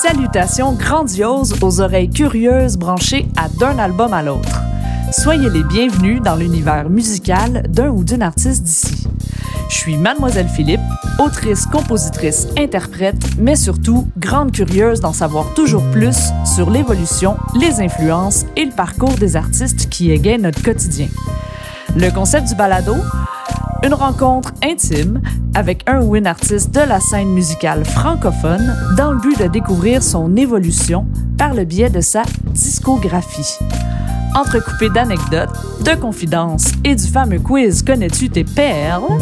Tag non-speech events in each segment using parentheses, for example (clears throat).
Salutations grandioses aux oreilles curieuses branchées à d'un album à l'autre. Soyez les bienvenus dans l'univers musical d'un ou d'une artiste d'ici. Je suis Mademoiselle Philippe, autrice, compositrice, interprète, mais surtout grande curieuse d'en savoir toujours plus sur l'évolution, les influences et le parcours des artistes qui égayent notre quotidien. Le concept du balado, une rencontre intime avec un ou une artiste de la scène musicale francophone dans le but de découvrir son évolution par le biais de sa discographie. Entrecoupé d'anecdotes, de confidences et du fameux quiz Connais-tu tes perles,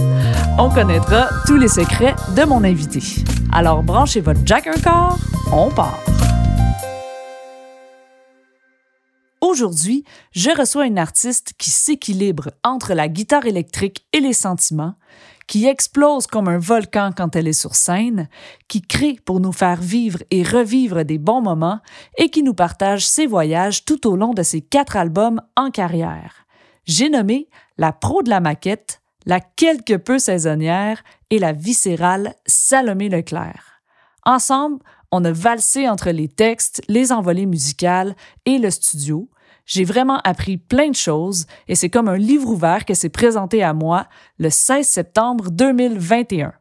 on connaîtra tous les secrets de mon invité. Alors branchez votre jack un corps, on part. Aujourd'hui, je reçois une artiste qui s'équilibre entre la guitare électrique et les sentiments, qui explose comme un volcan quand elle est sur scène, qui crée pour nous faire vivre et revivre des bons moments et qui nous partage ses voyages tout au long de ses quatre albums en carrière. J'ai nommé la pro de la maquette, la quelque peu saisonnière et la viscérale Salomé Leclerc. Ensemble, on a valsé entre les textes, les envolées musicales et le studio. J'ai vraiment appris plein de choses et c'est comme un livre ouvert que s'est présenté à moi le 16 septembre 2021.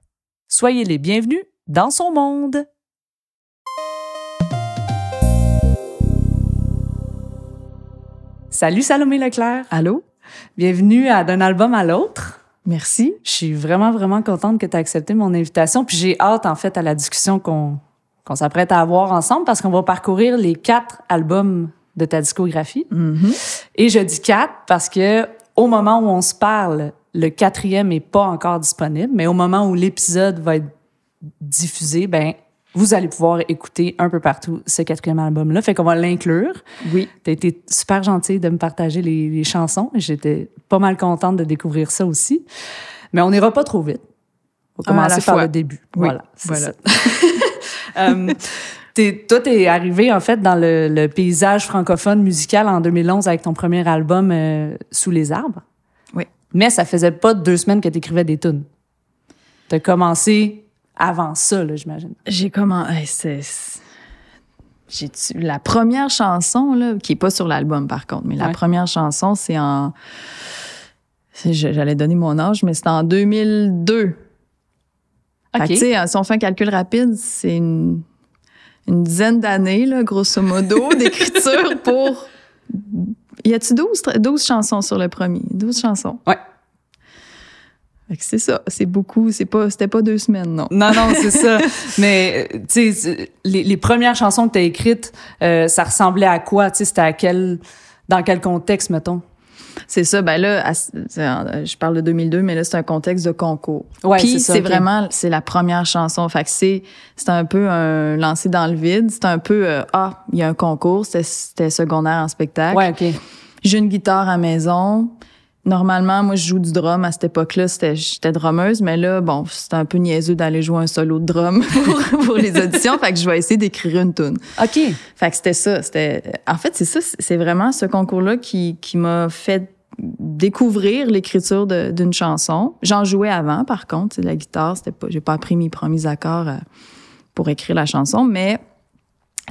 Soyez les bienvenus dans son monde. Salut Salomé Leclerc. Allô? Bienvenue à d'un album à l'autre. Merci. Je suis vraiment, vraiment contente que tu aies accepté mon invitation. Puis j'ai hâte, en fait, à la discussion qu'on qu'on s'apprête à avoir ensemble parce qu'on va parcourir les quatre albums de ta discographie. Et je dis quatre parce que au moment où on se parle, le quatrième est pas encore disponible, mais au moment où l'épisode va être diffusé, ben vous allez pouvoir écouter un peu partout ce quatrième album-là. Fait qu'on va l'inclure. Oui. T'as été super gentil de me partager les, les chansons. J'étais pas mal contente de découvrir ça aussi. Mais on n'ira pas trop vite. On va la commencer par fois. le début. Oui, Voilà. voilà. ça. (laughs) Euh, t'es- toi, t'es arrivé, en fait, dans le, le paysage francophone musical en 2011 avec ton premier album euh, Sous les arbres? Oui. Mais ça faisait pas deux semaines que t'écrivais des tunes. T'as commencé avant ça, là, j'imagine. J'ai c'est- J'ai la première chanson là, qui est pas sur l'album par contre, mais la première chanson c'est en. J'allais donner mon âge, mais c'est en 2002. Fait que, OK. tu sais, si on fait un calcul rapide, c'est une, une dizaine d'années, là, grosso modo, (laughs) d'écriture pour. Y a-tu 12, tra- 12 chansons sur le premier? 12 chansons? Ouais. Fait que c'est ça. C'est beaucoup. C'est pas, c'était pas deux semaines, non. Non, non, c'est ça. Mais, euh, tu sais, les, les premières chansons que t'as écrites, euh, ça ressemblait à quoi? Tu sais, c'était à quel, dans quel contexte, mettons? C'est ça. Ben là, à- en- je parle de 2002, mais là, c'est un contexte de concours. Ouais, Puis c'est ça, c'est ok. vraiment, c'est la première chanson. Fait que c'est, c'est un peu un lancer dans le vide. C'est un peu, euh, ah, il y a un concours. C'était, secondaire en spectacle. Ouais, OK. J'ai une guitare à la maison. Normalement, moi, je joue du drum. À cette époque-là, c'était, j'étais drummeuse, mais là, bon, c'était un peu niaiseux d'aller jouer un solo de drum (laughs) pour, pour les auditions. fait que je vais essayer d'écrire une tune. OK. Fait que c'était ça. C'était, en fait, c'est ça. C'est vraiment ce concours-là qui, qui m'a fait découvrir l'écriture d'une chanson. J'en jouais avant, par contre. La guitare. C'était pas, j'ai pas appris mes premiers accords euh, pour écrire la chanson, mais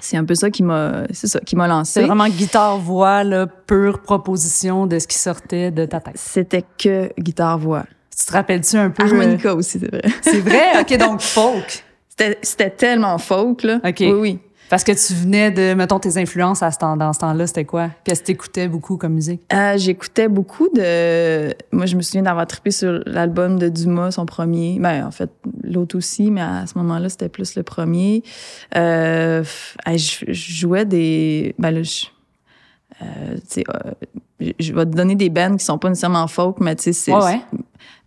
c'est un peu ça qui m'a, c'est ça, qui m'a C'est lancé. vraiment guitare-voix, là, pure proposition de ce qui sortait de ta tête. C'était que guitare-voix. Tu te rappelles-tu un peu? euh, Harmonica aussi, c'est vrai. c'est vrai? (laughs) OK, donc folk. C'était, c'était tellement folk, là. OK. Oui, oui. Parce que tu venais de, mettons, tes influences à ce temps, dans ce temps-là, c'était quoi? Qu'est-ce que t'écoutais beaucoup comme musique? Euh, j'écoutais beaucoup de. Moi, je me souviens d'avoir trippé sur l'album de Dumas, son premier. Ben, en fait, l'autre aussi, mais à ce moment-là, c'était plus le premier. Euh, je, je jouais des. Ben là, je. euh, tu sais, euh, je- je vais te donner des bands qui sont pas nécessairement folk, mais tu sais, c'est. Ouais, ouais.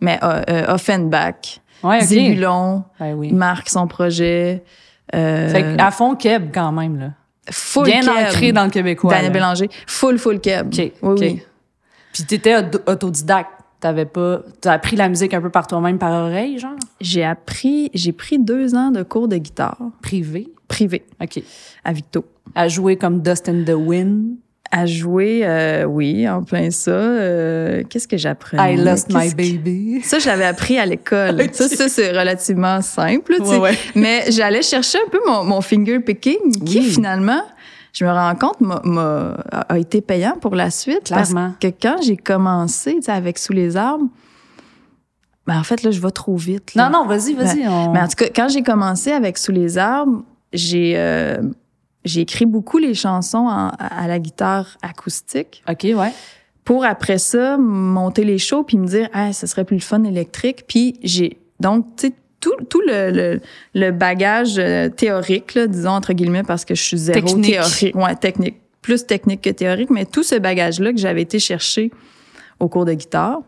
Mais Offenbach, Ouais, OK. Zébulon, Ben oui. Marc, son projet. Euh, Fait à fond Keb, quand même, là. full Bien Keb. ancré dans le québécois. Daniel. Bélanger. Full, full Keb. OK, Oui. Puis t'étais auto- autodidacte. T'avais pas... T'as appris la musique un peu par toi-même, par oreille, genre? J'ai appris, j'ai pris deux ans de cours de guitare Privé? privé OK. à Victo. À jouer comme Dust in the Wind. À jouer, euh, oui, en plein ça. Euh, Qu'est-ce que j'apprenais? I lost my que- baby. Ça, j'avais appris à l'école. (laughs) Ok. Ça, ça c'est relativement simple. tu sais. Ouais, ouais. Mais j'allais chercher un peu mon, mon finger picking, qui Oui. finalement, je me rends compte, m'a- m'a- a a été payant pour la suite. Clairement. Parce que quand j'ai commencé avec Sous les arbres, ben en fait, là, je vais trop vite. là. Non, non, vas-y, vas-y. on- Mais en tout cas, quand j'ai commencé avec Sous les arbres, j'ai euh, j'ai écrit beaucoup les chansons en- à la guitare acoustique OK, ouais. pour après ça monter les shows puis me dire ah ce serait plus le fun électrique puis j'ai donc tu sais tout, tout le, le, le bagage euh, théorique là, disons entre guillemets parce que je suis zéro Technique. théorique ouais technique plus technique que théorique mais tout ce bagage là que j'avais été chercher au cours de guitare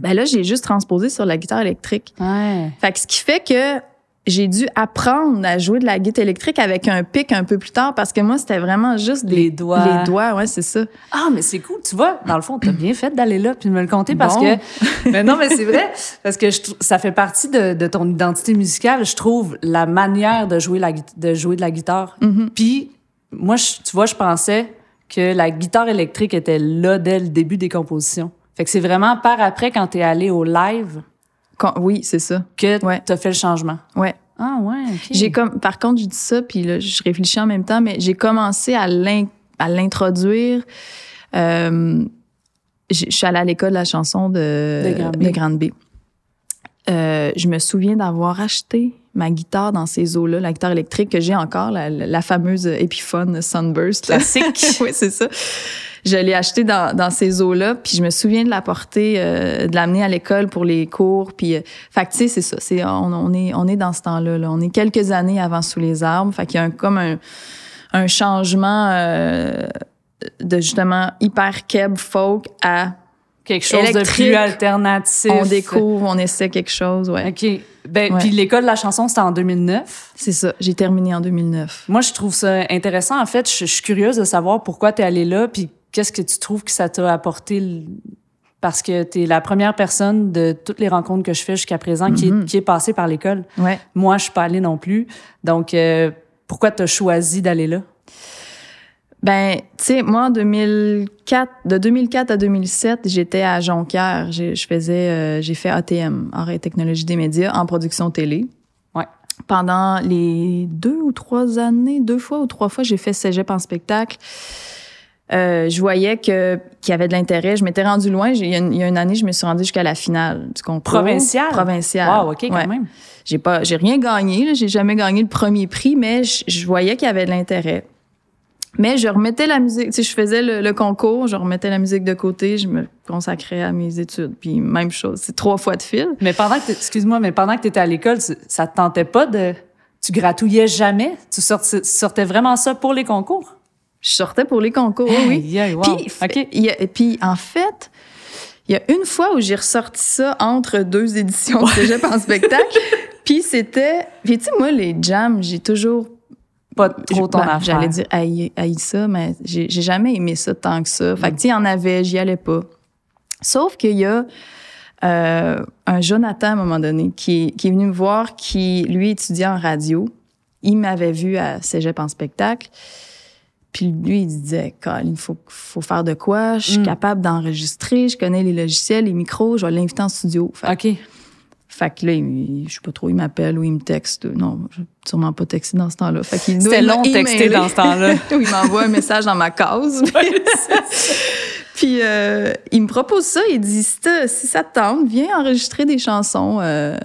ben là j'ai juste transposé sur la guitare électrique Ouais. fait que ce qui fait que j'ai dû apprendre à jouer de la guitare électrique avec un pic un peu plus tard parce que moi c'était vraiment juste des- Les doigts. les doigts ouais c'est ça Ah, mais c'est cool. Tu vois, dans le fond, t'as bien fait d'aller là puis de me le compter parce Bon. que. mais non, mais c'est vrai. Parce que je ça fait partie de, de ton identité musicale. Je trouve la manière de jouer, la, de jouer de la guitare. Mm-hmm. Puis, moi, je- tu vois, je pensais que la guitare électrique était là dès le début des compositions. Fait que c'est vraiment par après, quand t'es allé au live, Quand- oui c'est ça que Ouais. t'as fait le changement. ouais Ah, ouais. J'ai comme, par contre, je dis ça, puis là, je réfléchis en même temps, mais j'ai commencé à l'in- à l'introduire. Euh, je suis allée à l'école de la chanson de, De Granby. de Granby. Euh, je me souviens d'avoir acheté ma guitare dans ces eaux-là, la guitare électrique que j'ai encore, la- la fameuse Epiphone Sunburst. Classique. (laughs) oui, c'est ça. Je l'ai acheté dans, dans ces eaux-là, puis je me souviens de la porter, euh, de l'amener à l'école pour les cours, puis euh, fait que tu sais, c'est ça, c'est on, on est on est dans ce temps-là, là. on est quelques années avant sous les arbres, fait qu'il y a un, comme un, un changement euh, de justement hyper keb folk à Quelque chose de plus alternatif. on découvre, on essaie quelque chose, ouais. OK. Ben, puis l'école de la chanson, c'était en 2009. C'est ça, j'ai terminé en 2009. Moi, je trouve ça intéressant. En fait, je, je suis curieuse de savoir pourquoi tu es allée là, puis qu'est-ce que tu trouves que ça t'a apporté. Parce que tu es la première personne de toutes les rencontres que je fais jusqu'à présent qui, est, qui est passée par l'école. Ouais. Moi, je suis pas allée non plus. Donc, euh, pourquoi tu as choisi d'aller là? Ben, tu sais, moi, en 2004, de 2004 à 2007, j'étais à Jonquière. J'ai- Je faisais, euh, j'ai fait ATM, Arts et technologie des médias, en production télé. Ouais. Pendant les deux ou trois années, deux fois ou trois fois, j'ai fait cégep en spectacle. Euh, je voyais que qu'il y avait de l'intérêt. Je m'étais rendue loin. Il y, a une, il y a une année, je me suis rendue jusqu'à la finale du concours. Provincial? Provincial. Wow, OK, quand Ouais. même. J'ai pas, j'ai rien gagné. J'ai jamais gagné le premier prix, mais je, je voyais qu'il y avait de l'intérêt. Mais je remettais la musique. Tu sais, je faisais le, le concours, je remettais la musique de côté, je me consacrais à mes études. Puis même chose, c'est trois fois de fil. Mais pendant que, excuse-moi, mais pendant que tu étais à l'école, ça te tentait pas de. Tu gratouillais jamais? Tu sortais, tu sortais vraiment ça pour les concours? Je sortais pour les concours, oui, wow. Puis, y a- puis en fait, il y a une fois où j'ai ressorti ça entre deux éditions de Cégep en spectacle. (laughs) Puis c'était, puis tu sais moi les jams, j'ai toujours Pas trop ton Ben, affaire. J'allais dire haï, haï ça, mais j'ai jamais aimé ça tant que ça. Fait que, tu sais, il y en avait, j'y allais pas. Sauf qu'il y a euh, un Jonathan, à un moment donné, qui, qui est venu me voir, qui, lui, étudiait en radio. Il m'avait vu à Cégep en spectacle. Puis lui, il disait, il faut, faut faire de quoi? Je suis Mm. capable d'enregistrer, je connais les logiciels, les micros, je vais l'inviter en studio. Fait, OK. fait que là, il- je sais pas trop, il m'appelle ou il me texte. Non, je sûrement pas texté dans ce temps-là. Fait qu'il C'était long de texter dans ce temps-là. (laughs) Ou il m'envoie un message dans ma case. (laughs) Puis euh, il me propose ça, il dit si, si ça te tente, viens enregistrer des chansons euh,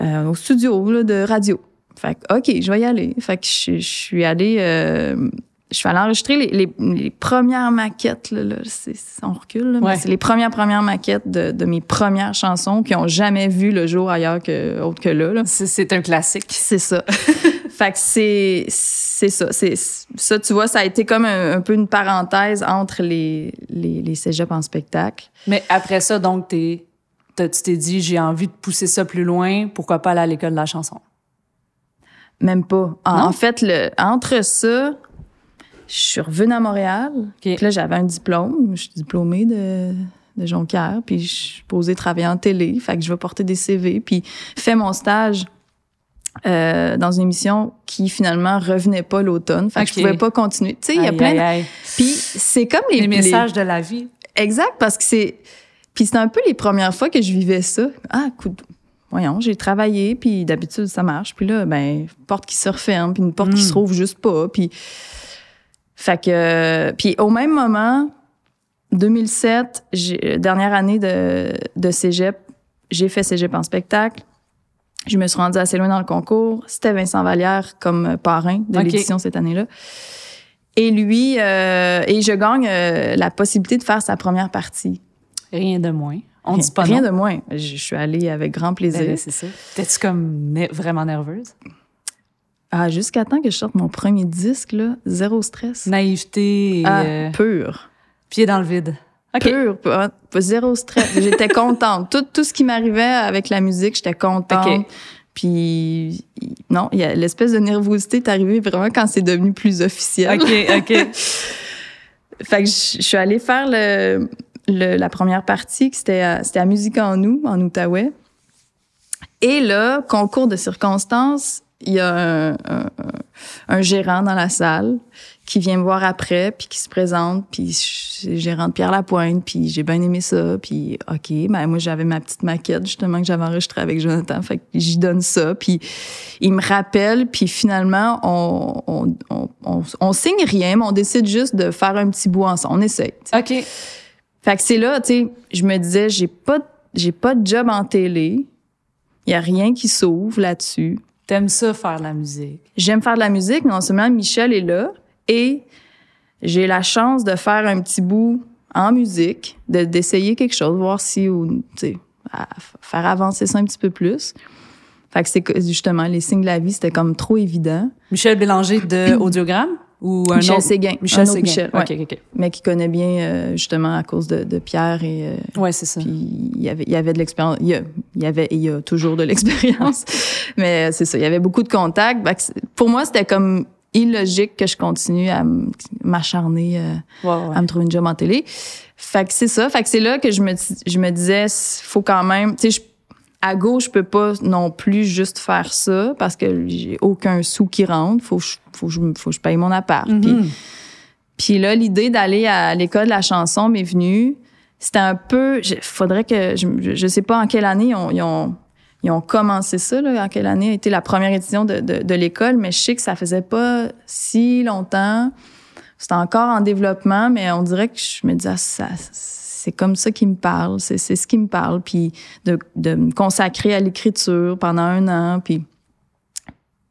euh, au studio là, de radio. Fait que OK, je vais y aller. Fait que je, je suis allée euh, je suis allée enregistrer les, les, les premières maquettes là, là c'est on recule là, mais Ouais. c'est les premières premières maquettes de, de mes premières chansons qui ont jamais vu le jour ailleurs que autre que là. là. C'est- un classique. C'est ça. (laughs) fait que c'est c'est ça. C'est ça, tu vois, ça a été comme un, un peu une parenthèse entre les les, les cégeps en spectacle. Mais après ça, donc, t'es- t'as- tu t'es dit, j'ai envie de pousser ça plus loin, pourquoi pas aller à l'école de la chanson? Même pas. En, fait, le, entre ça, je suis revenue à Montréal. Puis là, j'avais un diplôme. Je suis diplômée de, de Jonquière. Puis je suis posée travailler en télé. Fait que je vais porter des CV. Puis fais mon stage euh, dans une émission qui finalement revenait pas l'automne. Fait que je pouvais pas continuer. Tu sais, il y a plein de... aïe. Puis c'est comme les, Les messages de la vie. Exact, parce que c'est. Puis c'était un peu les premières fois que je vivais ça. Ah, écoute, voyons, j'ai travaillé, puis d'habitude, ça marche. Puis là, ben, porte qui se referme, puis une porte qui Mm. se rouvre juste pas. Puis. Fait que. Puis au même moment, 2007, j'ai- dernière année de, de cégep, j'ai fait cégep en spectacle. Je me suis rendue assez loin dans le concours. C'était Vincent Vallière comme parrain de Ok. l'édition cette année-là. Et lui, euh, et je gagne euh, la possibilité de faire sa première partie. Rien de moins. On rien, dit pas rien de moins. Je, je suis allée avec grand plaisir. ben, c'est ça. T'es-tu comme ne- vraiment nerveuse? ah, jusqu'à temps que je sorte mon premier disque, là, zéro stress. Naïveté et Ah, euh, pur. pied dans le vide. OK. Pur, pur, ah, zéro stress. J'étais contente. Tout, tout ce qui m'arrivait avec la musique, j'étais contente. Puis, non, il y a l'espèce de nervosité est arrivée vraiment quand c'est devenu plus officiel. OK, OK. (laughs) Fait que je suis allée faire le, le- la première partie, c'était à, à Musique en nous, en Outaouais. Et là, concours de circonstances, il y a un, un- un gérant dans la salle qui vient me voir après, puis qui se présente, puis c'est gérant de Pierre Lapointe, puis j'ai bien aimé ça, puis OK, ben moi j'avais ma petite maquette justement que j'avais enregistrée avec Jonathan, fait que j'y donne ça, puis il me rappelle, puis finalement on, on, on, on, on signe rien, mais on décide juste de faire un petit bout ensemble, on essaye. OK. Fait que c'est là, tu sais, je me disais, j'ai pas, j'ai pas de job en télé. Il y a rien qui s'ouvre là-dessus. T'aimes ça faire la musique? J'aime faire de la musique, mais non seulement Michel est là et j'ai la chance de faire un petit bout en musique, de, d'essayer quelque chose, voir si, ou, tu sais, à- faire avancer ça un petit peu plus. Fait que c'est justement, les signes de la vie, c'était comme trop évident. Michel Bélanger de (clears throat) Audiogramme? Ou un Michel autre? Séguin. Michel un autre Séguin. Michel, ouais. OK, OK. Mais qui connaît bien, euh, justement, à cause de, de Pierre et, euh, Ouais, c'est ça. Puis il y avait, il y avait de l'expérience. Il y, a, il y avait et il y a toujours de l'expérience. (laughs) Mais c'est ça, il y avait beaucoup de contacts. Fait que c'est- pour moi, c'était comme illogique que je continue à m'acharner euh, Ouais, ouais. à me trouver une job en télé. Fait que c'est ça. Fait que c'est là que je me, je me disais, faut quand même, tu sais, à gauche, je peux pas non plus juste faire ça parce que j'ai aucun sou qui rentre. Faut que je, faut que je, faut que je paye mon appart. Puis Mhm. puis là, l'idée d'aller à l'école de la chanson m'est venue. C'était un peu, faudrait que, je, je- sais pas en quelle année ils ont, ils ont, ils ont commencé ça, là, en quelle année a été la première édition de, de, de l'école, mais je sais que ça faisait pas si longtemps. C'était encore en développement, mais on dirait que je me disais, ah, ça, c'est comme ça qui me parle, c'est ce qui me parle, puis de, de me consacrer à l'écriture pendant un an, puis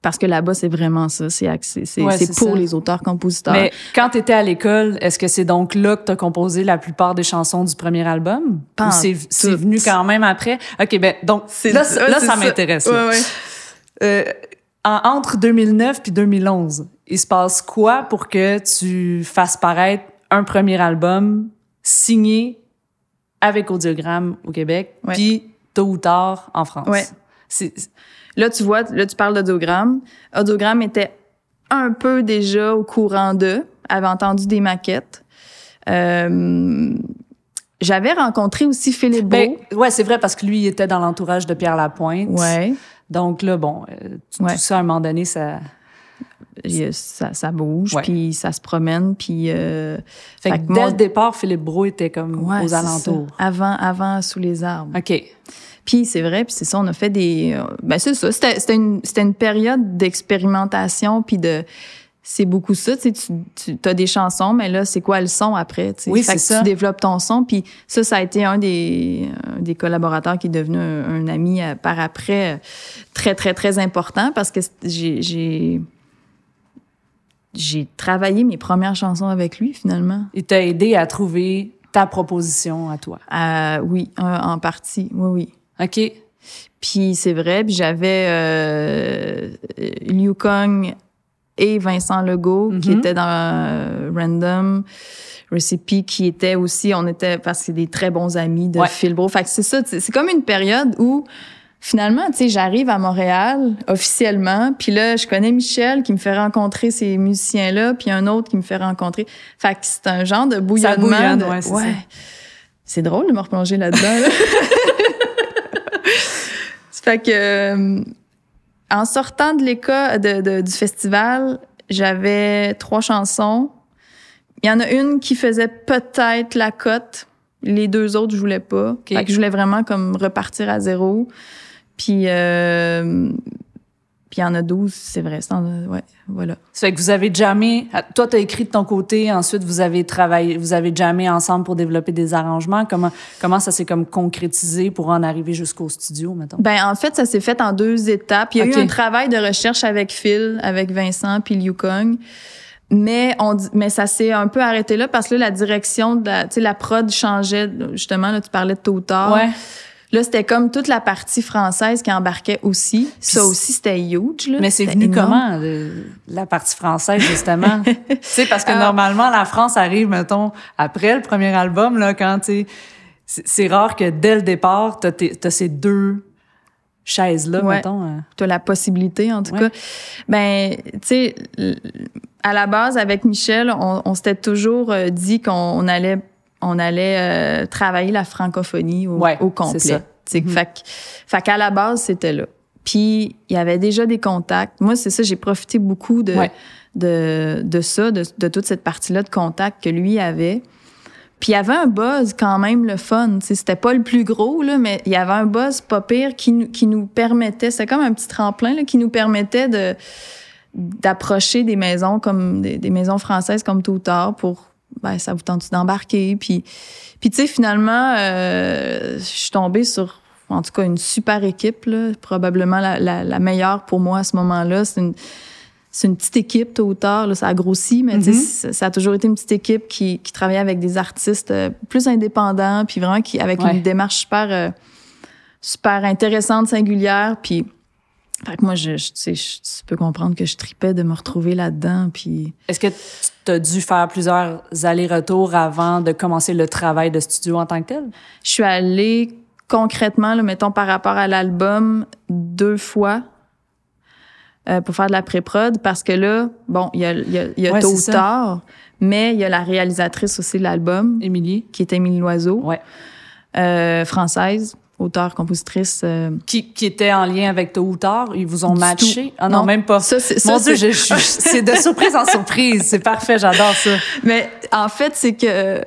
parce que là-bas, c'est vraiment ça, c'est Ouais, pour ça. les auteurs-compositeurs. Mais quand tu étais à l'école, est-ce que c'est donc là que tu as composé la plupart des chansons du premier album? Pas c'est venu quand même après? OK, ben donc là, ça- là, ça m'intéresse. Ouais, ouais. Euh, en- entre 2009 puis 2011, il se passe quoi pour que tu fasses paraître un premier album signé avec Audiogramme au Québec, Ouais. puis tôt ou tard en France? Ouais. C'est- Là, tu vois, là, tu parles d'Audiogramme. Audiogramme était un peu déjà au courant d'eux, avait entendu des maquettes. Euh, J'avais rencontré aussi Philippe Ben, Beau. ouais, c'est vrai parce que lui, il était dans l'entourage de Pierre Lapointe. Ouais. Donc là, bon, euh, tout Ouais. tout ça, à un moment donné, ça... Ça, ça bouge, puis ça se promène, puis... Euh, Fait, Fait que que dès le départ, Philippe Brault était comme ouais, aux alentours. ça. Avant, avant Sous les arbres. OK. Puis c'est vrai, puis c'est ça, on a fait des... euh, Ben c'est ça, c'était c'était une, c'était une période d'expérimentation, puis de... C'est beaucoup ça, tu tu, as des chansons, mais là, c'est quoi le son après? Oui, c'est ça. Tu développes ton son, puis ça, ça a été un des, un des collaborateurs qui est devenu un, un ami euh, par après, très, très, très important, parce que j'ai... j'ai travaillé mes premières chansons avec lui, finalement. Il t'a aidé à trouver ta proposition à toi. Euh, oui, en, en partie, oui, oui. OK. Puis c'est vrai, puis j'avais euh, Liu Kong et Vincent Legault qui Mhm. étaient dans euh, Random Recipe, qui étaient aussi, on était, parce que c'est des très bons amis de Ouais. Phil Bro. Fait que c'est ça, c'est comme une période où finalement, tu sais, j'arrive à Montréal officiellement, puis là, je connais Michel qui me fait rencontrer ces musiciens-là, puis un autre qui me fait rencontrer. Fait que c'est un genre de bouillonnement. bouillonne, de- ouais, c'est ça. C'est drôle de me replonger là-dedans. là. (laughs) Fait que euh, En sortant de l'école de, de- du festival, j'avais trois chansons. Il y en a une qui faisait peut-être la cote. Les deux autres, je voulais pas. Fait que je voulais vraiment comme repartir à zéro. Puis, euh, puis il y en a 12, c'est vrai. en- ouais, voilà. Ça fait que vous avez jamais. Toi, t'as écrit de ton côté, ensuite vous avez travaillé, vous avez jamais ensemble pour développer des arrangements. Comment comment ça s'est comme concrétisé pour en arriver jusqu'au studio, mettons? Ben en fait, ça s'est fait en deux étapes. Il y a eu un travail de recherche avec Phil, avec Vincent puis Liu Kong. Mais on mais ça s'est un peu arrêté là parce que là, la direction de la, tu sais, la prod changeait. Justement, là, tu parlais de tôt ou tard. Ouais. Là, c'était comme toute la partie française qui embarquait aussi. ça aussi, c'était huge. Là. Mais c'est venu énorme. comment, le- la partie française, justement? (laughs) tu sais, parce que normalement, la France arrive, mettons, après le premier album, là, quand, tu c'est- rare que dès le départ, t'as, t'as ces deux chaises-là, Ouais. mettons. euh. Tu as la possibilité, en tout Ouais. cas. Ben, tu sais, à la base, avec Michel, on, on s'était toujours euh, dit qu'on on allait, on allait euh, travailler la francophonie au, Ouais, au complet. ça. Mhm. fait, qu'à la base, c'était là. Puis, il y avait déjà des contacts. Moi, c'est ça, j'ai profité beaucoup de, Ouais. de, de ça, de, de toute cette partie-là de contact que lui avait. Puis il y avait un buzz quand même le fun. C'était pas le plus gros, là, mais il y avait un buzz pas pire qui, nous- qui nous permettait, c'était comme un petit tremplin là, qui nous permettait de d'approcher des maisons comme des, des maisons françaises comme tout tard pour ben ça vous tente d'embarquer? Puis puis tu sais finalement euh, je suis tombée sur en tout cas une super équipe là, probablement la, la, la meilleure pour moi à ce moment-là c'est une c'est une petite équipe tôt ou tard là, ça a grossi mais tu sais, Mhm. ça, a toujours été une petite équipe qui, qui travaillait avec des artistes euh, plus indépendants puis vraiment qui avec Ouais. une démarche super euh, super intéressante singulière puis fait que moi je, je- tu sais je- tu peux comprendre que je tripais de me retrouver là-dedans puis Est-ce que tu as dû faire plusieurs allers-retours avant de commencer le travail de studio en tant que tel? je suis allée concrètement là, mettons par rapport à l'album deux fois euh, pour faire de la pré-prod parce que là bon il y a il y a, y a Ouais, tôt ou ça. tard mais il y a la réalisatrice aussi de l'album Émilie? qui est Émilie Loiseau Ouais. euh, française auteure compositrice euh, Qui, qui était en lien avec tôt ou tard? Ils vous ont Du matché? tout. Ah non, Non. même pas. ça c'est ça, Dieu, c'est- je, je- (laughs) c'est de surprise en surprise. C'est parfait, j'adore ça. Mais en fait, c'est que euh,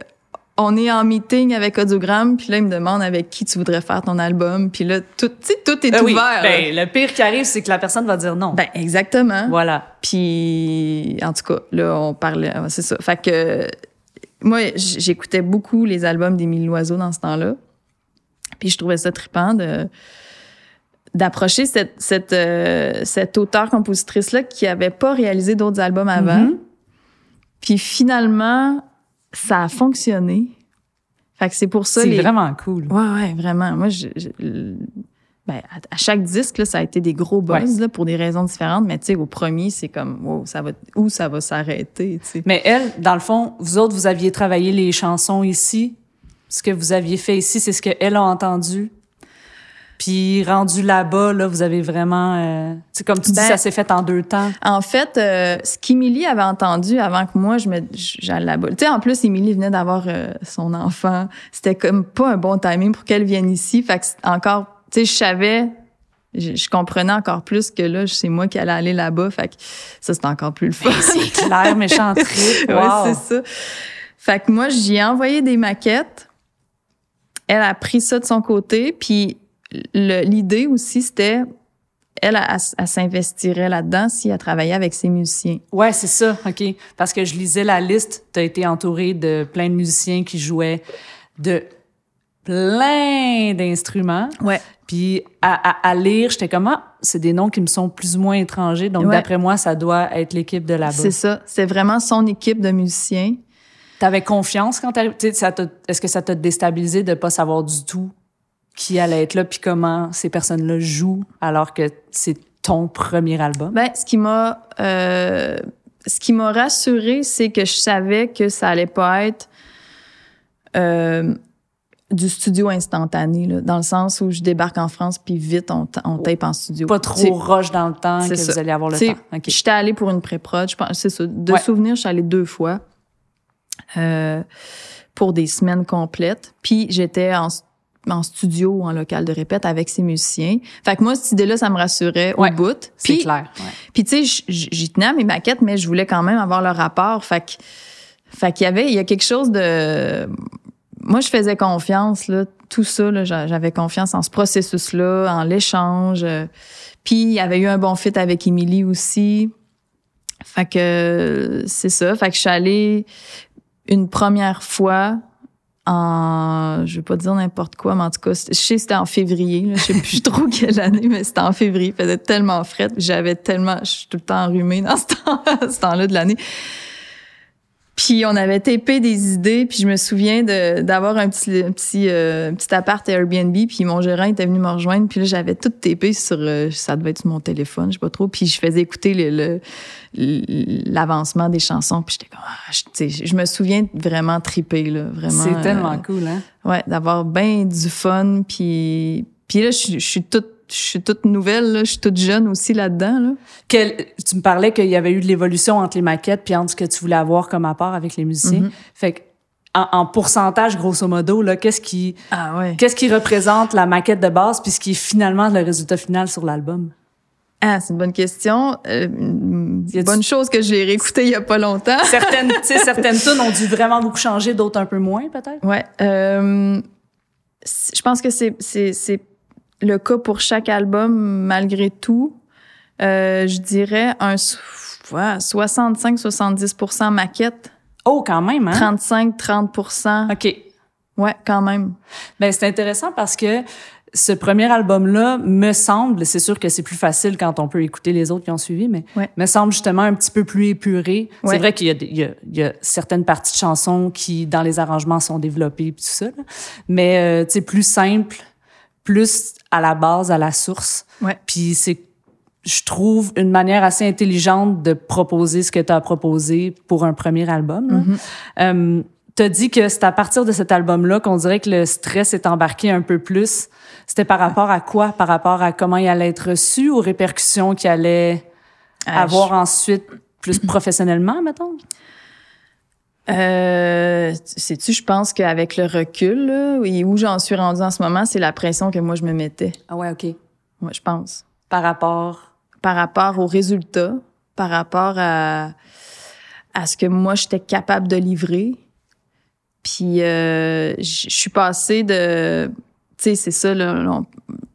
on est en meeting avec Audiogramme, puis là, il me demande avec qui tu voudrais faire ton album, puis là, tout, tu sais, tout est Euh, oui. ouvert. Ben, le pire qui arrive, c'est que la personne va dire non. Ben, exactement. voilà. Puis, en tout cas, là, on parlait, c'est ça. Fait que, moi, j'écoutais beaucoup les albums d'Émile Loiseau dans ce temps-là. Puis, je trouvais ça trippant de d'approcher cette, cette, euh, cette auteure-compositrice-là qui avait pas réalisé d'autres albums avant. Mhm. Puis, finalement, ça a fonctionné. Fait que c'est pour ça... C'est les... vraiment cool. Ouais, ouais, vraiment. Moi, je, je- ben, à, chaque disque, là, ça a été des gros buzz là, pour des raisons différentes. Mais tu sais, au premier, c'est comme, wow, ça va, où ça va s'arrêter, tu sais. Mais elle, dans le fond, vous autres, vous aviez travaillé les chansons ici? Ce que vous aviez fait ici, c'est ce qu'elle a entendu. Puis rendu là-bas, là, vous avez vraiment... euh, c'est comme tu dis, Ben- ça s'est fait en deux temps. En fait, euh, ce qu'Émilie avait entendu avant que moi, je me, j'allais là-bas. Tu sais, en plus, Émilie venait d'avoir euh, son enfant. C'était comme pas un bon timing pour qu'elle vienne ici. Fait que encore, tu sais, je savais, je, je comprenais encore plus que là, c'est moi qui allais aller là-bas. Fait que ça, c'est encore plus le fun. C'est clair, méchant trip. (laughs) Ouais, Wow. c'est ça. Fait que moi, j'y ai envoyé des maquettes. Elle a pris ça de son côté. Puis l'idée aussi, c'était, elle, elle, elle s'investirait là-dedans si elle travaillait avec ses musiciens. Ouais, c'est ça, OK. Parce que je lisais la liste, tu as été entouré de plein de musiciens qui jouaient de plein d'instruments. Ouais. Puis à, à, à lire, j'étais comme, ah, c'est des noms qui me sont plus ou moins étrangers. Donc, Ouais. d'après moi, ça doit être l'équipe de là-bas. C'est ça. C'est vraiment son équipe de musiciens. T'avais confiance quand Est-ce que ça t'a déstabilisé de pas savoir du tout qui allait être là puis comment ces personnes-là jouent alors que c'est ton premier album? Ben, ce qui m'a, euh, ce qui m'a rassuré, c'est que je savais que ça allait pas être euh, du studio instantané, là, dans le sens où je débarque en France puis vite on, ta- on tape en studio. Pas trop roche dans le temps que ça. vous allez avoir le temps. OK. J'étais allée pour une pré-prod, je pense, c'est ça. De Ouais. souvenir, je suis allée deux fois euh, pour des semaines complètes. Puis j'étais en, en studio ou en local de répète avec ses musiciens. Fait que moi, cette idée-là, ça me rassurait Ouais, au bout. C'est clair. ouais. puis tu sais, j'y tenais à mes maquettes, mais je voulais quand même avoir le rapport. Fait que, fait qu'il y avait, il y a quelque chose de, moi, je faisais confiance, là, tout ça, là, j'a- j'avais confiance en ce processus-là, en l'échange. Puis, il y avait eu un bon fit avec Émilie aussi. Fait que, c'est ça. Fait que je suis allée une première fois en, je vais pas dire n'importe quoi, mais en tout cas, je sais que c'était en février, là, je sais plus (laughs) trop quelle année, mais c'était en février, il faisait tellement frais, j'avais tellement, je suis tout le temps enrhumée dans ce temps, (laughs) ce temps-là de l'année. Puis on avait tapé des idées, puis je me souviens d'avoir un petit un petit euh, petit appart Airbnb, puis mon gérant était venu me rejoindre, puis là j'avais tout tapé sur euh, ça devait être sur mon téléphone, je sais pas trop, puis je faisais écouter le- l'avancement des chansons, puis j'étais comme ah, je, tu sais, je me souviens vraiment triper là, vraiment. C'est tellement euh, cool, hein? Ouais, d'avoir bien du fun, puis puis là je suis toute je suis toute nouvelle, là, je suis toute jeune aussi là-dedans là. Quel- tu me parlais qu'il y avait eu de l'évolution entre les maquettes puis entre ce que tu voulais avoir comme apport avec les musiciens. Mm-hmm. Fait que, en, en pourcentage, grosso modo, là, qu'est-ce qui, Ah ouais. qu'est-ce qui représente la maquette de base puis ce qui est finalement le résultat final sur l'album? Ah, c'est une bonne question. Euh, une bonne chose que je l'ai réécouté il y a pas longtemps. Certaines, tu sais, certaines (laughs) tunes ont dû vraiment beaucoup changer, d'autres un peu moins, peut-être? Ouais. euh, je pense que c'est le cas pour chaque album malgré tout. Euh, je dirais un so- ouais, 65-70% maquette, Oh, quand même, hein? 35-30%. OK. Ouais, quand même. Ben, c'est intéressant parce que ce premier album-là, me semble, c'est sûr que c'est plus facile quand on peut écouter les autres qui ont suivi, mais Ouais. me semble justement un petit peu plus épuré. Ouais. C'est vrai qu'il y a, des- il y, y a certaines parties de chansons qui, dans les arrangements, sont développées puis tout ça, là. mais euh, tu sais, plus simple, plus à la base, à la source. Ouais. Puis c'est, je trouve, une manière assez intelligente de proposer ce que tu as proposé pour un premier album. Mm-hmm. Euh, T'as dit que c'est à partir de cet album-là qu'on dirait que le stress est embarqué un peu plus. C'était par rapport à quoi? Par rapport à comment il allait être reçu, aux répercussions qu'il allait Ah, avoir ensuite plus professionnellement, mettons? Euh, sais-tu, je pense qu'avec le recul, là, et où j'en suis rendue en ce moment, c'est la pression que moi je me mettais. Ah ouais, OK. Moi, je pense. Par rapport... par rapport aux résultats, par rapport à, à ce que moi, j'étais capable de livrer. Puis, euh, je suis passée de... Tu sais, c'est ça, là,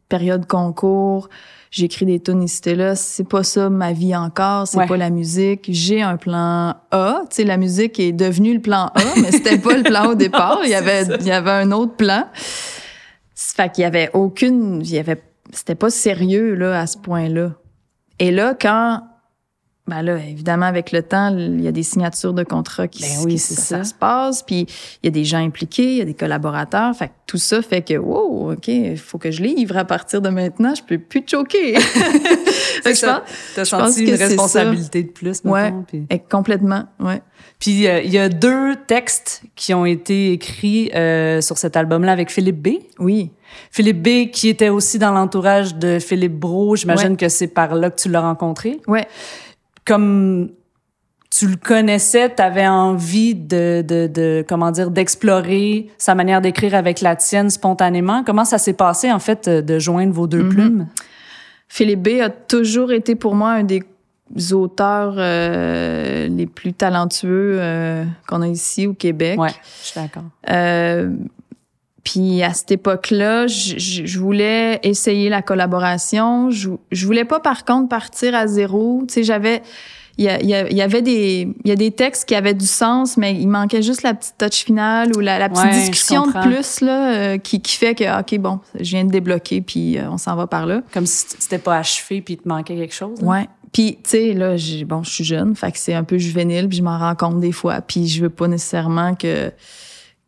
période concours, j'écris des tunes ici là. C'est pas ça ma vie encore, c'est Ouais. pas la musique. J'ai un plan A. Tu sais, la musique est devenue le plan A, mais c'était pas le plan au (laughs) départ. Il y avait, il y avait un autre plan. Fait qu'il y avait aucune... Il y avait... C'était pas sérieux, là, à ce point-là. Et là, quand, ben là, évidemment, avec le temps, il y a des signatures de contrats qui, Ben oui, qui- ça, ça. se passe, puis il y a des gens impliqués, il y a des collaborateurs, fait que tout ça fait que, wow, ok, il faut que je livre à partir de maintenant, je peux plus te choquer. (laughs) (laughs) Fait que je pense- T'as je pense senti une responsabilité de plus, Ouais. mettons? puis- et complètement, ouais. Puis euh, il y a deux textes qui ont été écrits euh, sur cet album-là avec Philippe B. Oui. Philippe B, qui était aussi dans l'entourage de Philippe Bro, j'imagine Ouais. que c'est par là que tu l'as rencontré. Ouais. Comme tu le connaissais, tu avais envie de, de, de comment dire, d'explorer sa manière d'écrire avec la tienne spontanément. Comment ça s'est passé, en fait, de joindre vos deux Mhm. plumes? Philippe B a toujours été pour moi un des auteurs euh, les plus talentueux euh, qu'on a ici au Québec. Ouais, je suis d'accord. Euh, puis à cette époque-là, je, voulais essayer la collaboration. Je, je voulais pas, par contre, partir à zéro. Tu sais, j'avais... Il y, a- il y a- il y avait des il y a des textes qui avaient du sens mais il manquait juste la petite touch finale ou la, la petite Ouais, discussion de plus là euh, qui, qui fait que ok bon je viens de débloquer puis euh, on s'en va par là Comme si c'était pas achevé puis il te manquait quelque chose. hein? Ouais. Puis, tu sais, là, j'ai- bon, je suis jeune, fait que c'est un peu juvénile, puis je m'en rends compte des fois. Puis, je veux pas nécessairement que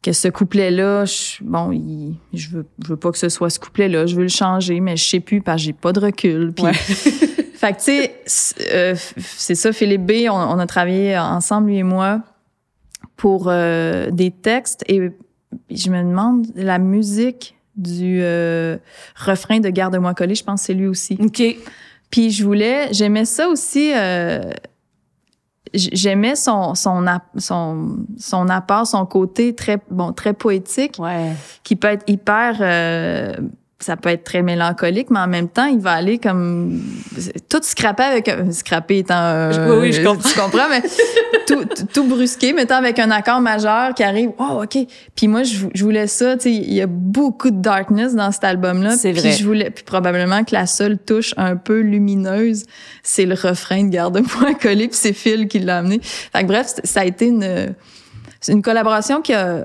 que ce couplet-là, je- bon, il- je veux, je veux pas que ce soit ce couplet-là. Je veux le changer, mais je sais plus parce que j'ai pas de recul. Puis, Ouais. (laughs) fait que, tu sais, c'est euh, c'est ça, Philippe B, on, on a travaillé ensemble, lui et moi, pour euh, des textes. Et je me demande, la musique du euh, refrain de Garde-moi collé, je pense que c'est lui aussi. OK. Puis je voulais, j'aimais ça aussi. J'aimais son son, son son apport, son côté très bon, très poétique, ouais. qui peut être hyper euh, ça peut être très mélancolique, mais en même temps, il va aller comme tout scraper avec un scraper étant euh, oui, je (laughs) comprends. tu comprends, mais tout, tout brusqué, mettant avec un accord majeur qui arrive. Oh, ok. Puis moi, je, je voulais ça. Tu sais, il y a beaucoup de darkness dans cet album-là. C'est vrai. Puis je voulais, puis probablement que la seule touche un peu lumineuse, c'est le refrain de Garde-moi collé, puis c'est Phil qui l'a amené. Fait que bref, ça a été une une collaboration qui a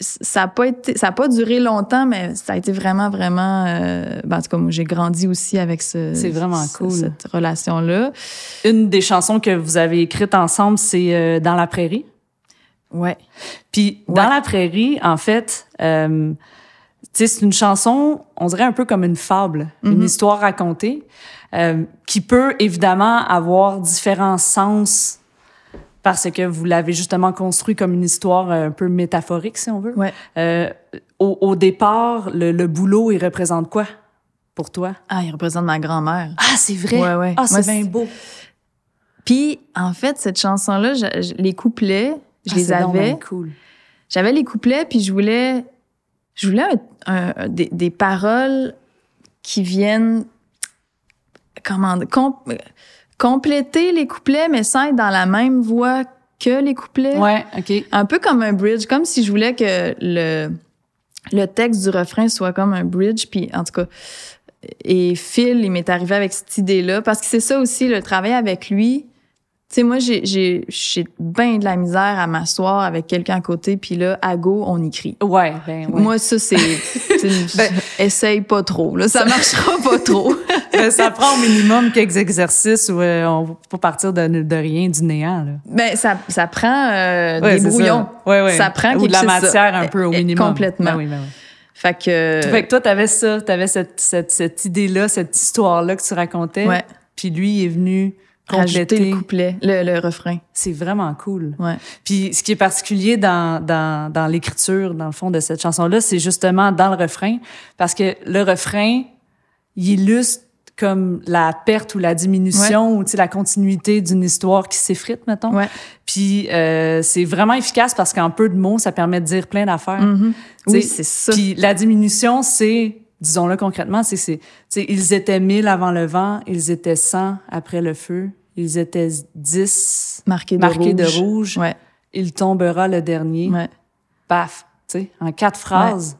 ça a pas été ça a pas duré longtemps mais ça a été vraiment vraiment euh, ben, en tout cas j'ai grandi aussi avec ce c'est vraiment cool. cette relation là une des chansons que vous avez écrites ensemble c'est euh, dans la prairie. Ouais. Puis dans la prairie en fait euh, tu sais c'est une chanson on dirait un peu comme une fable une Mhm. histoire racontée euh, qui peut évidemment avoir différents sens parce que vous l'avez justement construit comme une histoire un peu métaphorique, si on veut. ouais Euh, au, au départ, le, le boulot, il représente quoi pour toi? ah il représente ma grand-mère Ah, c'est vrai? Ouais, ouais. Ah, c'est bien beau. puis en fait cette chanson là je- je- les couplets je Ah, les avais cool. j'avais les couplets puis je voulais je voulais un- un- des, des paroles qui viennent comment com- compléter les couplets mais sans être dans la même voix que les couplets Ouais, OK. un peu comme un bridge comme si je voulais que le le texte du refrain soit comme un bridge puis en tout cas et Phil il m'est arrivé avec cette idée là parce que c'est ça aussi le travail avec lui tu sais moi j'ai j'ai j'ai bien de la misère à m'asseoir avec quelqu'un à côté puis là à go on écrit Ouais, ben ouais. moi ça c'est c'est une- (laughs) Ben- essaye pas trop là ça marchera pas trop (laughs) Ben, ça prend au minimum quelques exercices où euh, on faut partir de, de rien, du néant. Là. ben ça ça prend euh, Ouais, des brouillons Ça. Ouais, ouais. Ça prend Ou de la matière ça. un peu au Eh, minimum. complètement. Ben oui, ben oui. fait que Fait que toi, t'avais ça, t'avais cette, cette, cette idée-là, cette histoire-là que tu racontais. ouais Puis lui, il est venu rajouter les couplets le, le refrain C'est vraiment cool. ouais Puis ce qui est particulier dans, dans, dans l'écriture, dans le fond, de cette chanson-là, c'est justement dans le refrain. Parce que le refrain, il illustre comme la perte ou la diminution ou tu sais, la continuité d'une histoire qui s'effrite, mettons. ouais Puis euh, c'est vraiment efficace parce qu'en peu de mots, ça permet de dire plein d'affaires. Tu oui c'est ça Puis la diminution, c'est, disons-le concrètement, c'est, c'est, tu sais, ils étaient mille avant le vent, ils étaient cent après le feu, ils étaient dix marqué de marqués rouge. de rouge, ouais il tombera le dernier. ouais Paf, tu sais, en quatre phrases.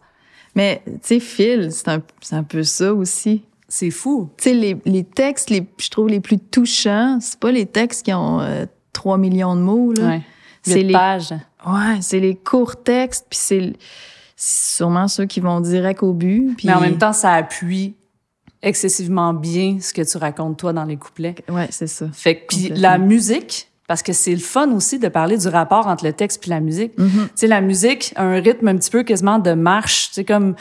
mais tu sais Phil c'est un un peu ça aussi C'est fou. tu sais les les textes les je trouve les plus touchants c'est pas les textes qui ont euh, 3 millions de mots là. C'est les- pages. ouais c'est les courts textes puis c'est c'est sûrement ceux qui vont direct au but puis Mais en même temps, ça appuie excessivement bien ce que tu racontes toi dans les couplets. ouais c'est ça Fait que puis la musique, parce que c'est le fun aussi de parler du rapport entre le texte puis la musique. Mhm. Tu sais, la musique a un rythme un petit peu quasiment de marche, tu sais, comme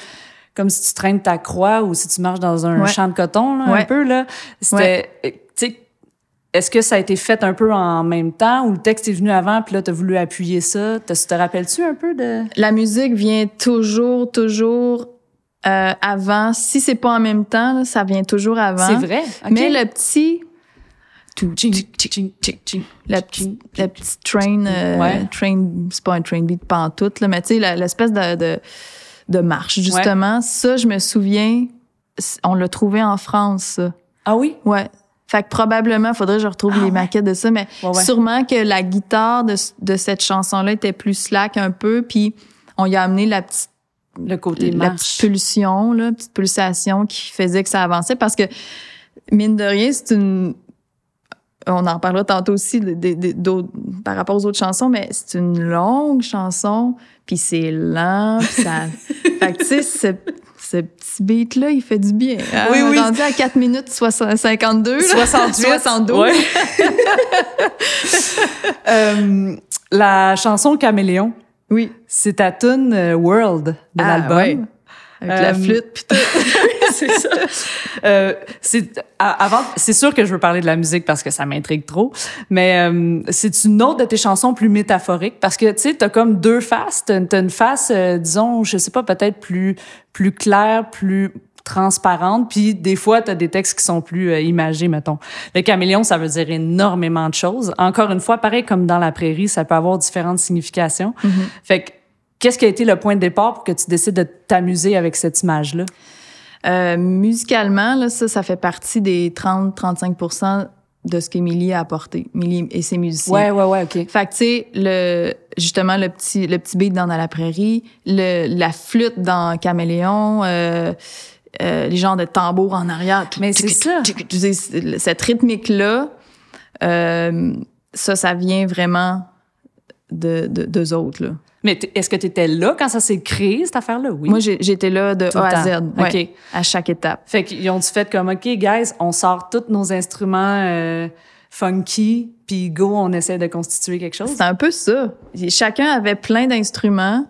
comme si tu traînes ta croix ou si tu marches dans un Ouais. champ de coton, là, un Ouais. peu là. C'était, tu sais, est-ce que ça a été fait un peu en même temps ou le texte est venu avant puis là t'as voulu appuyer ça? Te, te rappelles-tu un peu de? La musique vient toujours toujours euh, avant si c'est pas en même temps là, ça vient toujours avant C'est vrai. mais le petit Tching, tching, tching, tching, tching. la petite la petite train euh, Ouais. train c'est pas un train beat pantoute là mais tu sais l'espèce de, de de marche justement ça je me souviens on l'a trouvé en France ça. Ah oui? ouais fait que probablement faudrait que je retrouve Ah les ouais. maquettes de ça mais Ouais, ouais. sûrement que la guitare de, de cette chanson là était plus slack un peu puis on y a amené la petite Le côté la marche. petite pulsion, là, petite pulsation qui faisait que ça avançait parce que, mine de rien, c'est une. On en reparlera tantôt aussi de- de- de- d'autres- par rapport aux autres chansons, mais c'est une longue chanson, puis c'est lent, puis ça. (laughs) fait que, tu sais, ce, ce petit beat-là, il fait du bien. hein? Oui, oui. Rendu à 4 minutes 60 52. là. 68. 72. (laughs) Ouais. (laughs) Euh, la chanson Caméléon, Oui. c'est ta tune euh, World de Ah, l'album. ouais. Avec la Euh, flûte, puis tout. (laughs) c'est ça. Euh, c'est avant, c'est sûr que je veux parler de la musique parce que ça m'intrigue trop, mais euh, c'est une autre de tes chansons plus métaphoriques parce que tu sais, t'as comme deux faces. T'as, t'as une face, euh, disons, je sais pas, peut-être plus plus claire, plus transparente, puis des fois, tu as des textes qui sont plus euh, imagés, mettons. Le caméléon, ça veut dire énormément de choses. Encore une fois, pareil comme dans la prairie, ça peut avoir différentes significations. Mm-hmm. Fait que, qu'est-ce qui a été le point de départ pour que tu décides de t'amuser avec cette image-là? Euh, musicalement, là, ça, ça fait partie des 30-35% de ce qu'Émilie a apporté. Émilie et ses musiciens. Ouais, ouais, ouais, OK. Fait que, tu sais, le, justement, le petit, le petit beat dans Dans la prairie, le, la flûte dans Caméléon, euh, euh, les genres de tambours en arrière. Mais c'est ça. Tu sais, Cette rythmique-là, euh, ça, ça vient vraiment de, de, d'eux autres, là. Mais est-ce que tu étais là quand ça s'est créé, cette affaire-là? Oui. Moi, j'étais là de Tout A à Z, ouais, OK. à chaque étape. Fait qu'ils ont dû fait comme, OK, guys, on sort tous nos instruments euh, funky, puis go, on essaie de constituer quelque chose. C'est un peu ça. Chacun avait plein d'instruments.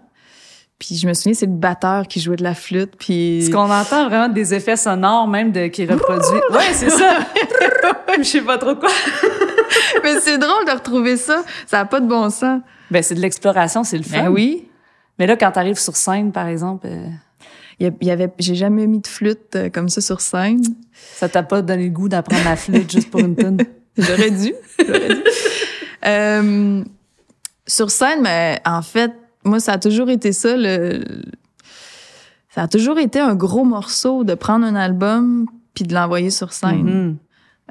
Puis je me souviens, c'est le batteur qui jouait de la flûte. Puis Ce qu'on entend vraiment des effets sonores, même de qui reproduit. ouais, c'est ça. (laughs) Je sais pas trop quoi. (laughs) mais c'est drôle de retrouver ça. Ça a pas de bon sens. Ben, c'est de l'exploration, c'est le fun. Ben oui. Mais là, quand t'arrives sur scène, par exemple, euh, Il y avait, j'ai jamais mis de flûte euh, comme ça sur scène. ça t'a pas donné le goût d'apprendre la flûte juste pour une (laughs) tune. J'aurais dû. J'aurais dû. Euh, sur scène, mais en fait, moi, ça a toujours été ça. Le, ça a toujours été un gros morceau de prendre un album puis de l'envoyer sur scène. Mhm.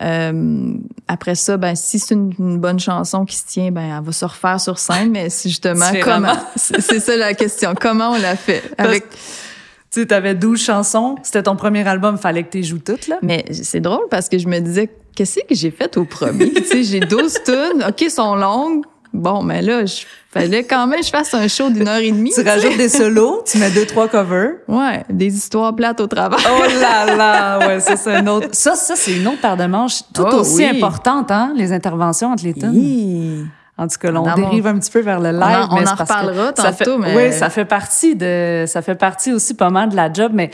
Euh, après ça, ben si c'est une, une bonne chanson qui se tient, ben elle va se refaire sur scène. Mais c'est justement (laughs) comment. (laughs) C'est ça la question. Comment on l'a fait? Avec. Tu sais, t'avais 12 chansons, c'était ton premier album, fallait que tu joues toutes, là. Mais c'est drôle parce que je me disais, qu'est-ce que j'ai fait au premier? (laughs) tu sais, j'ai 12 tunes, OK, sont longues. Bon, mais là, je fallait quand même que je fasse un show d'une heure et demie. Tu rajoutes des solos, tu mets deux, trois covers. Ouais, des histoires plates au travail. Oh là là, ouais, ça c'est un autre. Ça, ça c'est une autre paire de manches, tout Oh, aussi oui. importante, hein, les interventions entre les tunes. Hi. En tout cas, là, on Dans mon- dérive un petit peu vers le live. On en- on reparlera ça fait- tantôt, mais- Oui, ça fait partie de, ça fait partie aussi pas mal de la job, mais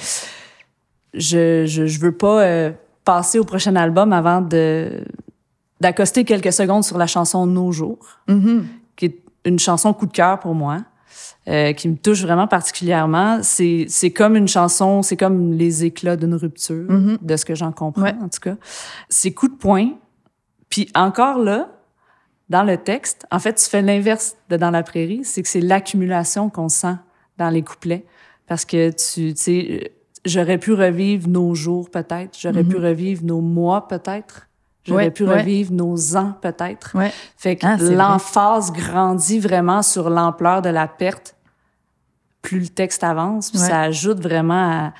je, je, je veux pas euh, passer au prochain album avant de d'accoster quelques secondes sur la chanson Nos jours, Mhm. qui est une chanson coup de cœur pour moi. euh, qui me touche vraiment particulièrement. C'est c'est comme une chanson, c'est comme les éclats d'une rupture, Mhm. de ce que j'en comprends Ouais. en tout cas. C'est coup de poing. Puis encore là, dans le texte, en fait, tu fais l'inverse de dans la prairie, c'est que c'est l'accumulation qu'on sent dans les couplets, parce que tu, tu sais, j'aurais pu revivre nos jours peut-être, j'aurais pu revivre nos mois peut-être. J'aurais. Ouais, pu ouais. revivre nos ans peut-être. Ouais. Fait que Ah, l'emphase grandit vraiment sur l'ampleur de la perte plus le texte avance, puis ça ajoute vraiment à,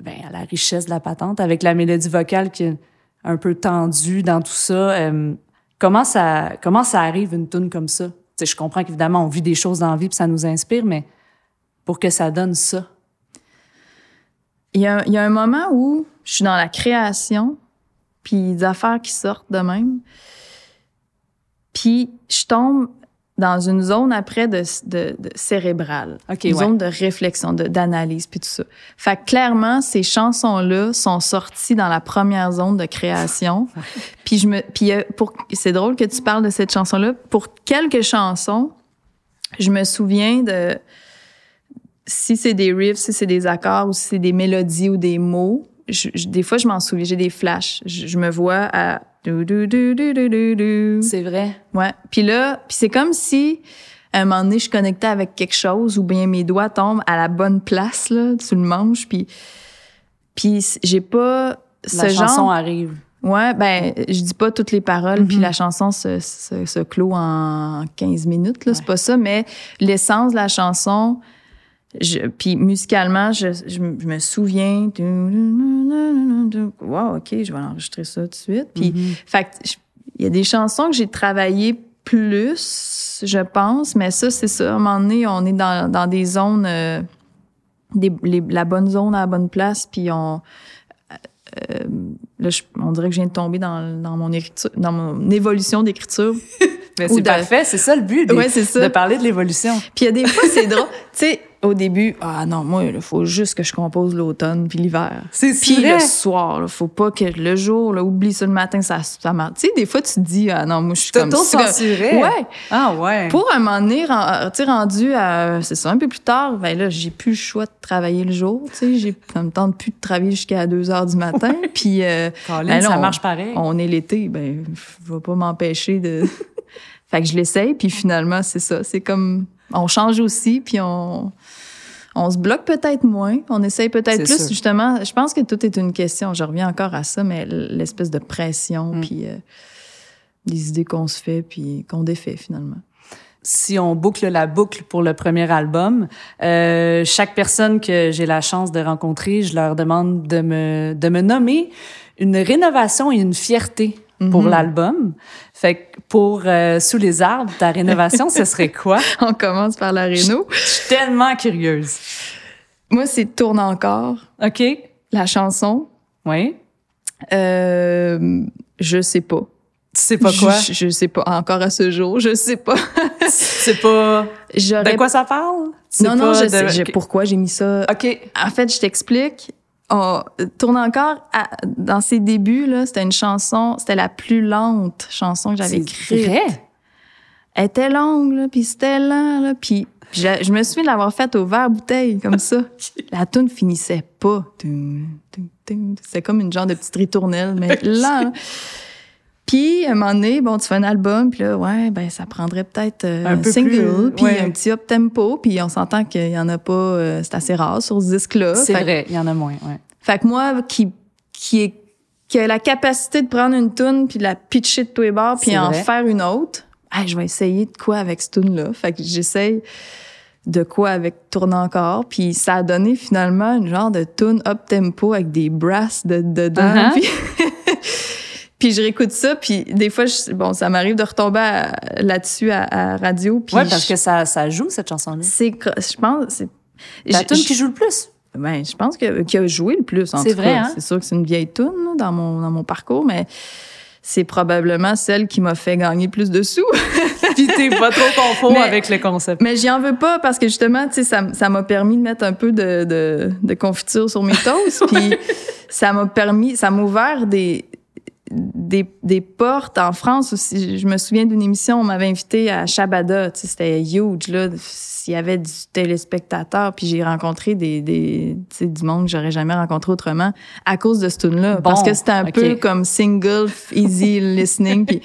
ben, à la richesse de la patente avec la mélodie vocale qui est un peu tendue dans tout ça. Euh, comment ça comment ça arrive une tune comme ça? Je comprends qu'évidemment on vit des choses dans la vie puis ça nous inspire, mais pour que ça donne ça. Il y, a, il y a un moment où je suis dans la création, puis des affaires qui sortent de même. Puis je tombe dans une zone après de, de, de cérébrale. Ok, une ouais. zone de réflexion, d'analyse, puis tout ça. Fait que clairement, ces chansons-là sont sorties dans la première zone de création. (laughs) puis je me, puis euh, pour, c'est drôle que tu parles de cette chanson-là. Pour quelques chansons, je me souviens de si c'est des riffs, si c'est des accords ou si c'est des mélodies ou des mots. Je- je- des fois, je m'en souviens, j'ai des flashs. Je, je me vois à. C'est vrai. Ouais. Puis là, puis c'est comme si à un moment donné, je connectais avec quelque chose ou bien mes doigts tombent à la bonne place là, sur le manche. Puis puis j'ai pas ce La chanson genre. arrive. Ouais, ben je dis pas toutes les paroles puis Mhm. la chanson se, se, se clôt en 15 minutes là, c'est pas ça, mais l'essence de la chanson. Je, puis musicalement, je, je, me- je me souviens. Wow, ok, je vais enregistrer ça tout de suite. Puis, fait que je- il y a des chansons que j'ai travaillé plus, je pense, mais ça, c'est ça. À un moment donné, on est dans, dans des zones, euh, des, les- la bonne zone à la bonne place, puis on. euh, là, je- on dirait que je viens de tomber dans, dans mon écriture, dans mon évolution d'écriture. (laughs) Mais c'est de- parfait, c'est ça le but, des- Ouais, ça. de parler de l'évolution. Puis il y a des fois, c'est drôle. (laughs) Tu sais, au début, ah non, moi, il faut juste que je compose l'automne puis l'hiver. C'est Puis le soir, là, faut pas que le jour, là, oublie ça le matin, ça, ça marche. Tu sais, des fois, tu te dis, ah non, moi, je suis comme ça. Ouais. Ah ouais. Pour un moment donné, tu sais, rendu à, c'est ça, un peu plus tard, ben là, j'ai plus le choix de travailler le jour, tu sais, j'ai, ça me tente plus de travailler jusqu'à 2 heures du matin, puis euh, ben là, ça on- marche pareil. on est l'été, ben, je vais pas m'empêcher de, fait que je l'essaye, puis finalement, c'est ça, c'est comme, on change aussi, puis on, on se bloque peut-être moins, on essaye peut-être plus, sûr. justement, je pense que tout est une question, je reviens encore à ça, mais l'espèce de pression, Mm. puis euh, les idées qu'on se fait, puis qu'on défait, finalement. si on boucle la boucle pour le premier album, euh, chaque personne que j'ai la chance de rencontrer, je leur demande de me, de me nommer une rénovation et une fierté pour Mhm. l'album. Fait que pour euh, Sous les arbres, ta rénovation, ce serait quoi? (laughs) On commence par la réno. Je suis tellement curieuse. Moi, c'est Tourne encore, OK? la chanson. Oui? Euh, je sais pas. Tu sais pas quoi? Je, je sais pas. Encore à ce jour, je sais pas. (laughs) C'est pas... De quoi ça parle? Non, non, je de- sais j'ai- OK. pourquoi j'ai mis ça. OK. En fait, je t'explique. On tourne encore à- dans ses débuts là, c'était une chanson, c'était la plus lente chanson que j'avais C'est écrite. vrai? Elle était longue là, puis c'était lent là, puis je, je me souviens de l'avoir faite au verre bouteille comme ça. (laughs) La tune finissait pas. C'était comme une genre de petite ritournelle mais lent. là. Puis, à un moment donné, bon, tu fais un album, puis là, ouais, ben, ça prendrait peut-être euh, Un single, puis ouais. un petit up-tempo, puis on s'entend qu'il y en a pas, euh, c'est assez rare sur ce disque-là. C'est vrai, il y en a moins, ouais. Fait que moi, qui, qui, est, qui a la capacité de prendre une tune puis de la pitcher de tous les bords, puis en vrai. faire une autre, hey, je vais essayer de quoi avec cette tune-là. Fait que j'essaye de quoi avec Tourne encore, puis ça a donné finalement une genre de tune up-tempo avec des brasses de, dedans. Uh-huh. puis, (laughs) puis je réécoute ça, puis des fois, je- bon, ça m'arrive de retomber là-dessus à, à radio. Puis Ouais, parce je- que ça, ça joue, cette chanson-là. c'est, je pense, c'est... La tune qui joue le plus. ben, je pense que qui a joué le plus en C'est vrai, hein? C'est sûr que c'est une vieille tune dans mon dans mon parcours, mais c'est probablement celle qui m'a fait gagner plus de sous. (laughs) Puis t'es pas trop confort avec le concept. mais j'y en veux pas parce que justement, tu sais, ça, m'a permis de mettre un peu de, de, de confiture sur mes toasts, (laughs) puis ça m'a permis, ça m'a ouvert des des, des portes en France aussi. Je me souviens d'une émission, on m'avait invité à Shabada, tu sais, c'était huge, là. S'il y avait du téléspectateur, puis j'ai rencontré des, des, tu sais, du monde que j'aurais jamais rencontré autrement à cause de ce tune-là. Bon, parce que c'était un peu comme single, easy (laughs) listening, puis...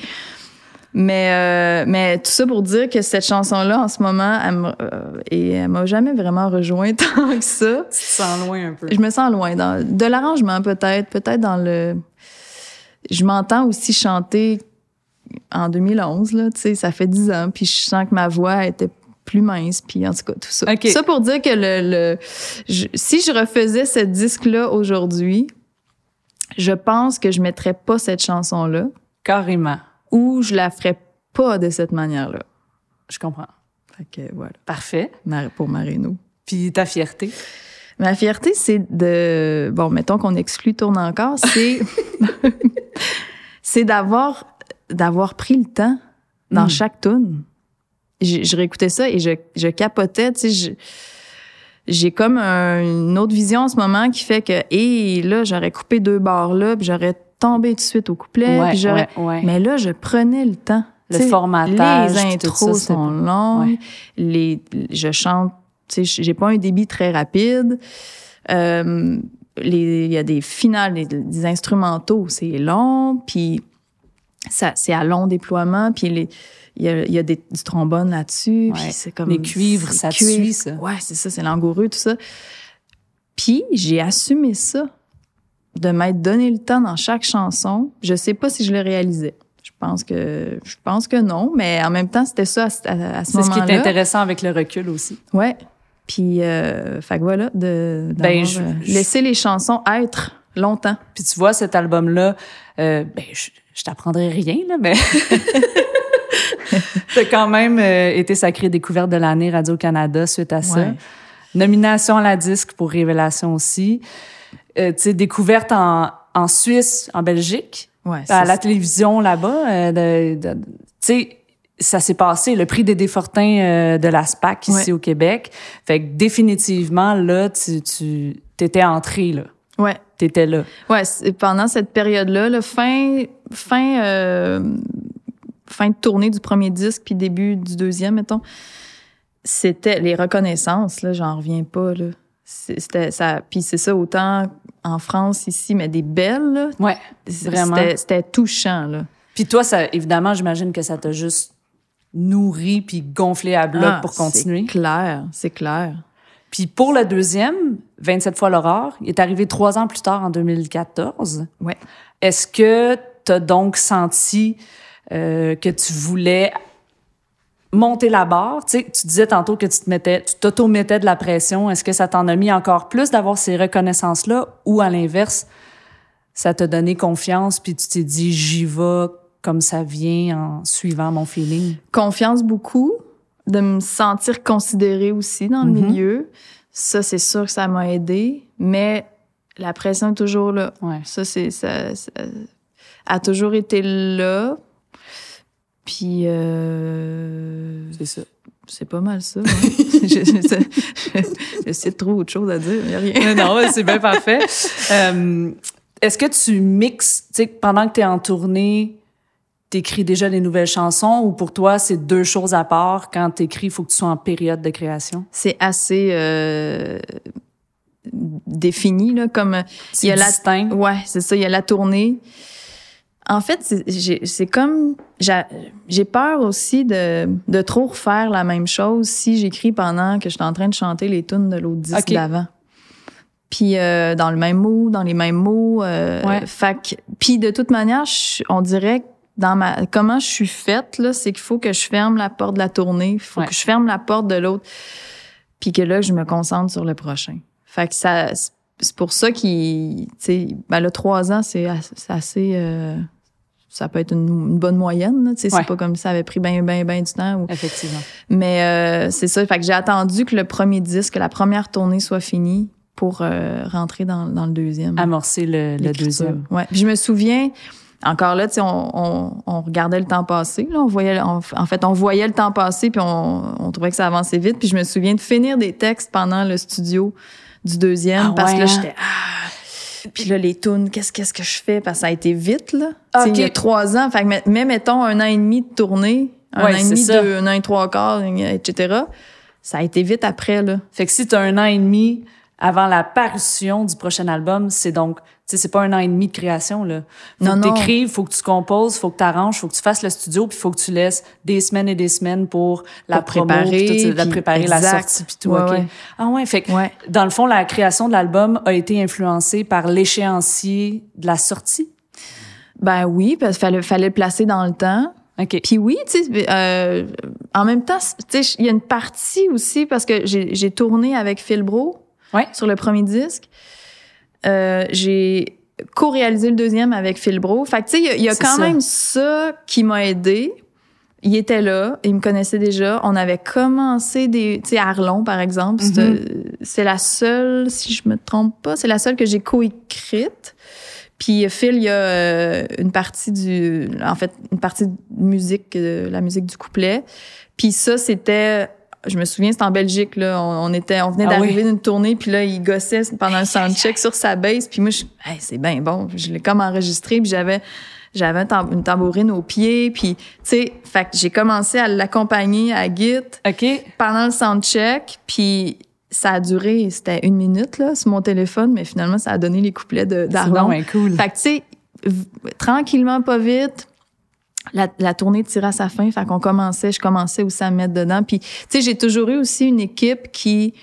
Mais, euh, mais tout ça pour dire que cette chanson-là, en ce moment, elle m'a- euh, m'a jamais vraiment rejoint (laughs) tant que ça. Tu te sens loin un peu. Je me sens loin. Dans, de l'arrangement, peut-être. Peut-être dans le. Je m'entends aussi chanter en 2011, là, tu sais, ça fait 10 ans, puis je sens que ma voix était plus mince, puis en tout cas, tout ça. Ça pour dire que le. le je- si je refaisais ce disque-là aujourd'hui, je pense que je mettrais pas cette chanson-là Carrément. ou je la ferais pas de cette manière-là. Je comprends. Fait que voilà, Parfait. Pour Marino. Puis ta fierté? Ma fierté, c'est de. Bon, mettons qu'on exclut Tourne encore, c'est. (laughs) c'est d'avoir d'avoir pris le temps dans Mm. chaque tune. Je, je réécoutais ça et je, je capotais, tu sais. je- J'ai comme un- une autre vision en ce moment qui fait que, et là, j'aurais coupé deux barres là, puis j'aurais tombé tout de suite au couplet, Ouais, puis j'aurais. ouais, ouais. Mais là, je prenais le temps. Le Tu sais, formatage, Les ça, intros sont longues. Les, je chante, tu sais, j'ai pas un débit très rapide. Euh, les- Il y a des finales, des, des instrumentaux, c'est long, puis ça, c'est à long déploiement, puis les, il y a, il y a des, du trombone là-dessus, Ouais. puis c'est comme Les cuivres, ça cuivre. suit, ça. Ouais, c'est ça, c'est langoureux tout ça. Puis j'ai assumé ça, de m'être donné le temps dans chaque chanson. Je sais pas si je le réalisais. Je pense que je pense que non, mais en même temps c'était ça à, ce- à- à ce C'est ce qui moment-là. est intéressant avec le recul aussi. Ouais. Puis euh, fait que voilà de Ben, je- euh, je- laisser les chansons être longtemps. Puis tu vois, cet album-là, euh, ben, je, je t'apprendrai rien, là, mais. (laughs) T'as quand même euh, été sacré découverte de l'année Radio-Canada suite à ça. Ouais. Nomination à la disque pour Révélation aussi. Euh, tu sais, découverte en, en Suisse, en Belgique, Ouais, à la télévision là-bas. euh, tu sais, ça s'est passé, le prix des Défortins euh, de la SPAC ici Ouais. au Québec. Fait que définitivement, là, tu, tu t'étais entré, là. Ouais. T'étais là. Ouais, pendant cette période-là, là, fin, fin, euh, fin de tournée du premier disque puis début du deuxième, mettons, c'était les reconnaissances, là, j'en reviens pas, là. C'était ça. Puis c'est ça, autant en France, ici, mais des belles, là. Ouais. C'était- Vraiment. C'était touchant, là. Puis toi, ça, évidemment, j'imagine que ça t'a juste nourri puis gonflé à bloc Ah, pour continuer. C'est clair, c'est clair. Puis pour le deuxième, 27 fois l'aurore, il est arrivé trois ans plus tard, en 2014. Ouais. Est-ce que tu as donc senti euh, que tu voulais monter la barre? Tu sais, tu disais tantôt que tu te mettais, tu t'auto-mettais de la pression. Est-ce que ça t'en a mis encore plus d'avoir ces reconnaissances-là ou à l'inverse, ça t'a donné confiance puis tu t'es dit j'y vais comme ça vient en suivant mon feeling? Confiance beaucoup, de me sentir considérée aussi dans le Mhm. milieu. Ça, c'est sûr que ça m'a aidé, mais la pression est toujours là. Ouais. Ça, c'est ça, ça a toujours été là. Puis euh, C'est ça. c'est pas mal ça. (laughs) je- J'essaie de trouver autre chose à dire, a rien. non, c'est bien parfait. Euh, Est-ce que tu mixes, tu sais, pendant que tu es en tournée, t'écris déjà des nouvelles chansons ou pour toi, c'est deux choses à part? Quand t'écris, il faut que tu sois en période de création? C'est assez euh, défini là, comme C'est Il y a la-? Ouais, c'est ça. Il y a la tournée. En fait, c'est- comme j'a- j'ai peur aussi de, de trop refaire la même chose si j'écris pendant que je suis en train de chanter les tunes de l'autre disque Ok. d'avant. Puis euh, dans le même mot, dans les mêmes mots. Euh, Ouais. que- puis de toute manière, je- on dirait que dans ma comment je suis faite là, c'est qu'il faut que je ferme la porte de la tournée, il faut Ouais. que je ferme la porte de l'autre, puis que là je me concentre sur le prochain. Fait que ça, c'est pour ça qu'il, tu sais, ben là trois ans c'est assez, assez, euh, ça peut être une, une bonne moyenne, tu sais, Ouais. c'est pas comme si ça avait pris ben ben ben du temps. ou- Effectivement. mais euh, c'est ça. Fait que j'ai attendu que le premier disque, que la première tournée soit finie pour euh, rentrer dans, dans le deuxième. Amorcer le, deuxième. Ouais. Puis je me souviens, encore là, on, on, on regardait le temps passer. Là, on voyait, on- en fait, on voyait le temps passer, puis on, trouvait que ça avançait vite. Puis je me souviens de finir des textes pendant le studio du deuxième, Ah parce que là, hein? j'étais ah. Puis là, les tunes, qu'est-ce qu'est-ce que je fais? Parce que ça a été vite là. Sais, Il y a trois ans. Fait que mettons un an et demi de tournée, un Ouais, an et demi, deux, un an et trois quarts, etc. Ça a été vite après là. Fait que si tu as un an et demi avant la parution du prochain album, c'est donc, tu sais, c'est pas un an et demi de création, là. Faut Non, que t'écrives, faut que tu composes, faut que tu arranges, faut que tu fasses le studio, puis faut que tu laisses des semaines et des semaines pour la Pour promo, préparer, puis tout la préparer, la sortie, puis tout, Ouais. Ah ouais, fait que, Ouais. dans le fond, la création de l'album a été influencée par l'échéancier de la sortie? Ben oui, parce qu'il fallait, fallait le placer dans le temps. OK. Puis oui, tu sais, euh, en même temps, tu sais, il y a une partie aussi parce que j'ai j'ai tourné avec Phil Bro Ouais. sur le premier disque. Euh, j'ai co-réalisé le deuxième avec Phil Bro. Fait que tu sais, il y a- y, quand ça. même ça qui m'a aidé. Il était là, il me connaissait déjà. On avait commencé des, tu sais, Arlon par exemple. Mm-hmm. C'est la seule, si je me trompe pas, c'est la seule que j'ai co-écrite. Puis Phil, il y a euh, une partie du, en fait, une partie de musique, euh, la musique du couplet. Puis ça, c'était, je me souviens, c'était en Belgique là. On, on était, on venait Ah d'arriver oui? d'une tournée, puis là, il gossait pendant le soundcheck sur sa bass. Puis moi, je, Hey, c'est bien bon. Je l'ai comme enregistré, puis j'avais, j'avais un une tambourine au pied, puis tu sais, fait que j'ai commencé à l'accompagner à Git pendant le soundcheck, puis ça a duré, c'était une minute là sur mon téléphone, mais finalement ça a donné les couplets de C'est d'Arlon. bien cool. Fait que tu sais, tranquillement, pas vite. La, la tournée tirait à sa fin, fait qu'on commençait, je commençais aussi à me mettre dedans. Puis, tu sais, j'ai toujours eu aussi une équipe qui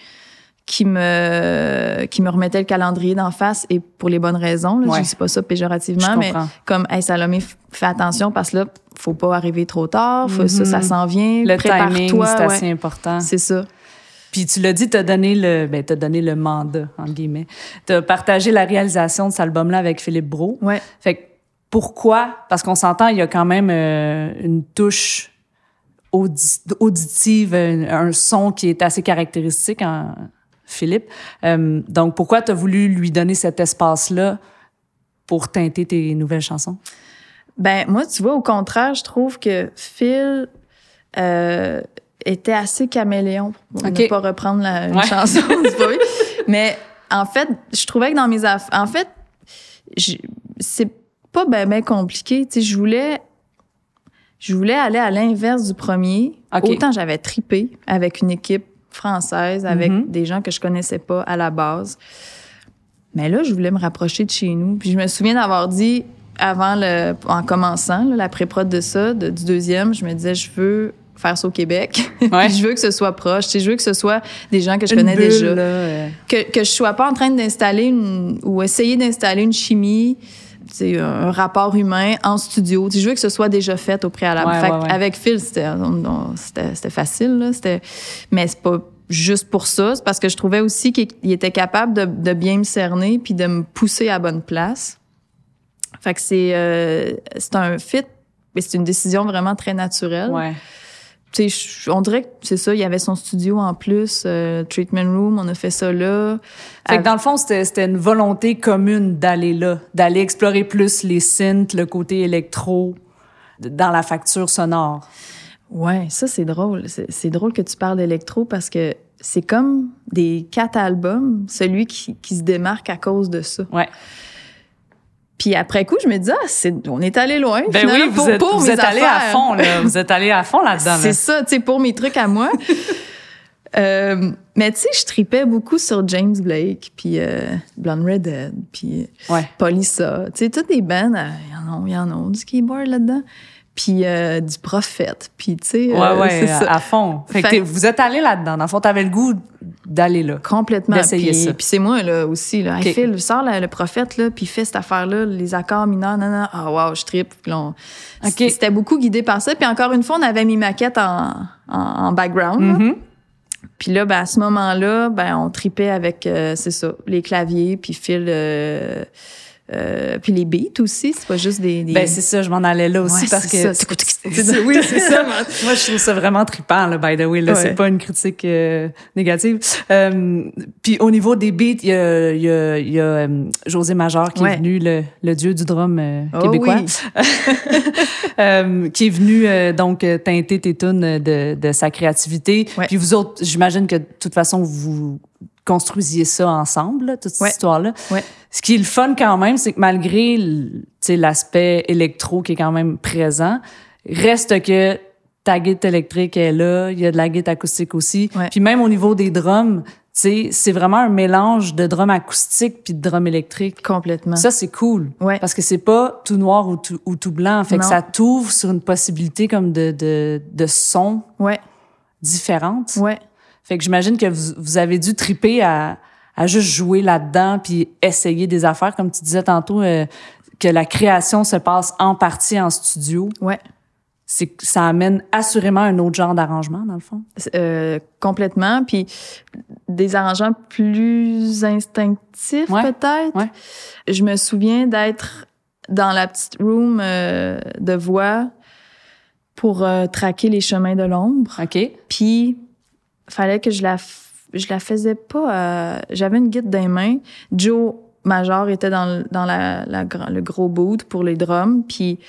qui me qui me remettait le calendrier d'en face et pour les bonnes raisons. Là, Ouais. Je dis pas ça péjorativement, mais comme hey Salomé, fais attention parce que là, faut pas arriver trop tard, faut, ça, ça s'en vient. Le timing, c'est ouais. assez important. C'est ça. Puis tu l'as dit, t'as donné le, ben t'as donné le mandat entre guillemets. T'as partagé la réalisation de cet album-là avec Philippe Bro. Ouais. Fait que pourquoi? Parce qu'on s'entend, il y a quand même euh, une touche audi- auditive, un, un son qui est assez caractéristique en Philippe. Euh, donc pourquoi t'as voulu lui donner cet espace-là pour teinter tes nouvelles chansons? Ben moi, tu vois, au contraire, je trouve que Phil, euh, était assez caméléon pour Ok. ne pas reprendre la une Ouais. chanson (laughs) du. Mais en fait, je trouvais que dans mes affaires, en fait, c'est pas ben, ben compliqué. Tu sais, je voulais, je voulais aller à l'inverse du premier. Ok. Autant j'avais tripé avec une équipe française, avec Mhm. des gens que je connaissais pas à la base. Mais là, je voulais me rapprocher de chez nous. Puis je me souviens d'avoir dit avant le, en commençant là, la pré-prod de ça, de- du deuxième, je me disais je veux faire ça au Québec. (laughs) Ouais. Puis je veux que ce soit proche. Tu sais, je veux que ce soit des gens que je Une connais bulle, déjà là, que, que je sois pas en train d'installer une, ou essayer d'installer une chimie, un rapport humain en studio. Je veux que ce soit déjà fait au préalable. Ouais, Fait ouais. Avec Phil, c'était facile. Là. C'était- Mais c'est pas juste pour ça. C'est parce que je trouvais aussi qu'il il était capable de, de bien me cerner puis de me pousser à bonne place. Fait que c'est euh, c'est un fit, mais c'est une décision vraiment très naturelle je- on dirait que c'est ça, il y avait son studio en plus, euh, treatment room, on a fait ça là. Fait que dans le fond, c'était une volonté commune d'aller là, d'aller explorer plus les synths, le côté électro dans la facture sonore. Ouais, ça c'est drôle. C'est c'est drôle que tu parles d'électro parce que c'est comme des quatre albums, celui qui, qui se démarque à cause de ça. Ouais. Puis après coup, je me dis, ah, c'est, on est allé loin. Ben oui, vous pour, êtes, pour vous mes êtes allé à fond, là. (laughs) Vous êtes allé à fond là-dedans. là. C'est ça, tu sais, pour mes trucs à moi. (laughs) Euh, mais tu sais, je tripais beaucoup sur James Blake, puis euh, Blonde Redhead, puis Ouais. Polissa. Tu sais, toutes les bandes, euh, il y en a, il y en a du keyboard là-dedans. Puis euh, du prophète, puis tu sais, Ouais, euh, ouais, ça. à, fond. Fait, que Fait- vous êtes allé là-dedans. Dans le fond, t'avais le goût d'aller là. Complètement. D'essayer Puis, ça. puis c'est moi, là, aussi. Là. Ok. Hey, Phil, sors le prophète, là, puis fais cette affaire-là, les accords mineurs, non, non. Ah, wow, je tripe. Puis là, on- Ok. C'était- beaucoup guidé par ça. Puis encore une fois, on avait mis maquette en, en, en background. là. Mhm. Puis là, ben, à ce moment-là, ben, on tripait avec, euh, c'est ça, les claviers, puis Phil, euh, euh, puis les beats aussi. C'est pas juste des... des... Ben, c'est ça, je m'en allais là aussi Ouais, parce que. ça, oui, c'est ça. (laughs) Moi, je trouve ça vraiment trippant, là, by the way. Là, Ouais. c'est pas une critique euh, négative. Euh, puis au niveau des beats, il y a, il y a, y a euh, José Major qui est venu, le, le dieu du drum euh, Oh québécois, oui. (laughs) euh, qui est venu euh, donc teinter tes tunes de, de sa créativité. Ouais. Puis vous autres, j'imagine que de toute façon, vous construisiez ça ensemble, là, toute cette Ouais. histoire-là. Ouais. Ce qui est le fun quand même, c'est que malgré l- tu sais, l'aspect électro qui est quand même présent, reste que ta guitare électrique est là, il y a de la guitare acoustique aussi. Ouais. Puis même au niveau des drums, tu sais, c'est vraiment un mélange de drum acoustique puis de drum électrique. Complètement. Ça, c'est cool. Ouais. Parce que c'est pas tout noir ou tout, ou tout blanc. Fait que ça t'ouvre sur une possibilité comme de, de, de sons Ouais, différentes. ouais. Fait que j'imagine que vous, vous avez dû triper à, à juste jouer là-dedans puis essayer des affaires. Comme tu disais tantôt, euh, que la création se passe en partie en studio. Ouais. C'est ça amène assurément un autre genre d'arrangement, dans le fond. Euh, complètement. Puis des arrangements plus instinctifs, Ouais, peut-être. ouais. Je me souviens d'être dans la petite room euh, de voix pour euh, traquer les chemins de l'ombre. OK? Puis fallait que je la je la faisais pas. euh, J'avais une guide dans les mains. Joe Major était dans, le- dans la, la le gros boot pour les drums. Puis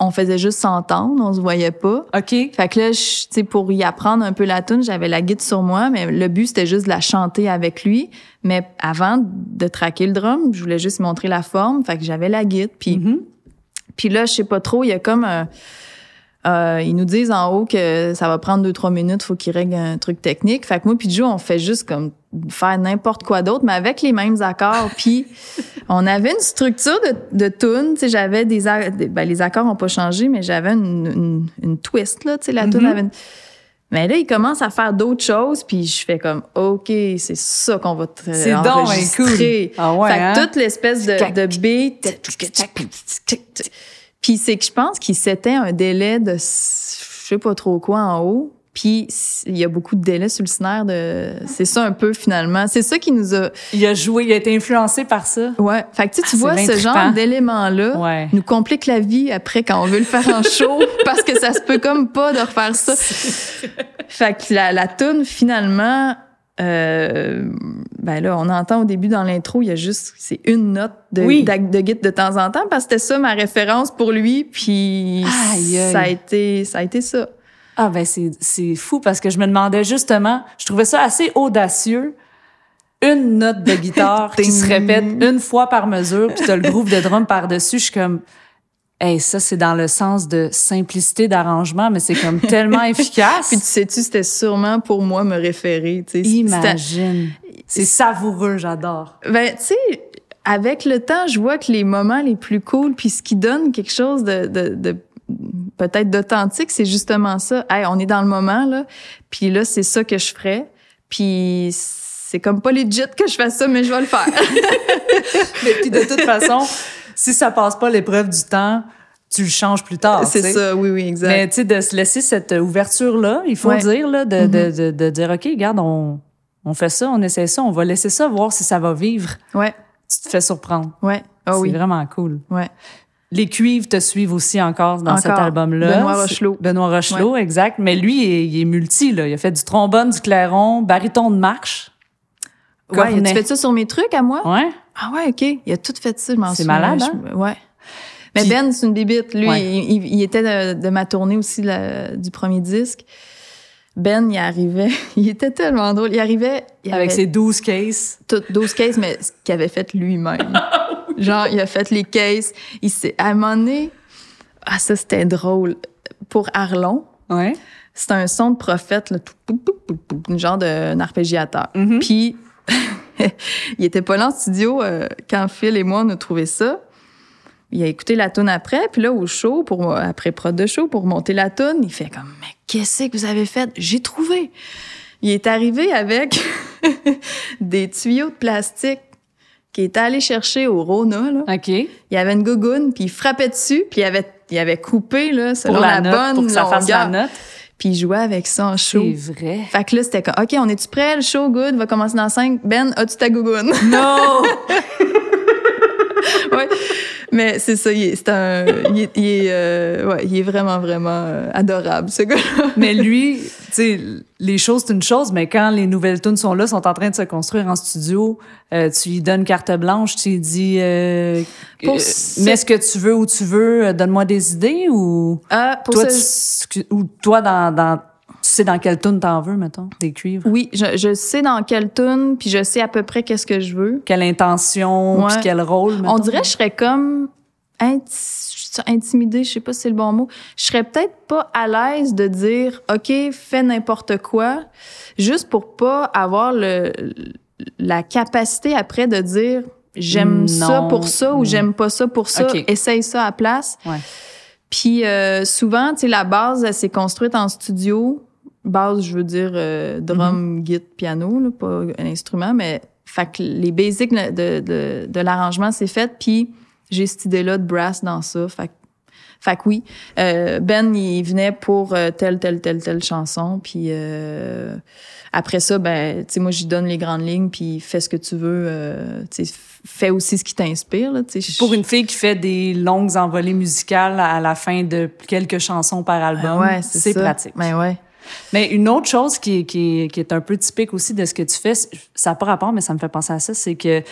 on faisait juste s'entendre, on se voyait pas. OK. Fait que là, tu sais, pour y apprendre un peu la tune, j'avais la guide sur moi, mais le but c'était juste de la chanter avec lui. Mais avant de traquer le drum, je voulais juste montrer la forme. Fait que j'avais la guide. Puis Mhm. puis là, je sais pas trop, il y a comme un- euh, ils nous disent en haut que ça va prendre deux trois minutes, faut qu'ils règlent un truc technique. Fait que moi puis Joe, on fait juste comme faire n'importe quoi d'autre, mais avec les mêmes accords. puis on avait une structure de, de tune. Tu sais, j'avais des, des- ben, les accords ont pas changé, mais j'avais une, une, une twist là. Tu sais, la tune Mhm. avait. Une... Mais là, il commence à faire d'autres choses, puis je fais comme, OK, c'est ça qu'on va C'est donc cool. Ah ouais, Fait que hein? toute l'espèce de, de beat, puis c'est que je pense qu'il s'était un délai de je sais pas trop quoi en haut. Puis il y a beaucoup de délais sur le snare de c'est ça un peu finalement. C'est ça qui nous a Il a joué, il a été influencé par ça. ouais, fait que tu sais, tu Ah, vois ce genre d'éléments là Ouais. nous complique la vie après quand on veut le faire en show (laughs) parce que ça se peut comme pas de refaire ça. (laughs) fait que la la tune finalement euh, ben là, on entend au début dans l'intro, il y a juste c'est une note de Oui. de, guide de temps en temps parce que c'était ça ma référence pour lui, puis Aïe, aïe. ça a été ça a été ça. Ah ben c'est c'est fou parce que je me demandais justement, je trouvais ça assez audacieux. Une note de guitare (laughs) qui se répète une fois par mesure, puis t'as le groove de drum par-dessus. Je suis comme, hey, ça c'est dans le sens de simplicité d'arrangement, mais c'est comme tellement (laughs) efficace. Puis tu sais-tu, c'était sûrement pour moi me référer. tu sais. C'était- Imagine. C'est savoureux, j'adore. Ben, tu sais, avec le temps, je vois que les moments les plus cool, puis ce qui donne quelque chose de, de, de peut-être d'authentique, c'est justement ça. Hey, on est dans le moment, là, puis là, c'est ça que je ferais. Puis c'est comme pas legit que je fasse ça, mais je vais le faire. (laughs) Mais puis de toute façon, si ça passe pas l'épreuve du temps, tu le changes plus tard. c'est ça, oui, oui, exact. Mais tu sais, de se laisser cette ouverture-là, il faut Ouais. Mm-hmm. dire, là, de, de, de, de dire, OK, regarde, on, on fait ça, on essaie ça, on va laisser ça, voir si ça va vivre. ouais, Tu te fais surprendre. ouais. Ah c'est oui, vraiment cool. ouais. Les cuivres te suivent aussi encore dans cet album-là. Benoît Rochelot. Benoît Rochelot, exact. Mais lui, il est, il est multi, là. Il a fait du trombone, du clairon, baryton de marche. Ouais, tu fais ça sur mes trucs à moi? Ouais. Ah ouais, OK. Il a tout fait ça, je m'en C'est souviens. malade, Je- Ouais. Mais Puis- Ben, c'est une bébite. Lui, Ouais. il, était de, de ma tournée aussi la- du premier disque. Ben, il arrivait, (laughs) il était tellement drôle. Il arrivait, il Avec ses 12 cases. tout 12 cases, mais ce qu'il avait fait lui-même. (laughs) Ah Genre, il a fait les cases. Il s'est, à un moment donné, ah, ça, c'était drôle. Pour Arlon, Ouais. c'était un son de prophète, là, tout, pou, un genre d'un arpégiateur. Mhm. Puis, (laughs) il était pas là en studio euh, quand Phil et moi, on a trouvé ça. Il a écouté la tune après, puis là, au show, pour, après prod de show, pour monter la tune, il fait comme, mais qu'est-ce que vous avez fait? J'ai trouvé. Il est arrivé avec (laughs) des tuyaux de plastique qu'il était allé chercher au Rona, là. OK. Il y avait une gougoune, puis il frappait dessus, puis il avait, il avait coupé, là, selon Pour la, la, note, bonne pour que ça fasse la longueur. note. Puis il jouait avec ça en show. C'est vrai. Fait que là, c'était comme, OK, on est-tu prêt? Le show, good, va commencer dans 5. Ben, as-tu ta gougoune? Non! (laughs) ouais. Mais c'est ça, il est, c'est un, il est, il est, euh, ouais, il est vraiment, vraiment euh, adorable, ce gars-là. mais lui, tu sais, les choses, c'est une chose, mais quand les nouvelles tunes sont là, sont en train de se construire en studio, euh, tu lui donnes carte blanche, tu lui dis, euh, Pour euh, ce- mets ce que tu veux où tu veux, euh, donne-moi des idées ou Ah, pour toi, ce- tu, ou toi, dans, dans, tu sais dans quelle tune t'en veux, mettons, des cuivres? Oui, je, je sais dans quelle tune, puis je sais à peu près qu'est-ce que je veux. Quelle intention, Ouais. puis quel rôle, mettons? On dirait que je serais comme inti- intimidée, je sais pas si c'est le bon mot. Je serais peut-être pas à l'aise de dire OK, fais n'importe quoi, juste pour pas avoir le la capacité après de dire j'aime ça pour ça ou Mm. j'aime pas ça pour ça, OK. essaye ça à place. Ouais. Puis euh, souvent, tu sais, la base, elle s'est construite en studio. Base, je veux dire euh, drum, guitare, piano, là, pas un instrument, mais fait que les basics de, de, de l'arrangement, c'est fait. Puis j'ai cette idée-là de brass dans ça. Fait, fait que oui, euh, Ben, il venait pour euh, telle, telle, telle, telle chanson. Puis euh, après ça, ben, tu sais, moi, j'y donne les grandes lignes, puis fais ce que tu veux. euh, tu sais, fais aussi ce qui t'inspire. là, tu sais. Pour une fille qui fait des longues envolées musicales à la fin de quelques chansons par album, Ben ouais, c'est pratique. Ben ouais. Mais une autre chose qui, est- qui, qui est un peu typique aussi de ce que tu fais, ça n'a pas rapport, mais ça me fait penser à ça, c'est que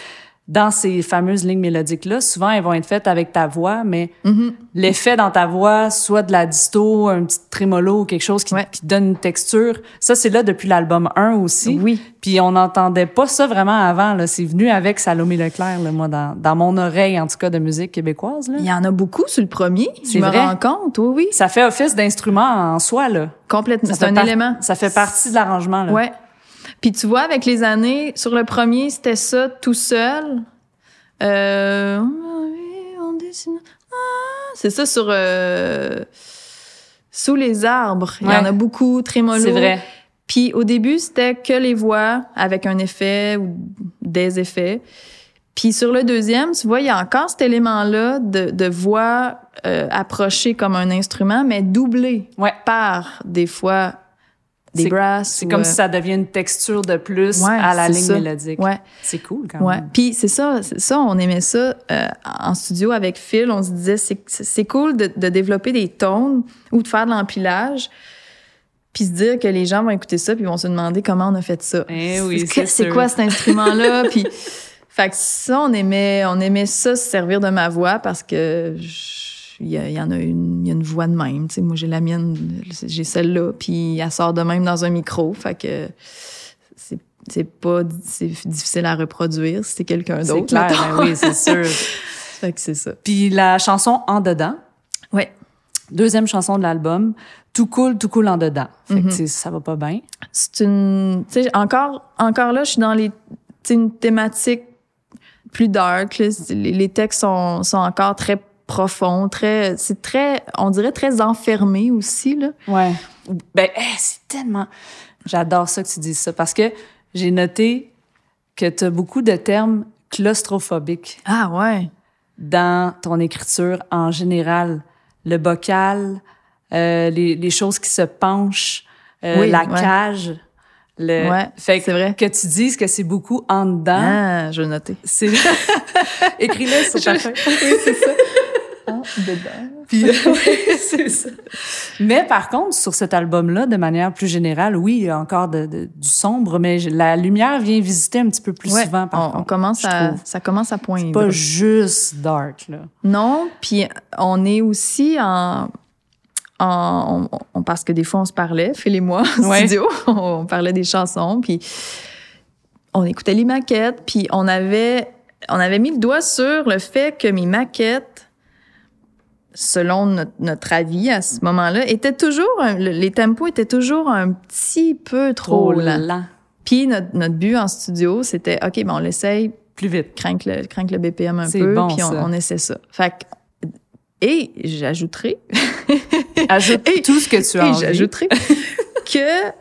dans ces fameuses lignes mélodiques-là, souvent, elles vont être faites avec ta voix, mais Mhm. l'effet dans ta voix, soit de la disto, un petit trémolo ou quelque chose qui, Ouais. qui te donne une texture, ça, c'est là depuis l'album 1 aussi. Oui. Puis on n'entendait pas ça vraiment avant. Là. C'est venu avec Salomé Leclerc, là, moi, dans, dans mon oreille, en tout cas, de musique québécoise. Là. Il y en a beaucoup sur le premier. C'est Je me vrai? rends compte, oui, oui. Ça fait office d'instrument en soi, là. Complètement. C'est un par- élément. Ça fait partie de l'arrangement, là. Ouais. Puis tu vois, avec les années, sur le premier, c'était ça tout seul. Euh, Ah, c'est ça sur euh, Sous les arbres. Il y en a beaucoup, trémolo. C'est vrai. Puis au début, c'était que les voix avec un effet ou des effets. Puis sur le deuxième, tu vois, il y a encore cet élément-là de, de voix euh, approchée comme un instrument, mais doublé Ouais. par des fois des C'est- brasses. C'est ou, comme euh, si ça devient une texture de plus Ouais, à la ligne ça. mélodique. Ouais, C'est cool quand ouais. même. Puis c'est ça, ça, on aimait ça euh, en studio avec Phil. On se disait, c'est, cool de, de développer des tones ou de faire de l'empilage. Puis se dire que les gens vont écouter ça puis ils vont se demander comment on a fait ça. Eh oui, c'est, quoi cet instrument-là? (laughs) puis, fait que ça, on aimait, on aimait ça se servir de ma voix parce que je- il y, en a une, y a une voix de même. Tu sais, moi, j'ai la mienne, j'ai celle-là, puis elle sort de même dans un micro. Fait que c'est c'est pas c'est difficile à reproduire si c'est quelqu'un C'est d'autre. clair, mettons. ben oui, c'est sûr. (laughs) fait que c'est ça. Puis la chanson En dedans, Ouais. deuxième chanson de l'album, Tout cool, tout cool en dedans. Fait sais, ça va pas bien. c'est une tu sais encore encore là je suis dans les une thématique plus dark. C'est- les, les textes sont, sont encore très profonds très c'est très on dirait très enfermé aussi là Ouais. Ben, hey, c'est tellement. J'adore ça que tu dises ça parce que j'ai noté que tu as beaucoup de termes claustrophobiques ah ouais dans ton écriture en général. Le bocal, euh, les, les choses qui se penchent, euh, Oui, la ouais. cage. Le... Ouais, fait que, c'est vrai. que tu dises que c'est beaucoup en dedans. ah je vais noter C'est (laughs) (laughs) écris-le sur ta feuille. (laughs) oui c'est ça ah, dedans (laughs) Puis, c'est ça. Mais par contre, sur cet album-là, de manière plus générale, oui, il y a encore de, de- du sombre, mais la lumière vient visiter un petit peu plus Ouais, souvent, par on, on contre. commence à ça commence à poindre Pas juste dark, là. Non, puis on est aussi en, en on- on- parce que des fois on se parlait, Phil et moi, (laughs) en Ouais. studio, on parlait des chansons, puis on écoutait les maquettes, puis on avait on avait mis le doigt sur le fait que mes maquettes, selon notre, notre avis à ce moment-là, étaient toujours un- les tempos étaient toujours un petit peu trop, lents. Puis notre, notre but en studio, c'était ok, ben on l'essaye Plus vite. crainte le, crainte le BPM un peu, bon, puis on, on essaie ça. Fait que- et j'ajouterai, (laughs) Ajoute Et- tout ce que tu as et envie. j'ajouterai (laughs) que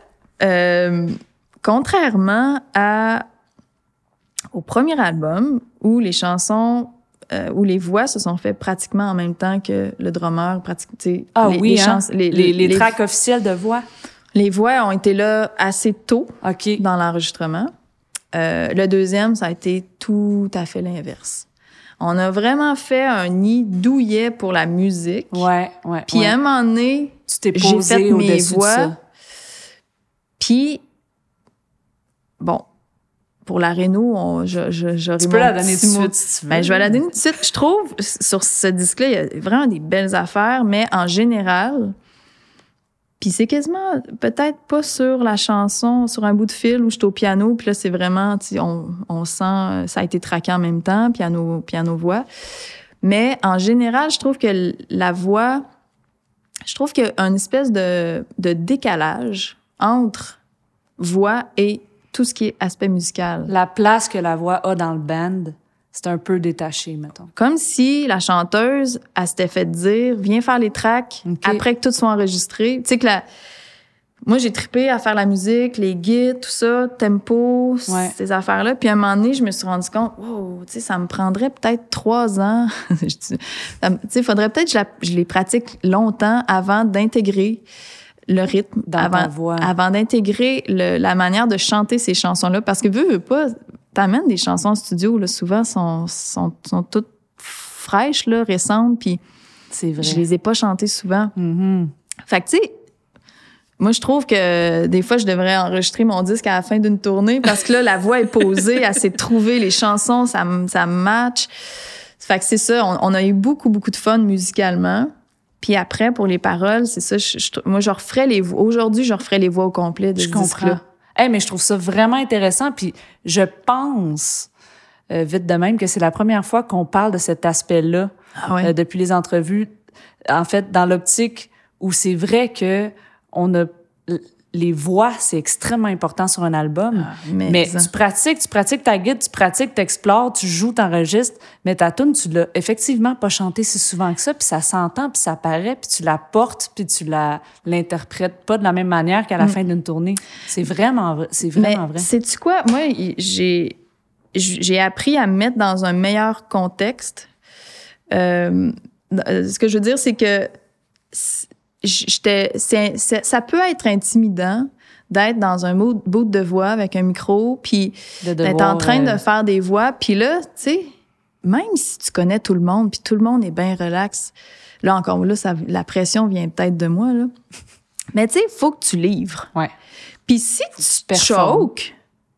euh, contrairement à au premier album où les chansons euh, où les voix se sont faites pratiquement en même temps que le drummer pratique Ah les, oui, les, hein? les, Les, les, tracks officiels de voix? les voix ont été là assez tôt dans l'enregistrement. Euh, le deuxième, ça a été tout à fait l'inverse. On a vraiment fait un nid douillet pour la musique. Ouais, ouais. Puis ouais. à un moment donné, j'ai fait mes voix. Puis, bon, pour la Renault, on, je, je, j'aurais Tu peux la donner tout de suite si tu veux. Ben, je vais la donner tout de suite. Je trouve, sur ce disque-là, il y a vraiment des belles affaires, mais en général, puis c'est quasiment, peut-être pas sur la chanson, sur un bout de fil où je suis au piano, puis là, c'est vraiment, tu on, on sent, ça a été traqué en même temps, piano, piano-voix. Mais en général, je trouve que la voix, je trouve qu'il y a une espèce de, de décalage entre voix et tout ce qui est aspect musical. La place que la voix a dans le band, c'est un peu détaché, mettons. Comme si la chanteuse, elle s'était fait dire, viens faire les tracks après que tout soit enregistré. Tu sais que la... Moi, j'ai trippé à faire la musique, les guides, tout ça, tempo, Ouais. ces affaires-là. Puis à un moment donné, je me suis rendu compte, wow, tu sais, ça me prendrait peut-être trois ans. (laughs) Tu sais, faudrait peut-être que je, la- je les pratique longtemps avant d'intégrer le rythme, Dans avant, voix. avant d'intégrer le- la manière de chanter ces chansons-là. Parce que veux, veux pas, t'amènes des chansons en studio, là, souvent, sont, sont, sont toutes fraîches, là, récentes, puis C'est vrai. je les ai pas chantées souvent. Mhm. Fait que, tu sais, moi, je trouve que des fois, je devrais enregistrer mon disque à la fin d'une tournée parce que là, la voix est posée, elle s'est trouvée, les chansons, ça, ça match. Fait que c'est ça, on, on a eu beaucoup, beaucoup de fun musicalement. Puis après, pour les paroles, c'est ça, je, je- moi, je referais les voix. Aujourd'hui, je referais les voix au complet de Je ce comprends. Hey, mais je trouve ça vraiment intéressant. Puis je pense, euh, vite de même, que c'est la première fois qu'on parle de cet aspect-là Ah ouais. euh, depuis les entrevues. En fait, dans l'optique où c'est vrai que on a les voix, c'est extrêmement important sur un album. Ah, mais tu pratiques, tu pratiques ta guide, tu pratiques, t'explores, tu joues, t'enregistres, mais ta tune, tu l'as effectivement pas chantée si souvent que ça, puis ça s'entend, puis ça paraît, puis tu la portes, puis tu la l'interprètes pas de la même manière qu'à la fin d'une tournée. C'est vraiment vrai, c'est Mm. Mais vraiment vrai. sais-tu quoi? Moi, j'ai j'ai appris à me mettre dans un meilleur contexte. Euh, euh, ce que je veux dire, c'est que j'étais, ça peut être intimidant d'être dans un bout de voix avec un micro, puis d'être en train euh, de faire des voix, puis là, tu sais, même si tu connais tout le monde, puis tout le monde est bien relax, là encore là, ça, la pression vient peut-être de moi là. Mais tu sais, faut que tu livres. Ouais. Puis si tu choques,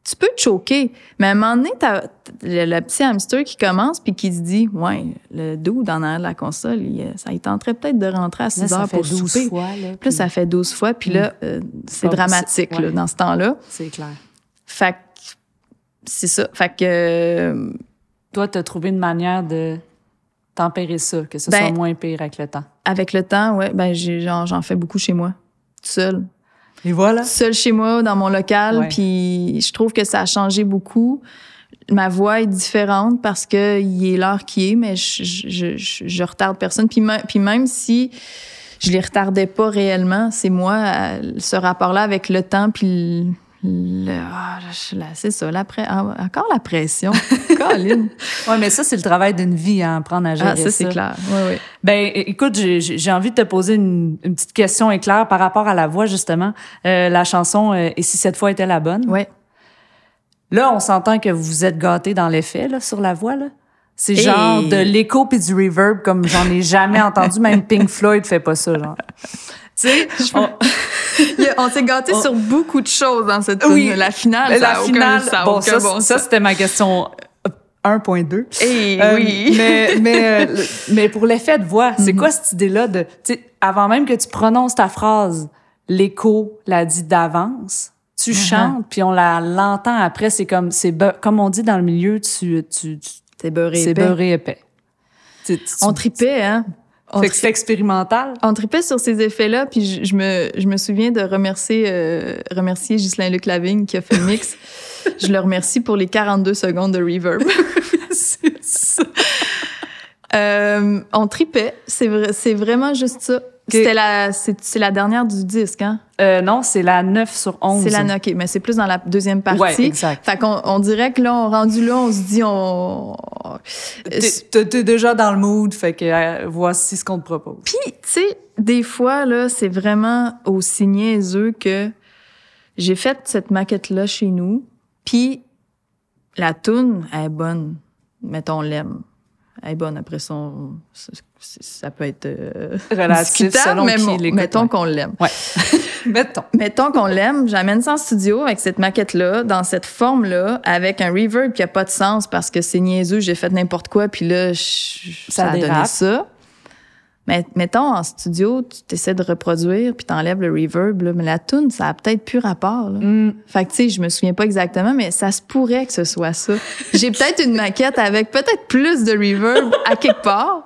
tu peux te choquer. Mais à un moment donné, t'as le, le petit hamster qui commence puis qui se dit, ouais, le arrière de la console, il, euh, ça il tenterait peut-être de rentrer à 6 Là, ça heures pour 12 souper. fois. Là, Puis puis ça fait 12 fois, puis là, euh, c'est dramatique là, dans ce temps-là. C'est clair. Fait que c'est ça. Fait que euh, Toi, tu as trouvé une manière de tempérer ça, que ce Ben- soit moins pire avec le temps. avec le temps, ouais, ben j'en fais beaucoup chez moi, toute seule. Et voilà. Seule chez moi dans mon local, Ouais. puis je trouve que ça a changé beaucoup. Ma voix est différente parce que il est l'heure qui est, mais je, je, je, je retarde personne. Puis, me- puis même si je les retardais pas réellement, c'est moi euh, ce rapport-là avec le temps puis ah, c'est ça, la encore la pression. (laughs) Colin. Oui, mais ça, c'est le travail d'une vie, hein, apprendre à gérer Ah, ça c'est clair. Ouais. Ben, écoute, j'ai- envie de te poser une, une petite question éclair par rapport à la voix, justement. Euh, la chanson euh, Et si cette fois était la bonne? Ouais. Là, on s'entend que vous êtes gâté dans l'effet, là, sur la voix, là. C'est Hey! genre de l'écho puis du reverb comme j'en ai jamais (laughs) entendu. Même Pink Floyd fait pas ça, genre. tu sais, on- (laughs) on s'est gâté On- sur beaucoup de choses dans cette Oui. La finale, ça la aucun- finale, ça bon, aucun ça, bon ça c'était ma question euh, 1.2. Eh Euh, oui. mais, mais, euh, mais pour l'effet de voix, c'est Mhm. quoi cette idée-là de, tu sais, avant même que tu prononces ta phrase, l'écho l'a dit d'avance, tu Uh-huh. chantes, puis on la l'entend après, c'est comme, c'est comme on dit dans le milieu, tu, tu, tu- C'est beurré c'est épais. beurré épais. Tu- tu- On tripait, hein? On, fait que c'est expérimental. on tripait sur ces effets-là, puis je, je me, je me souviens de remercier, euh, remercier Ghislain Luc Lavigne qui a fait le mix. (laughs) je le remercie pour les 42 secondes de reverb. (laughs) c'est ça. Euh, on tripait, c'est vrai, c'est vraiment juste ça. C'était la, c'est, c'est la dernière du disque, hein? Euh, non, c'est la 9 sur 11. C'est la ok, mais c'est plus dans la deuxième partie. Ouais, exact. Fait qu'on on dirait que là, on rendu là, on se dit, on. T'es- déjà dans le mood, fait que euh, voici ce qu'on te propose. Puis, tu sais, des fois, là, c'est vraiment aussi niaiseux que j'ai fait cette maquette-là chez nous, puis la toune, elle est bonne. Mettons, on l'aime. Elle est bonne. Après ça, on- ça, peut être euh, Relatif (laughs) selon mais qui l'écoute, mettons qu'on l'aime. Ouais. (laughs) Mettons. Mettons qu'on l'aime, j'amène ça en studio avec cette maquette-là, dans cette forme-là, avec un reverb qui a pas de sens parce que c'est niaiseux, j'ai fait n'importe quoi, puis là, je- Ça ça, a donné ça. Mais mettons, en studio, tu essaies de reproduire, puis t'enlèves le reverb, là, mais la tune, ça a peut-être plus rapport. Là. Mm. Fait que, tu sais, je me souviens pas exactement, mais ça se pourrait que ce soit ça. (laughs) J'ai peut-être une maquette avec peut-être plus de reverb à quelque part.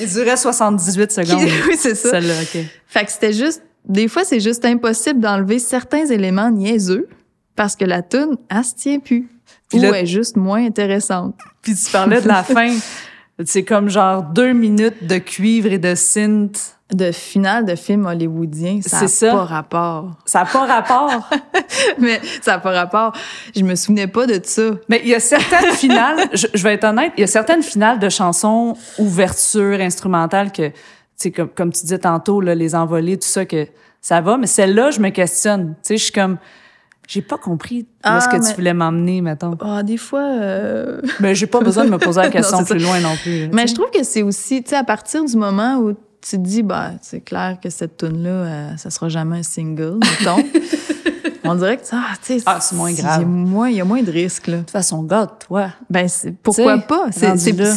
Il durait 78 secondes. (laughs) oui, c'est ça. Celle-là, OK. Fait que c'était juste, des fois, c'est juste impossible d'enlever certains éléments niaiseux parce que la tune, elle se tient plus. Puis Ou là- elle est juste moins intéressante. Puis tu parlais de la (laughs) fin. C'est comme genre deux minutes de cuivre et de synth. De finale de film hollywoodien, ça n'a pas rapport. Ça n'a pas rapport. (laughs) Mais ça n'a pas rapport. Je me souvenais pas de ça. Mais il y a certaines (laughs) finales, je, je vais être honnête, il y a certaines finales de chansons ouverture instrumentale que, tu sais, comme, comme tu disais tantôt, là, les envolées, tout ça, que ça va. Mais celle-là, je me questionne. Tu sais, je suis comme, j'ai pas compris où Ah, est-ce que mais- tu voulais m'emmener, mettons. Ah, des fois. euh, Mais j'ai pas besoin de me poser la (laughs) question Non, plus ça. loin non plus. Mais je trouve que c'est aussi, tu sais, à partir du moment où tu te dis, bah, c'est clair que cette tune là euh, ça sera jamais un single, mettons. (laughs) On dirait que, ah, tu sais, Ah, c'est moins grave. Il y a moins, il y a moins de risques, là. De toute façon, God, toi. Ben, pourquoi T'sais, pas?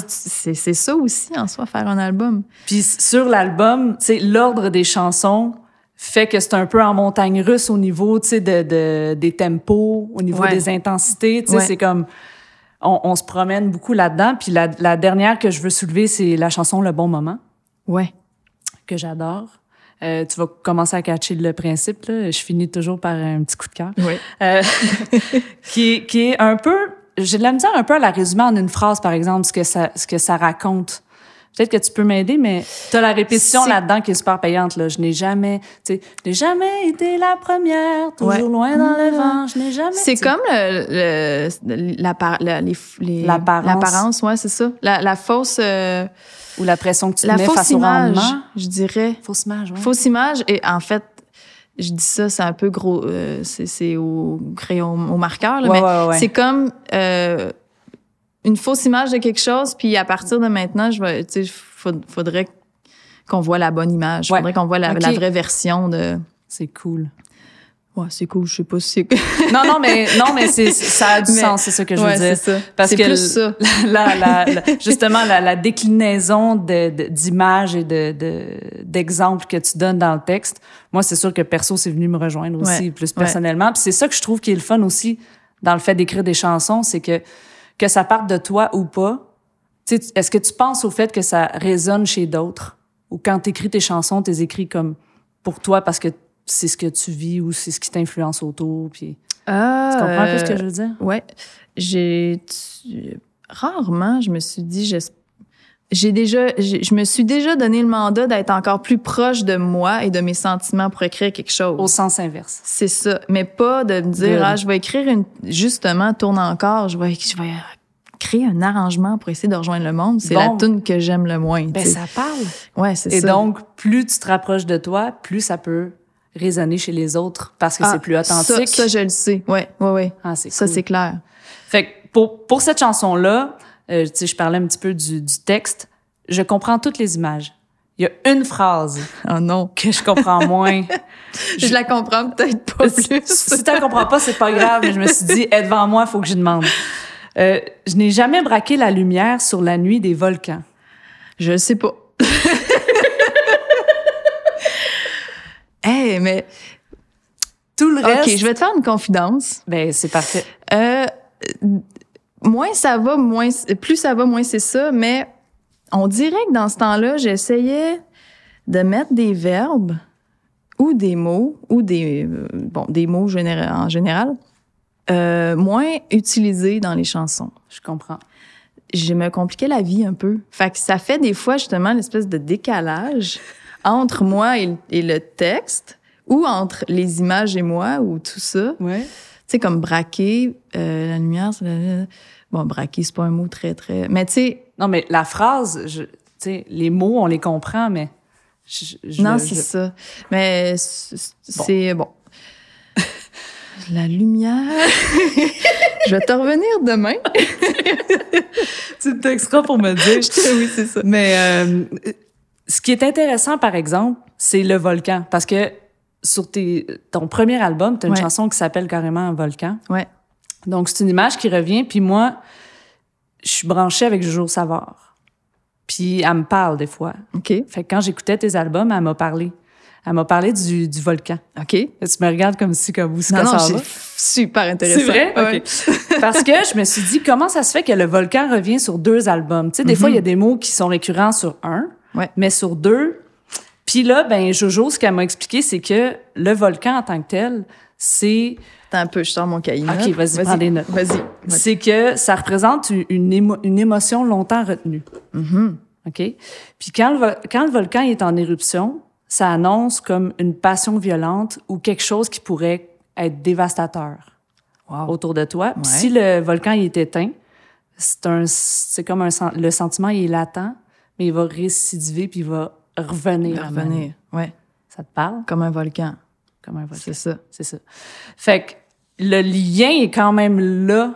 C'est ça aussi, en soi, faire un album. Puis sur l'album, tu sais, l'ordre des chansons fait que c'est un peu en montagne russe au niveau, tu sais, de, de- des tempos, au niveau Ouais. des intensités. Tu sais, Ouais. c'est comme... On, on se promène beaucoup là-dedans. Puis la, la dernière que je veux soulever, c'est la chanson Le Bon Moment, Ouais. que j'adore. Euh, tu vas commencer à catcher le principe. Là. Je finis toujours par un petit coup de cœur. Ouais. Euh, (laughs) qui, qui est un peu... J'ai de la misère un peu à la résumer en une phrase, par exemple, ce que ça, ce que ça raconte. Peut-être que tu peux m'aider, mais tu as la répétition là-dedans qui est super payante. Là. Je n'ai jamais... Tu sais, je n'ai jamais été la première, toujours Ouais. loin dans le vent. Je n'ai jamais... C'est comme le, le- la, les, les- L'apparence. l'apparence, ouais, c'est ça. La, la fausse, euh, Ou la pression que tu la mets fausse face au image, rendement. je dirais. Fausse image, ouais. Fausse image, et en fait, je dis ça, c'est un peu gros, euh, c'est, c'est au crayon, au marqueur, là, Ouais, mais ouais, ouais. c'est comme euh, une fausse image de quelque chose, puis à partir de maintenant, je vais, tu sais, faudrait qu'on voit la bonne image, Ouais. faudrait qu'on voit la, vraie version de. C'est cool. Ouais, c'est cool, je sais pas si c'est (laughs) Non, non, mais non, mais c'est ça a du Mais- sens, c'est ça que je Ouais, veux dire. c'est ça. Parce que plus ça. (laughs) La, la, la- justement la, déclinaison de- de- d'images et de de- d'exemples que tu donnes dans le texte, moi c'est sûr que perso c'est venu me rejoindre aussi Ouais, plus personnellement. Puis c'est ça que je trouve qui est le fun aussi dans le fait d'écrire des chansons, c'est que que ça parte de toi ou pas. Est-ce que tu penses au fait que ça résonne chez d'autres? Ou quand tu écris tes chansons, tu les écris comme pour toi parce que c'est ce que tu vis ou c'est ce qui t'influence autour puis Ah, tu comprends un peu ce que euh, je veux dire? Ouais. J'ai rarement, je me suis dit, j'es- j'ai déjà, je me suis déjà donné le mandat d'être encore plus proche de moi et de mes sentiments pour écrire quelque chose. au sens inverse. C'est ça, mais pas de me dire ah je vais écrire une justement tourne encore, je vais je vais créer un arrangement pour essayer de rejoindre le monde. C'est la tune que j'aime le moins. Ben ça parle. ouais, c'est Et ça. donc, plus tu te rapproches de toi, plus ça peut résonner chez les autres parce que Ah, c'est plus authentique. Ça, ça, je le sais. Ouais, ouais, ouais. Ah, c'est Ça cool. c'est clair. Fait que pour, pour cette chanson-là, euh, tu sais, je parlais un petit peu du, du texte. Je comprends toutes les images. Il y a une phrase Oh non. que je comprends moins. (laughs) Je la comprends peut-être pas plus. Si tu comprends pas, c'est pas grave, mais je me suis dit, (laughs) est devant moi, il faut que je demande. Euh, je n'ai jamais braqué la lumière sur la nuit des volcans. Je sais pas. (laughs) hey, mais Tout le reste, OK, je vais te faire une confidence. ben c'est parfait. Euh, moins ça va, moins plus ça va, moins c'est ça, mais on dirait que dans ce temps-là, j'essayais de mettre des verbes ou des mots ou des euh, bon, des mots en général euh, moins utilisés dans les chansons. Je comprends. je me compliquais la vie un peu. Fait que ça fait des fois justement l'espèce de décalage entre moi et, le- et le texte ou entre les images et moi ou tout ça. Ouais. Tu sais, comme braquer, euh, la lumière, c'est la- Bon, braquer, c'est pas un mot très, très... Mais tu sais, Non, mais la phrase, je, tu sais, les mots, on les comprend, mais je, je- non, je- c'est ça. Mais c'est... c'est- Bon. (laughs) la lumière... je vais te revenir demain. (laughs) tu me texteras pour me dire. oui, c'est ça. Mais euh, ce qui est intéressant, par exemple, c'est le volcan. Parce que sur tes, ton premier album, tu as une Ouais. chanson qui s'appelle carrément Un volcan. Ouais. Donc, c'est une image qui revient. Puis moi, je suis branchée avec Jojo Savard. Puis elle me parle des fois. OK. Fait que quand j'écoutais tes albums, elle m'a parlé. Elle m'a parlé du, du volcan. OK. Tu me regardes comme si, comme vous, ce Non, non, ça va. super intéressant. C'est vrai? Ouais. OK. Parce que je me suis dit, comment ça se fait que le volcan revient sur deux albums? Tu sais, des fois, il y a des mots qui sont récurrents sur un, Mhm. Ouais. mais sur deux. Puis là, ben, Jojo, ce qu'elle m'a expliqué, c'est que le volcan en tant que tel, c'est, Attends un peu, je sors mon cahier. OK, vas-y, prends des notes. Vas-y. c'est que ça représente une, une, émo- une émotion longtemps retenue. Mhm. OK? Puis quand le, quand le volcan est en éruption, ça annonce comme une passion violente ou quelque chose qui pourrait être dévastateur Wow. autour de toi. Puis Ouais. si le volcan il est éteint, c'est un c'est comme un le sentiment il est latent, mais il va récidiver puis il va revenir. Revenir. Ouais. Ça te parle? Comme un volcan. comme un volcan. C'est ça. C'est ça. Fait que le lien est quand même là,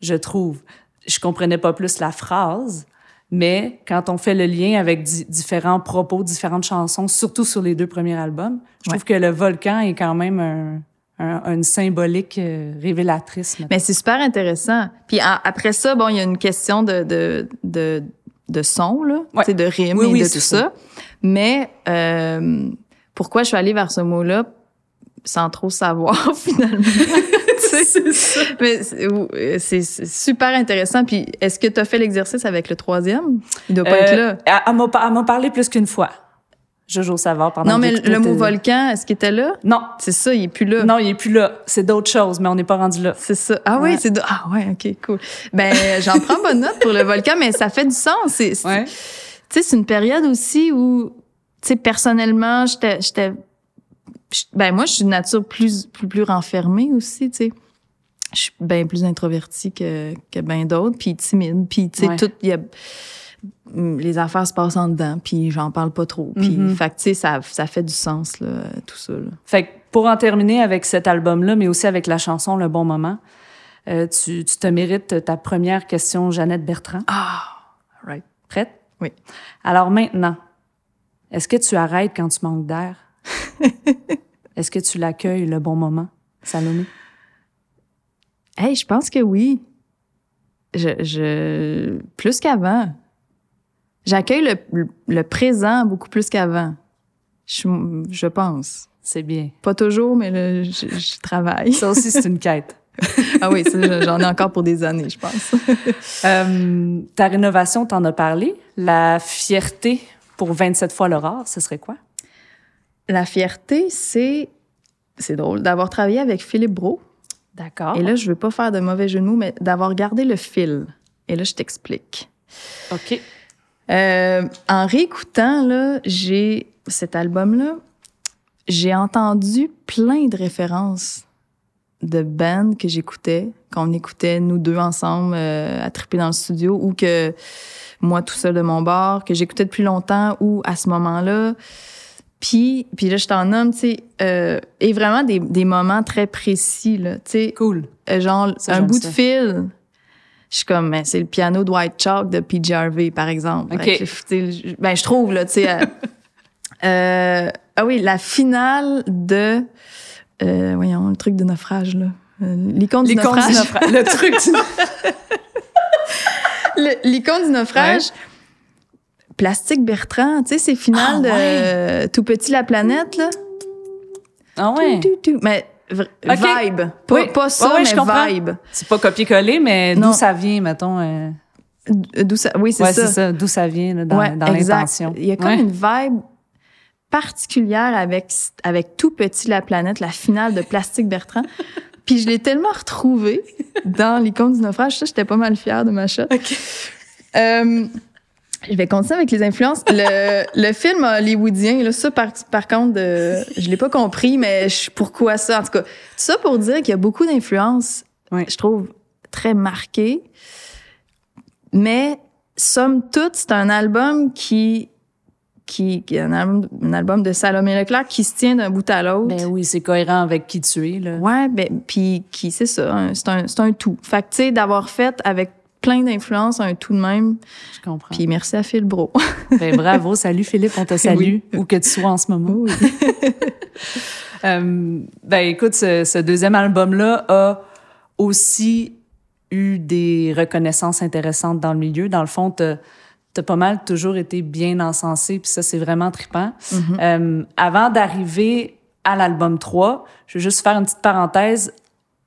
je trouve. Je comprenais pas plus la phrase, mais quand on fait le lien avec di- différents propos, différentes chansons, surtout sur les deux premiers albums, je Ouais. trouve que le volcan est quand même un, un- une symbolique euh, révélatrice. mettons. Mais c'est super intéressant. Puis après ça, bon, il y a une question de, de, de, de son, là, Ouais. de rime Oui, et oui, de c'est tout ça. ça. Mais euh, pourquoi je suis allée vers ce mot-là sans trop savoir, (laughs) finalement? (laughs) Tu sais? Mais c'est euh, c'est c'est super intéressant. Puis est-ce que tu as fait l'exercice avec le troisième? Il doit pas être Euh, là? Elle, elle m'a parlé plus qu'une fois. Jojo Savard pendant Non, mais le mot volcan, est-ce qu'il était là? Non, C'est ça, il est plus là. non, il est plus là. C'est d'autres choses, mais on n'est pas rendu là. C'est ça. Ah Ouais. oui, c'est. Ah ouais, OK, cool. Ben, j'en prends bonne note pour le volcan, mais ça fait du sens. C'est, Ouais. Tu sais, c'est une période aussi où, tu sais, personnellement, j'étais... j'étais ben, moi, je suis de nature plus, plus, plus renfermée aussi, tu sais. Je suis bien plus introvertie que, que bien d'autres, puis timide, puis, tu sais, Ouais. tout... il y a- les affaires se passent en dedans, puis j'en parle pas trop. Puis, Mhm. fait que, tu sais, ça, ça fait du sens, là, tout ça, là. Fait que pour en terminer avec cet album-là, mais aussi avec la chanson Le Bon Moment, euh, tu, tu te mérites ta première question, Jeannette Bertrand. Ah! Right. Prête? Oui. Alors maintenant, est-ce que tu arrêtes quand tu manques d'air? (laughs) Est-ce que tu l'accueilles le bon moment, Salomé? Hey, je pense que oui. Je, je plus qu'avant. J'accueille le, le, présent beaucoup plus qu'avant. Je, je pense. C'est bien. Pas toujours, mais le, je, je travaille. Ça aussi, c'est une quête. (laughs) ah oui, j'en ai encore pour des années, je pense. (laughs) euh, ta rénovation, t'en as parlé. La fierté pour 27 fois l'aurore, ce serait quoi? La fierté, c'est, c'est drôle, d'avoir travaillé avec Philippe Bro. D'accord. Et là, je veux pas faire de mauvais mots, mais d'avoir gardé le fil. Et là, je t'explique. OK. Euh, en réécoutant, là, j'ai cet album-là, j'ai entendu plein de références de bands que j'écoutais, qu'on écoutait nous deux ensemble euh, à triper dans le studio, ou que moi tout seul de mon bar, que j'écoutais depuis longtemps, ou à ce moment-là. Puis, puis là, je t'en nomme, tu sais, euh, et vraiment des, des moments très précis, là, tu sais. Cool. Euh, genre, Ça, un bout de fil. Je suis comme, ben, c'est le piano de White Chalk de Harvey, par exemple. Que, ben, je trouve, là, tu sais. euh, (laughs) euh, ah oui, la finale de, euh, voyons, le truc de naufrage, là. L'icône du naufrage. du naufrage. Le truc du L'icône du naufrage. (laughs) (laughs) Plastique Bertrand, tu sais, c'est finales Ah, de ouais. Tout petit la planète, là. Ah ouais. Tout, tout, tout. Mais vibe. Pas, Oui. pas ça, Ouais, ouais, je mais comprends. vibe. C'est pas copier-coller, mais d'où ça vient, mettons. euh, D'où ça, oui, c'est ouais, ça. c'est ça. D'où ça vient, là, dans, Ouais, dans l'intention. Il y a comme Ouais. une vibe particulière avec, avec Tout Petit la planète, la finale de Plastique Bertrand. (laughs) Puis je l'ai tellement retrouvée dans l'icône du naufrage. Ça, j'étais pas mal fière de ma shot. Euh, je vais continuer avec les influences. Le, (laughs) le film hollywoodien, là, ça, par, par contre, euh, je l'ai pas compris, mais je, pourquoi ça? En tout cas, tout ça pour dire qu'il y a beaucoup d'influences, Ouais. je trouve, très marquées. Mais, somme toute, c'est un album qui, qui, qui est un album, un album de Salomé Leclerc qui se tient d'un bout à l'autre. Ben oui, c'est cohérent avec qui tu es, là. Ouais, ben, puis qui, c'est ça, un- c'est un, c'est un tout. Fait que, tu sais, d'avoir fait avec plein d'influences un tout de même. Je comprends. Puis merci à Phil Bro. Ben, (laughs) bravo. Salut, Philippe. On te salue, où que tu sois en ce moment. (laughs) Euh, ben écoute, ce, ce deuxième album-là a aussi eu des reconnaissances intéressantes dans le milieu. Dans le fond, t'as as pas mal toujours été bien encensé, puis ça, c'est vraiment trippant. Euh, avant d'arriver à l'album 3, je veux juste faire une petite parenthèse.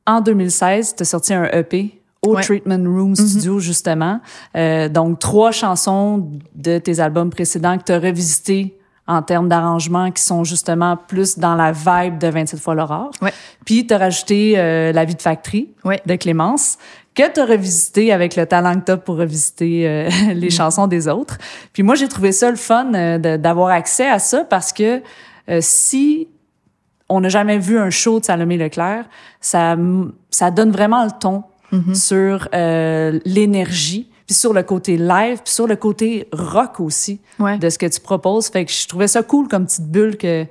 En 2016, tu as sorti un EP au Ouais. Treatment Room Studio, justement. Euh, donc, trois chansons de tes albums précédents que tu as revisité en termes d'arrangement qui sont justement plus dans la vibe de 27 fois l'aurore. Ouais. Puis, tu as rajouté euh, La vie de factory Ouais. de Clémence que tu as revisité avec le talent que tu pour revisiter euh, (laughs) les chansons des autres. Puis moi, j'ai trouvé ça le fun euh, d'avoir accès à ça parce que euh, si on n'a jamais vu un show de Salomé Leclerc, ça, ça donne vraiment le ton sur euh, l'énergie, puis sur le côté live, puis sur le côté rock aussi Ouais. de ce que tu proposes. Fait que je trouvais ça cool comme petite bulle que,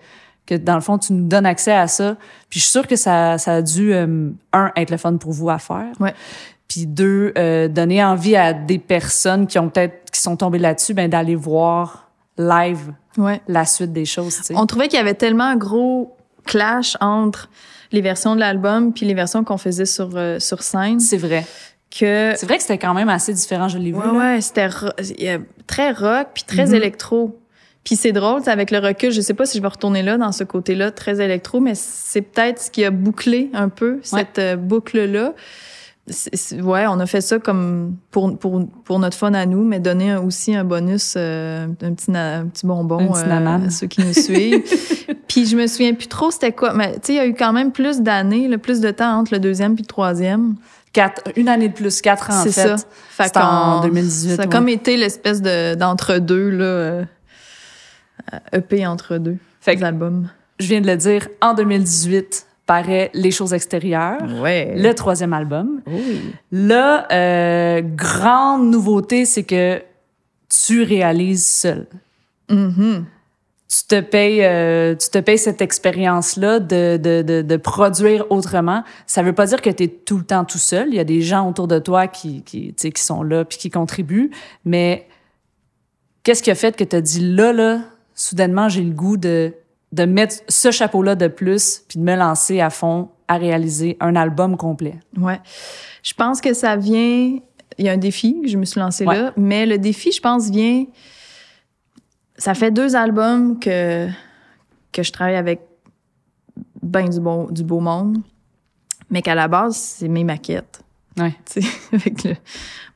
que dans le fond, tu nous donnes accès à ça. Puis je suis sûre que ça, ça a dû, euh, un, être le fun pour vous à faire. Ouais. Puis deux, euh, donner envie à des personnes qui ont peut-être, qui sont tombées là-dessus, ben, d'aller voir live Ouais. la suite des choses. On trouvait qu'il y avait tellement un gros clash entre les versions de l'album puis les versions qu'on faisait sur, euh, sur scène C'est vrai. que C'est vrai que c'était quand même assez différent, je l'ai vu. ouais là. ouais c'était ro- très rock puis très Mhm. électro puis c'est drôle c'est avec le recul je sais pas si je vais retourner là dans ce côté-là très électro mais c'est peut-être ce qui a bouclé un peu cette euh, boucle là ouais on a fait ça comme pour pour pour notre fun à nous mais donner aussi un bonus euh, un petit na- un petit bonbon Un petit euh, à ceux qui nous suivent (laughs) puis je me souviens plus trop c'était quoi mais tu sais il y a eu quand même plus d'années le plus de temps entre le deuxième puis le troisième Quatre, une année de plus, quatre ans, en c'est fait. ça. Fait en qu'on- 2018, Ça a ouais. comme été l'espèce de d'entre-deux, là. euh, EP entre deux Fait albums. Je viens de le dire, en 2018, paraît Les choses extérieures, Ouais. le troisième album. Oui. Là, euh, grande nouveauté, c'est que tu réalises seul. Mhm. Tu te payes, euh, tu te payes cette expérience-là de, de, de, de produire autrement. Ça veut pas dire que tu es tout le temps tout seul. Il y a des gens autour de toi qui, qui, qui sont là puis qui contribuent. Mais qu'est-ce qui a fait que tu as dit là, là, soudainement, j'ai le goût de de mettre ce chapeau-là de plus, puis de me lancer à fond à réaliser un album complet? Ouais. Je pense que ça vient. Il y a un défi, je me suis lancée là, mais le défi, je pense, vient. Ça fait deux albums que, que je travaille avec ben du, bon, du beau monde, mais qu'à la base, c'est mes maquettes. Ouais. (laughs) Tu sais, avec le.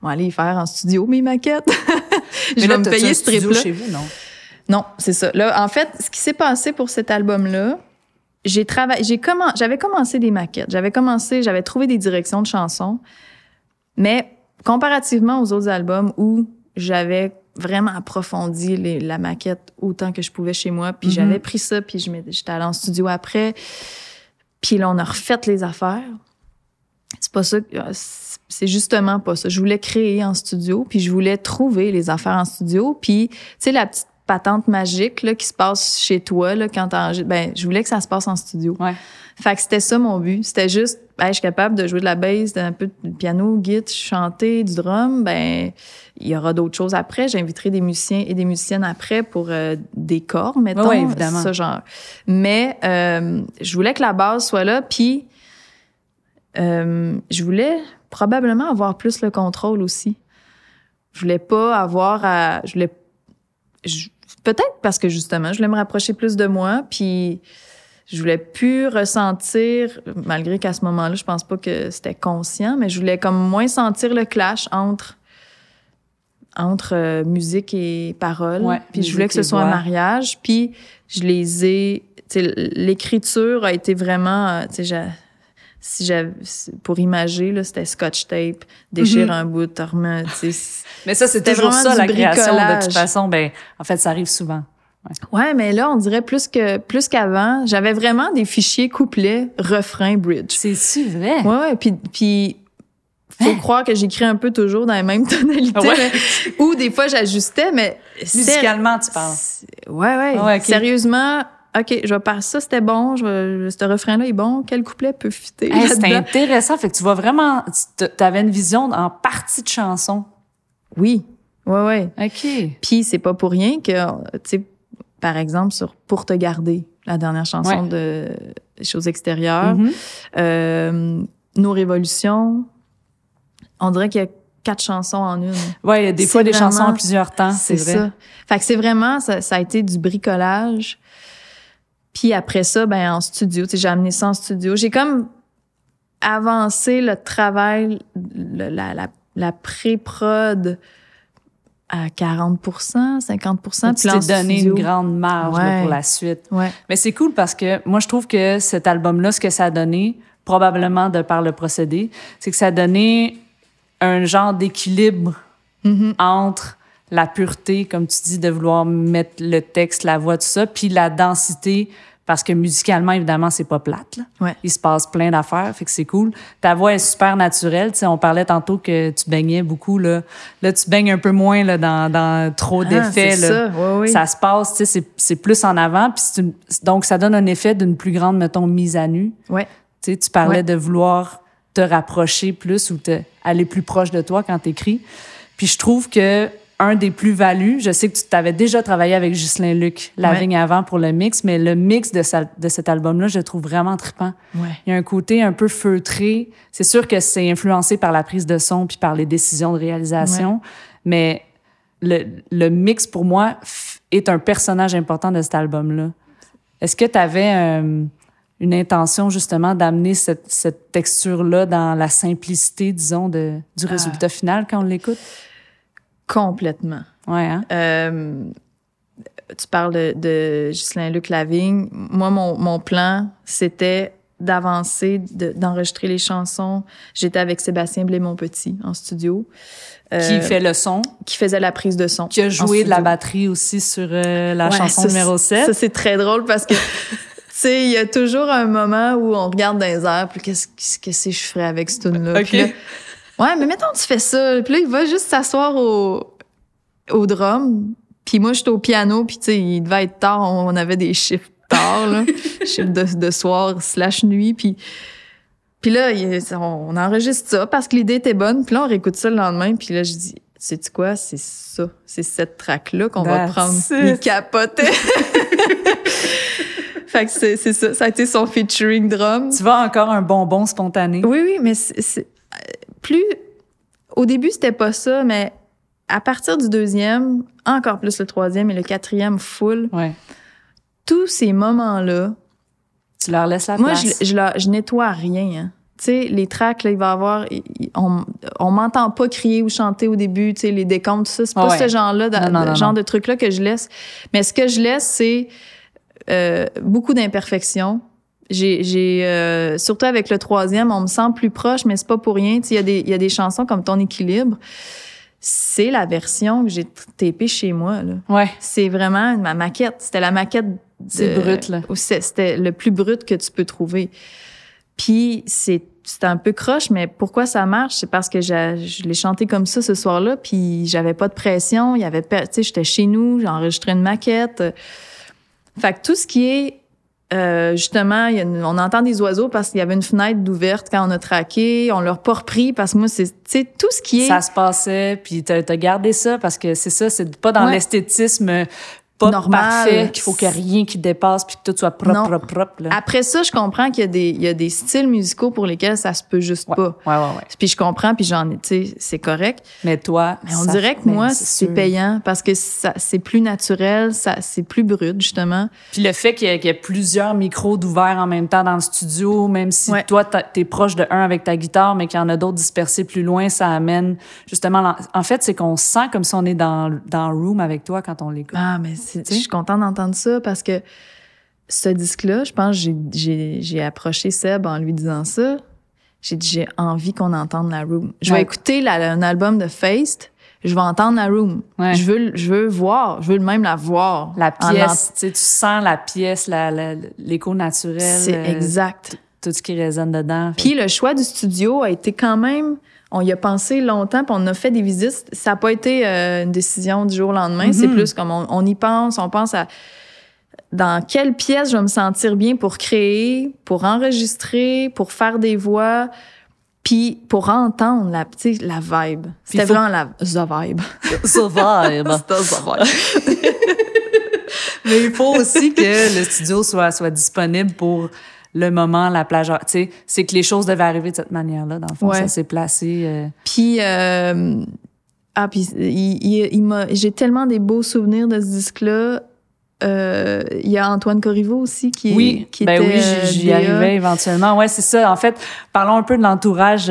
Bon, aller y faire en studio mes maquettes. (laughs) je vais me payer ce trip-là. chez vous, non? Non, c'est ça. Là, en fait, ce qui s'est passé pour cet album-là, j'ai travaillé, j'ai commencé, j'avais commencé des maquettes, j'avais commencé, j'avais trouvé des directions de chansons, mais comparativement aux autres albums où j'avais vraiment approfondi les, la maquette autant que je pouvais chez moi, puis Mhm. j'avais pris ça, puis j'étais allée en studio après, puis là on a refait les affaires. C'est pas ça, euh, c'est justement pas ça. Je voulais créer en studio, puis je voulais trouver les affaires en studio, puis tu sais la petite patente magique là, qui se passe chez toi là, quand ben je voulais que ça se passe en studio. Ouais. Fait que c'était ça mon but. C'était juste, ben, je suis capable de jouer de la bass, d'un peu de piano, guitare, chanter, du drum. Ben, il y aura d'autres choses après. J'inviterai des musiciens et des musiciennes après pour euh, des corps, mettons. Ouais, évidemment. Ça, genre. Mais euh, je voulais que la base soit là, puis euh, je voulais probablement avoir plus le contrôle aussi. Je voulais pas avoir à... Je voulais... je- Peut-être parce que justement, je voulais me rapprocher plus de moi, puis je voulais plus ressentir, malgré qu'à ce moment-là, je pense pas que c'était conscient, mais je voulais comme moins sentir le clash entre entre euh, musique et parole. Ouais, puis je voulais que ce soit un mariage. Puis je les ai... L'écriture a été vraiment... euh, tu sais, j'a- si j'avais pour imager là c'était scotch tape déchire Mhm. un bout sais Mais ça, c'est C'était toujours vraiment ça, la création. De toute façon, ben, en fait, ça arrive souvent. Ouais, mais là, on dirait plus que plus qu'avant, j'avais vraiment des fichiers couplets, refrain, bridge. C'est-tu vrai? Ouais, ouais, puis puis faut croire que j'écris un peu toujours dans les mêmes tonalités, Ah ouais? ou des fois j'ajustais, mais c'est- Musicalement, tu parles. Ouais, ouais. Sérieusement, ok, je vais par ça, c'était bon, je vais, ce refrain-là est bon, quel couplet peut fitter Hey, c'est là-dedans? intéressant. Fait que tu vois vraiment, tu avais une vision en partie de chanson. Oui, ouais, ouais. OK. Puis c'est pas pour rien que, tu sais, par exemple, sur Pour te garder, la dernière chanson Ouais. de Choses extérieures, Mhm. euh, Nos révolutions, on dirait qu'il y a quatre chansons en une. Ouais, il y a des fois des chansons en plusieurs temps, c'est vrai. ça. Fait que c'est vraiment, ça, ça a été du bricolage. Puis après ça, ben en studio, tu sais, j'ai amené ça en studio. J'ai comme avancé le travail, le- la, la, la pré-prod à 40% 50 Tu puis en t'es donné studio- une grande marge là, pour la suite. Ouais. Mais c'est cool parce que moi, je trouve que cet album-là, ce que ça a donné, probablement de par le procédé, c'est que ça a donné un genre d'équilibre Mhm. entre la pureté, comme tu dis, de vouloir mettre le texte, la voix, tout ça, puis la densité, parce que musicalement, évidemment, c'est pas plate. Là. Ouais. Il se passe plein d'affaires, fait que c'est cool. Ta voix est super naturelle. Sais, on parlait tantôt que tu baignais beaucoup. Là, là tu baignes un peu moins là, dans, dans trop Ah, d'effets. ça, ouais, ouais. Ça se passe, c'est- c'est plus en avant. Puis une- donc, ça donne un effet d'une plus grande, mettons, mise à nu. Ouais. Tu sais, tu parlais de vouloir te rapprocher plus ou te, aller plus proche de toi quand tu écris. Puis je trouve que un des plus-values, je sais que tu t'avais déjà travaillé avec Ghislain Luc la Ouais. vigne avant pour le mix, mais le mix de, sa- de cet album-là, je le trouve vraiment trippant. Ouais. Il y a un côté un peu feutré. C'est sûr que c'est influencé par la prise de son puis par les décisions de réalisation, mais le, le mix, pour moi, est un personnage important de cet album-là. Est-ce que tu avais une intention, justement, d'amener cette, cette texture-là dans la simplicité, disons, de, du Ah. résultat final quand on l'écoute? Complètement. Ouais, hein? Euh, tu parles de, de Ghislain Luc Lavigne. Moi, mon, mon plan, c'était d'avancer, de- d'enregistrer les chansons. J'étais avec Sébastien Blais-Monpetit en studio. euh, Qui fait le son, qui faisait la prise de son. qui a joué de la batterie aussi sur euh, la Ouais, chanson ça, numéro c'est- 7. Ça, c'est très drôle parce que, (laughs) tu sais, il y a toujours un moment où on regarde dans les airs, puis qu'est-ce qu'est-ce que je ferais avec ce tune-là? Ouais, mais mettons, tu fais ça. Puis là, il va juste s'asseoir au, au drum. Puis moi, j'étais au piano, puis tu sais, il devait être tard. On avait des chiffres tard, là. (laughs) chiffres de, de soir slash nuit. Puis, puis là, on, enregistre ça parce que l'idée était bonne. Puis là, on réécoute ça le lendemain. Puis là, je dis, sais-tu quoi? C'est ça. C'est cette track-là qu'on va prendre. Il capotait. (laughs) fait que c'est ça. Ça a été son featuring drum. Tu vois encore un bonbon spontané. Oui, oui, mais c'est plus. Au début, c'était pas ça, mais à partir du deuxième, encore plus le troisième et le quatrième full, Ouais. tous ces moments-là, Tu leur laisses la moi, place? je, je, je nettoie rien. hein. Tu sais, les tracks, là, il va y avoir. on on m'entend pas crier ou chanter au début, tu sais, les décomptes, tout ça. C'est pas ouais. ce genre-là, genre non. de truc-là que je laisse. Mais ce que je laisse, c'est euh, beaucoup d'imperfections. J'ai, euh, surtout avec le troisième, on me sent plus proche, mais c'est pas pour rien. Il y, a des- il y a des chansons comme Ton équilibre. C'est la version que j'ai tapée chez moi. Là. Ouais. C'est vraiment ma maquette. C'était la maquette. C'est brut, là. C'était le plus brut que tu peux trouver. Puis c'est c'était un peu croche, mais pourquoi ça marche, c'est parce que j'ai- je l'ai chanté comme ça ce soir-là, puis j'avais pas de pression, il y avait, tu sais, j'étais chez nous, j'ai enregistré une maquette. Fait que tout ce qui est euh, justement, il y a une- on entend des oiseaux parce qu'il y avait une fenêtre d'ouverte quand on a traqué, on l'a pas repris parce que moi c'est, tout ce qui est Ça se passait, puis t'as as gardé ça parce que c'est ça, c'est pas dans Ouais. l'esthétisme pas Normal. parfait, qu'il faut qu'il y ait rien qui dépasse puis que tout soit propre, Non. propre, propre. Là. Après ça, je comprends qu'il y a des, il y a des styles musicaux pour lesquels ça se peut juste Ouais. pas. ouais, ouais, ouais. Puis je comprends, puis j'en ai, tu sais, c'est correct. Mais toi, Mais on ça- dirait que moi, c'est payant parce que ça, c'est plus naturel, ça, c'est plus brut, justement. Puis le fait qu'il y, y ait plusieurs micros d'ouverts en même temps dans le studio, même si Ouais. toi, t'es proche de un avec ta guitare, mais qu'il y en a d'autres dispersés plus loin, ça amène justement... En fait, c'est qu'on sent comme si on est dans, dans room avec toi quand on l'écoute. Ah, mais? Je suis contente d'entendre ça parce que ce disque-là, je pense que j'ai- approché Seb en lui disant ça. J'ai dit, j'ai envie qu'on entende la room. Je vais Ouais. écouter la- un album de Faced, je vais entendre la room. Ouais. Je, veux, je veux voir, je veux même la voir. La pièce, tu sens la pièce, la- la- l'écho naturel, C'est euh, exact. tout ce qui résonne dedans. Puis le choix du studio a été quand même. On y a pensé longtemps, puis on a fait des visites. Ça n'a pas été euh, une décision du jour au lendemain. C'est Mhm. plus comme on, on y pense, on pense à dans quelle pièce je vais me sentir bien pour créer, pour enregistrer, pour faire des voix, puis pour entendre la, la vibe. C'était faut- vraiment la the vibe. Ben. (laughs) C'était the vibe. (laughs) Mais il faut aussi que le studio soit, soit disponible pour le moment, la plage. Tu sais, c'est que les choses devaient arriver de cette manière-là, dans le fond. Ouais. Ça s'est placé. euh, Puis, euh, ah, puis il, il, il m'a, j'ai tellement des beaux souvenirs de ce disque-là. Euh, Il y a Antoine Corriveau aussi qui, est- Oui, qui ben était oui, j'y- arrivais éventuellement. Ouais, c'est ça. En fait, parlons un peu de l'entourage. tu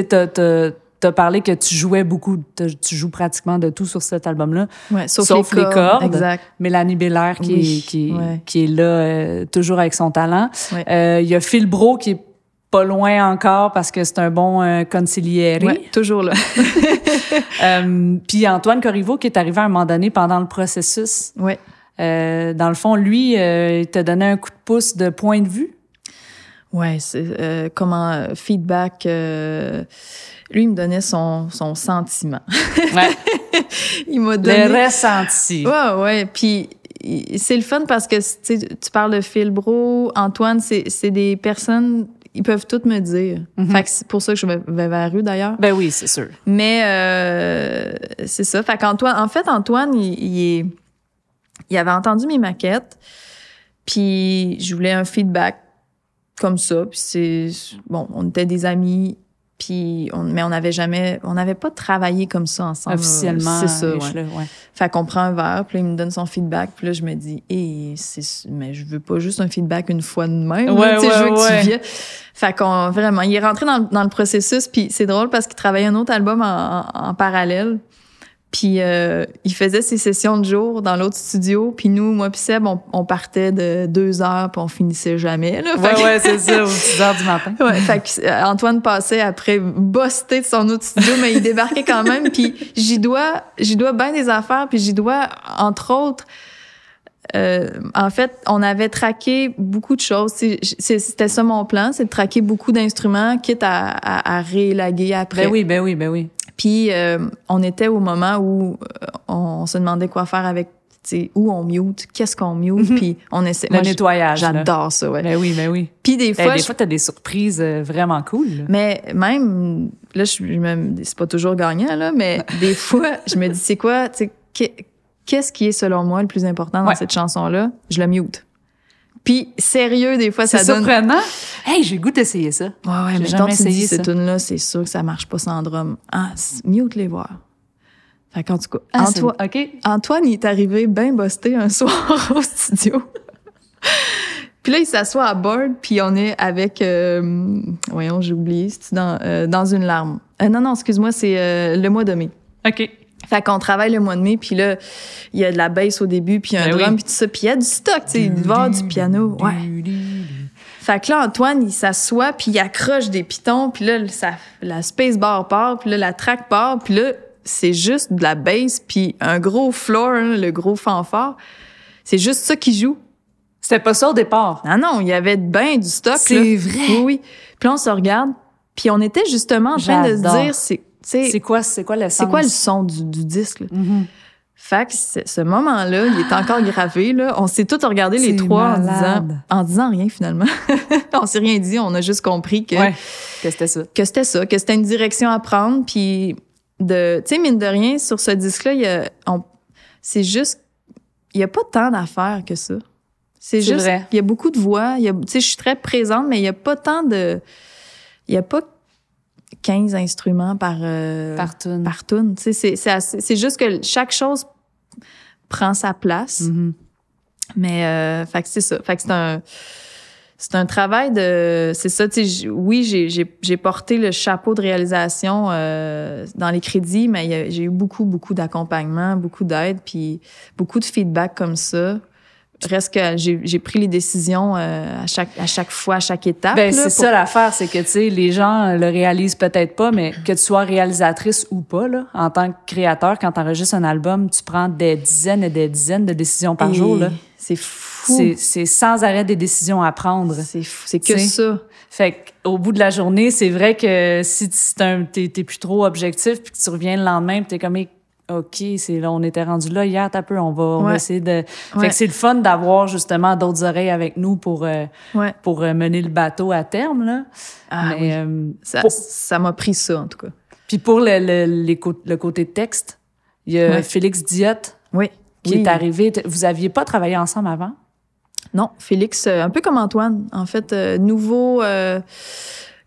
sais, t'as t'as parlé que tu jouais beaucoup, tu joues pratiquement de tout sur cet album-là. Ouais, sauf, Sauf les, les cordes. cordes. Exact. Mélanie Bélair qui, Oui, est, qui, est- ouais. qui est là euh, toujours avec son talent. Ouais. Euh, Il y a Phil Bro qui est pas loin encore parce que c'est un bon euh, conciliere. Ouais, toujours là. (laughs) Euh, Puis Antoine Corriveau qui est arrivé à un moment donné pendant le processus. ouais. Euh, dans le fond, lui, il t'a donné un coup de pouce de point de vue? Ouais, c'est comment feedback. Lui, il me donnait son, son sentiment. Ouais. (laughs) il m'a le donné. ressenti. Ouais, ouais. Puis c'est le fun parce que tu parles de Phil Bro, Antoine, c'est c'est des personnes, ils peuvent toutes me dire. Mhm. Fait que c'est pour ça que je vais vers eux d'ailleurs. Ben oui, c'est sûr. Mais euh, c'est ça. Fait qu'Antoine, en fait, Antoine, il, il, est- il avait entendu mes maquettes, puis je voulais un feedback comme ça. Puis c'est bon, on était des amis, puis on, mais on n'avait jamais, on n'avait pas travaillé comme ça ensemble. Officiellement. c'est ça. ouais. là, ouais. Fait qu'on prend un verre, puis là, il me donne son feedback, puis là, je me dis, c'est, mais je veux pas juste un feedback une fois de même. là, Ouais, tu sais, je ouais, veux que ouais. tu viennes. Fait qu'on, vraiment, il est rentré dans, le- dans le processus, puis c'est drôle parce qu'il travaillait un autre album en, en- en parallèle. Puis euh, il faisait ses sessions de jour dans l'autre studio, puis nous, moi puis Seb, on, on partait de deux heures, puis on finissait jamais. Là. Ouais, que- ouais, c'est ça, aux 6 heures du matin. Ouais, fait que euh, Antoine passait après busté de son autre studio, mais il débarquait quand même. Puis j'y dois, j'y dois bien des affaires. Puis j'y dois, entre autres, euh, en fait, on avait traqué beaucoup de choses. C'était ça mon plan, c'est de traquer beaucoup d'instruments, quitte à, à, à réélaguer après. Ben oui, ben oui, ben oui. Puis euh, on était au moment où euh, on, se demandait quoi faire avec, où on mute, qu'est-ce qu'on mute, puis on essaie. Le moi, nettoyage. J'adore ça, ouais. Ben oui, ben oui. Puis des Ben, fois, des je- fois, t'as des surprises euh, vraiment cool. là. mais même, là, je, c'est pas toujours gagnant, là, mais (laughs) des fois, je me dis, c'est quoi, tu sais, qu'est- qu'est-ce qui est selon moi le plus important dans Ouais. cette chanson-là? Je le mute. Puis sérieux, des fois, ça C'est donne... surprenant. Hey, j'ai goût d'essayer ça. Ouais, ouais, J'ai mais quand tu dis cette tune là c'est sûr que ça marche pas sans drum. Ah, c'est mieux que les voir. Fait qu'en tout cas, Ah, c'est- Antoine. Antoine, il est arrivé bien busté un (laughs) soir au studio. puis là, il s'assoit à board, puis on est avec... euh, voyons, j'ai oublié. C'est dans, euh, dans une larme. Euh, non, non, excuse-moi, c'est euh, le mois de mai. OK. Fait qu'on travaille le mois de mai, puis là, il y a de la bass au début, puis un Ben drum, oui. puis tout ça. Puis il y a du stock, tu sais, il va du piano. Ouais. Fait que là, Antoine, il s'assoit, puis il accroche des pitons, puis là, ça, la space bar part, puis là, la track part, puis là, c'est juste de la bass, puis un gros floor, hein, le gros fanfare. C'est juste ça qui joue. C'était pas ça au départ. Ah non, il y avait ben du stock. C'est vrai? Oui, oui. Puis là, on se regarde, puis on était justement en train de se dire, c'est, C'est quoi, c'est quoi l'essence? c'est quoi le son du, du disque, là? Mhm. Fait que ce moment-là, il est encore gravé. Là. On s'est tous regardés les trois en disant, en disant rien finalement. (laughs) on s'est rien dit, on a juste compris que, Ouais. Que c'était ça. que c'était ça, que c'était une direction à prendre. Puis, de, tu sais, mine de rien, sur ce disque-là, il y a- on- c'est juste, il n'y a pas tant d'affaires que ça. C'est juste, il y a beaucoup de voix. Tu sais, je suis très présente, mais il n'y a pas tant de, il n'y a pas 15 instruments par, euh, Par tune. par tune. C'est- c'est assez- c'est juste que chaque chose prend sa place. Mhm. Mais euh, fait que c'est ça. Fait que c'est un c'est un travail de c'est ça. Tu sais, oui, j'ai j'ai j'ai porté le chapeau de réalisation euh, dans les crédits, mais j'ai eu beaucoup beaucoup d'accompagnement, beaucoup d'aide, puis beaucoup de feedback comme ça. Reste que j'ai pris les décisions euh, à chaque à chaque fois, à chaque étape. Ben, c'est pour- ça l'affaire, c'est que, tu sais, les gens le réalisent peut-être pas, mais que tu sois réalisatrice ou pas, là, en tant que créateur, quand tu enregistres un album, tu prends des dizaines et des dizaines de décisions par Et jour, là. C'est fou. C'est, sans arrêt des décisions à prendre. C'est fou. C'est que ça. Fait qu'au bout de la journée, c'est vrai que si t'es, plus trop objectif, puis que tu reviens le lendemain, puis t'es comme, OK, c'est là, on était rendu là hier, t'as peu, on va, on va essayer de. Fait Ouais. que c'est le fun d'avoir justement d'autres oreilles avec nous pour, euh, Ouais. pour euh, mener le bateau à terme, là. Ah Mais, oui. euh, Ça pour- ça m'a pris ça en tout cas. Puis pour le, le, les cô- le côté texte, il y a. Félix Diotte Oui. qui Oui. est arrivé. Vous aviez pas travaillé ensemble avant? Non, Félix, un peu comme Antoine, en fait, nouveau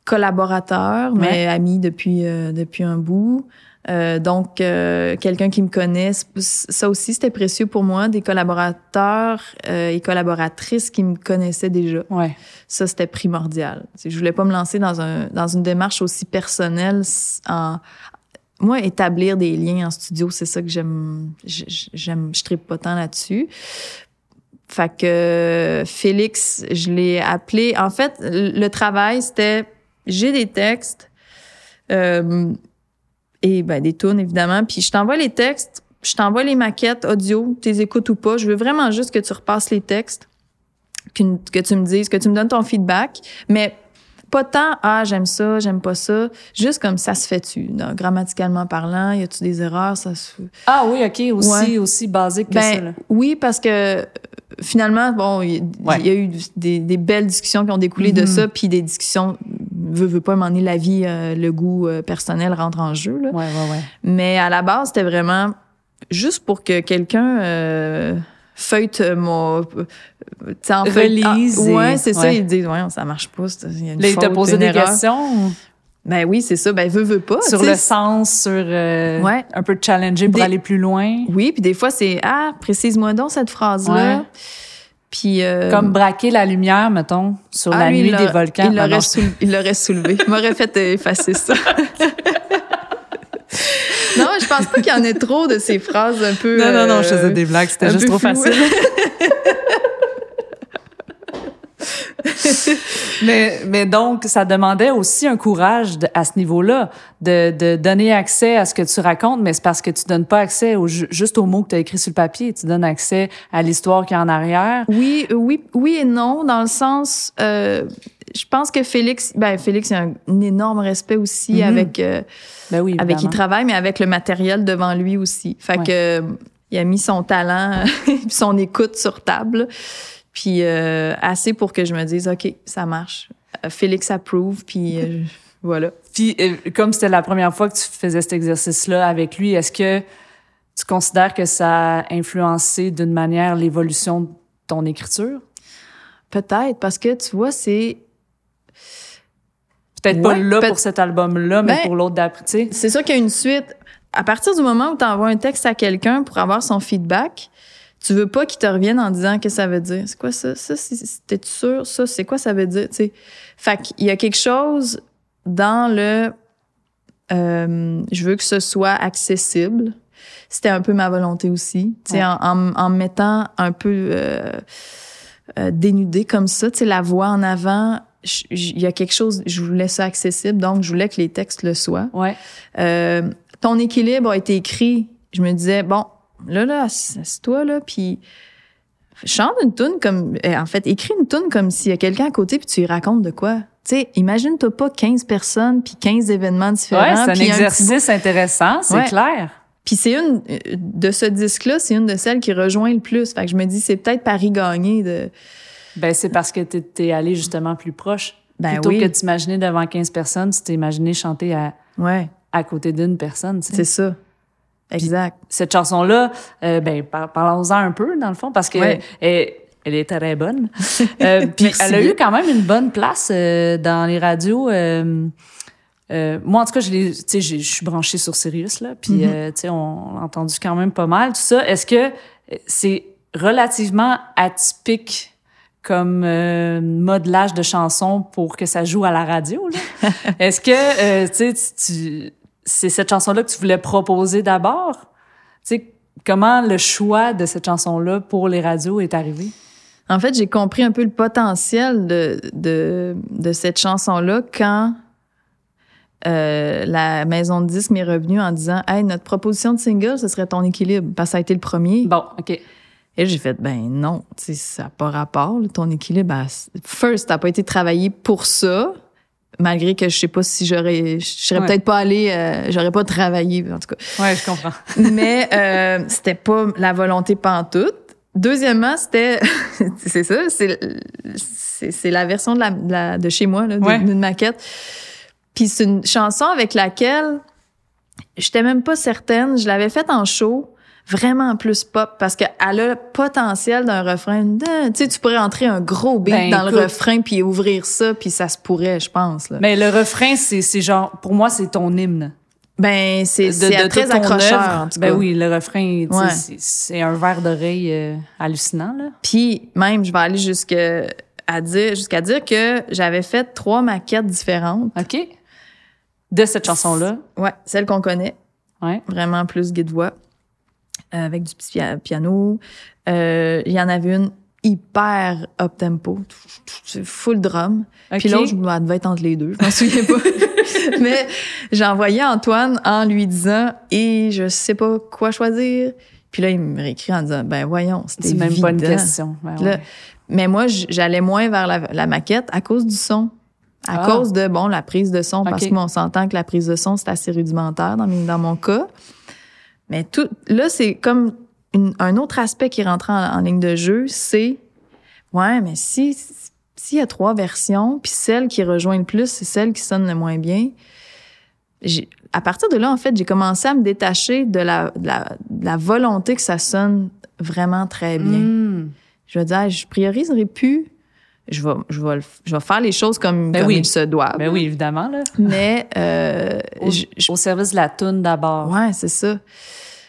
collaborateur, mais ami depuis depuis un bout. Euh, donc, euh, quelqu'un qui me connaît, ça aussi, c'était précieux pour moi, des collaborateurs euh, et collaboratrices qui me connaissaient déjà. Ouais. Ça, c'était primordial. C'est- Je voulais pas me lancer dans, un, dans une démarche aussi personnelle. En, moi, établir des liens en studio, c'est ça que j'aime. J'aime, je tripe pas tant là-dessus. Fait que Félix, je l'ai appelé. En fait, le travail, c'était j'ai des textes euh, et ben, des tunes, évidemment. Puis je t'envoie les textes, je t'envoie les maquettes audio, tu les écoutes ou pas. Je veux vraiment juste que tu repasses les textes, que tu me dises, que tu me donnes ton feedback. Mais pas tant, ah, j'aime ça, j'aime pas ça. Juste comme ça se fait-tu, grammaticalement parlant, y a-tu des erreurs, ça se Ah oui, OK, aussi, Ouais. aussi basique que ben, ça. Là. oui, parce que euh, finalement, bon, il Ouais. y a eu des, des belles discussions qui ont découlé de Mhm. ça, puis des discussions, veut, veut pas, donné, la vie, euh, le goût euh, personnel rentre en jeu. Là. Ouais, ouais, ouais. Mais à la base, c'était vraiment juste pour que quelqu'un euh, feuille mon... euh, tu sais, en Relise Ah, ouais, c'est ça. Ils disent, ouais, ça marche pas. Il y a une Là, posé des erreur. questions Ben oui, c'est ça. Ben, veut, veut pas. sur le sens, sur euh, Ouais. un peu de challenger pour Des- aller plus loin? Oui, puis des fois, c'est, ah, précise-moi donc cette phrase-là. Ouais. Puis... euh, Comme braquer la lumière, mettons, sur Ah, la lui, nuit des volcans. Il l'aurait soulevé. Il m'aurait fait euh, effacer ça. (laughs) non, je pense pas qu'il y en ait trop de ces phrases un peu. non, non, non, je euh, faisais des blagues, c'était juste trop facile. (laughs) mais, mais donc, ça demandait aussi un courage de- à ce niveau-là, de, de donner accès à ce que tu racontes, mais c'est parce que tu donnes pas accès au, ju- juste aux mots que tu as écrits sur le papier, tu donnes accès à l'histoire qui est en arrière. Oui, oui, oui et non, dans le sens, euh, je pense que Félix, ben Félix a un, un énorme respect aussi Mhm. avec euh, Ben oui, avec qui il travaille, mais avec le matériel devant lui aussi. Fait Ouais. que euh, il a mis son talent, (laughs) son écoute sur table, puis euh, assez pour que je me dise ok, ça marche. Euh, Félix approuve, puis euh, (laughs) voilà. Puis, comme c'était la première fois que tu faisais cet exercice-là avec lui, est-ce que tu considères que ça a influencé d'une manière l'évolution de ton écriture? peut-être, parce que tu vois, c'est. Peut-être pas là peut- pour cet album-là, mais Ben, pour l'autre d'après. C'est sûr qu'il y a une suite. À partir du moment où tu envoies un texte à quelqu'un pour avoir son feedback, tu veux pas qu'il te revienne en disant que ça veut dire. C'est quoi ça? Ça, t'es-tu sûr? Ça, c'est quoi ça veut dire? Tu sais? Fait qu'il y a quelque chose dans le euh, je veux que ce soit accessible. C'était un peu ma volonté aussi. Ouais. en, en, en me mettant un peu euh, euh, dénudée comme ça, la voix en avant, il y a quelque chose, je voulais ça accessible, donc je voulais que les textes le soient. Ouais. Euh, ton équilibre a été écrit. Je me disais, bon, là, là, assis-toi, là, puis chante une tune comme... euh, En fait, écris une tune comme s'il y a quelqu'un à côté, puis tu lui racontes de quoi. Tu sais, imagine-toi pas 15 personnes, puis 15 événements différents. Ouais, c'est un exercice intéressant, c'est Ouais. clair. Puis c'est une... euh, De ce disque-là, c'est une de celles qui rejoint le plus. Fait que je me dis, c'est peut-être Paris gagné de... Ben, c'est parce que t'es, t'es allé justement plus proche. Ben Plutôt oui. que t'imaginer devant 15 personnes, tu t'es imaginé chanter à, Ouais, à côté d'une personne, tu sais. c'est ça. Exact. Cette chanson-là, euh, ben, par- parlons-en un peu, dans le fond, parce que Ouais. elle, elle est très bonne. (laughs) Euh, puis elle a eu quand même une bonne place euh, dans les radios. moi, en tout cas, je je suis branchée sur Sirius, là, puis, tu sais, on l'a entendu quand même pas mal, tout ça. Est-ce que c'est relativement atypique comme euh, modelage de chanson pour que ça joue à la radio, là? (laughs) Est-ce que, euh, tu sais, tu- tu- c'est cette chanson-là que tu voulais proposer d'abord? Tu sais, comment le choix de cette chanson-là pour les radios est arrivé? En fait, j'ai compris un peu le potentiel de, de, de cette chanson-là quand euh, la maison de disques m'est revenue en disant Hey, notre proposition de single, ce serait ton équilibre, parce que ça a été le premier. Bon, OK. Et j'ai fait Ben non, tu sais, ça n'a pas rapport, là, ton équilibre. Ben, first, n'a pas été travaillé pour ça, malgré que je sais pas si j'aurais. Je serais Ouais. peut-être pas allée, euh, j'aurais pas travaillé, en tout cas. Ouais, je comprends. (laughs) Mais euh, c'était pas la volonté pantoute. Deuxièmement, c'était (laughs) c'est ça, c'est c'est la version de la, de, la- de chez moi là, d'une Ouais. d'une maquette. Puis c'est une chanson avec laquelle j'étais même pas certaine, je l'avais faite en show, vraiment plus pop parce qu'elle a le potentiel d'un refrain. de- Tu sais, tu pourrais entrer un gros beat Ben, dans le refrain puis ouvrir ça puis ça se pourrait, je pense là. Mais le refrain, c'est c'est genre, pour moi, c'est ton hymne. Ben c'est très accrocheur en tout Ben cas. oui, le refrain, Ouais. c'est- un verre d'oreille euh, hallucinant, là. Puis même, je vais aller jusque à dire jusqu'à dire que j'avais fait trois maquettes différentes. OK? De cette chanson-là. Ouais, celle qu'on connaît, Ouais. vraiment plus guide-voix, avec du petit pia- piano. Euh, Il y en avait une hyper up-tempo, full drum. Puis l'autre, je devait être entre les deux, je m'en souviens pas. (laughs) Mais j'ai envoyé Antoine en lui disant « Et je sais pas quoi choisir. » Puis là, il me réécrit en disant « Ben voyons, c'était même pas une question. Ben Là, mais moi, j'allais moins vers la, la maquette à cause du son. À Ah. cause de, bon, la prise de son, parce Ok. qu'on s'entend que la prise de son, c'est assez rudimentaire dans mon cas. Mais tout, là, c'est comme une- un autre aspect qui rentre en, en ligne de jeu, c'est, ouais, mais si, s'il y a trois versions, puis celle qui rejoint le plus, c'est celle qui sonne le moins bien, à partir de là, en fait, j'ai commencé à me détacher de la, de la, de la volonté que ça sonne vraiment très bien Hmm. je vais dire, je prioriserai plus. Je vais, je vais, je vais faire les choses comme, Ben comme oui. il se doit. Ben oui, évidemment, là. Mais, euh, Au, je- au service de la toune d'abord. ouais, c'est ça.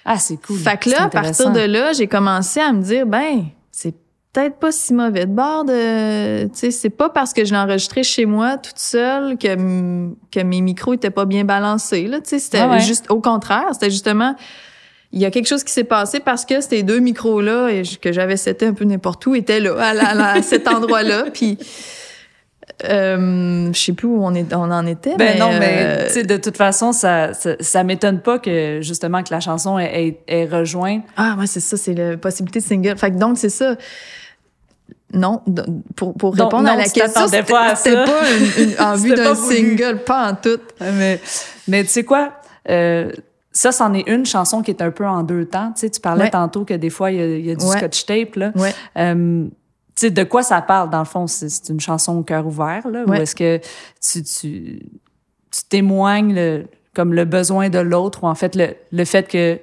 Ah, c'est cool. Fait que là, à partir de là, j'ai commencé à me dire, ben, c'est peut-être pas si mauvais de bord de, tu sais, c'est pas parce que je l'ai enregistré chez moi toute seule que, que mes micros étaient pas bien balancés, là, tu sais, c'était Ah ouais. juste au contraire, c'était justement, il y a quelque chose qui s'est passé parce que ces deux micros-là, que j'avais seté un peu n'importe où, étaient là, à, la- à cet (laughs) endroit-là, puis euh, je sais plus où on, est, on en était. Ben non, mais euh, de toute façon, ça, ça, ça m'étonne pas que justement que la chanson est rejointe. Ah, ouais, c'est ça, c'est la possibilité de single. Fait que donc, c'est ça. Non, pour, pour Donc, répondre non, à la question, c'était pas c'était pas une, une- en (laughs) vue C'était d'un single, pas en tout. Mais, mais tu sais quoi? Euh, ça, c'en est une chanson qui est un peu en deux temps. Tu sais, tu parlais Ouais. tantôt que des fois, il y a, il y a du Ouais. scotch tape, là. Ouais. Euh, tu sais, de quoi ça parle, dans le fond? C'est une chanson au cœur ouvert, là? Ou est-ce que tu, tu, tu témoignes le, comme le besoin de l'autre ou en fait le, le fait que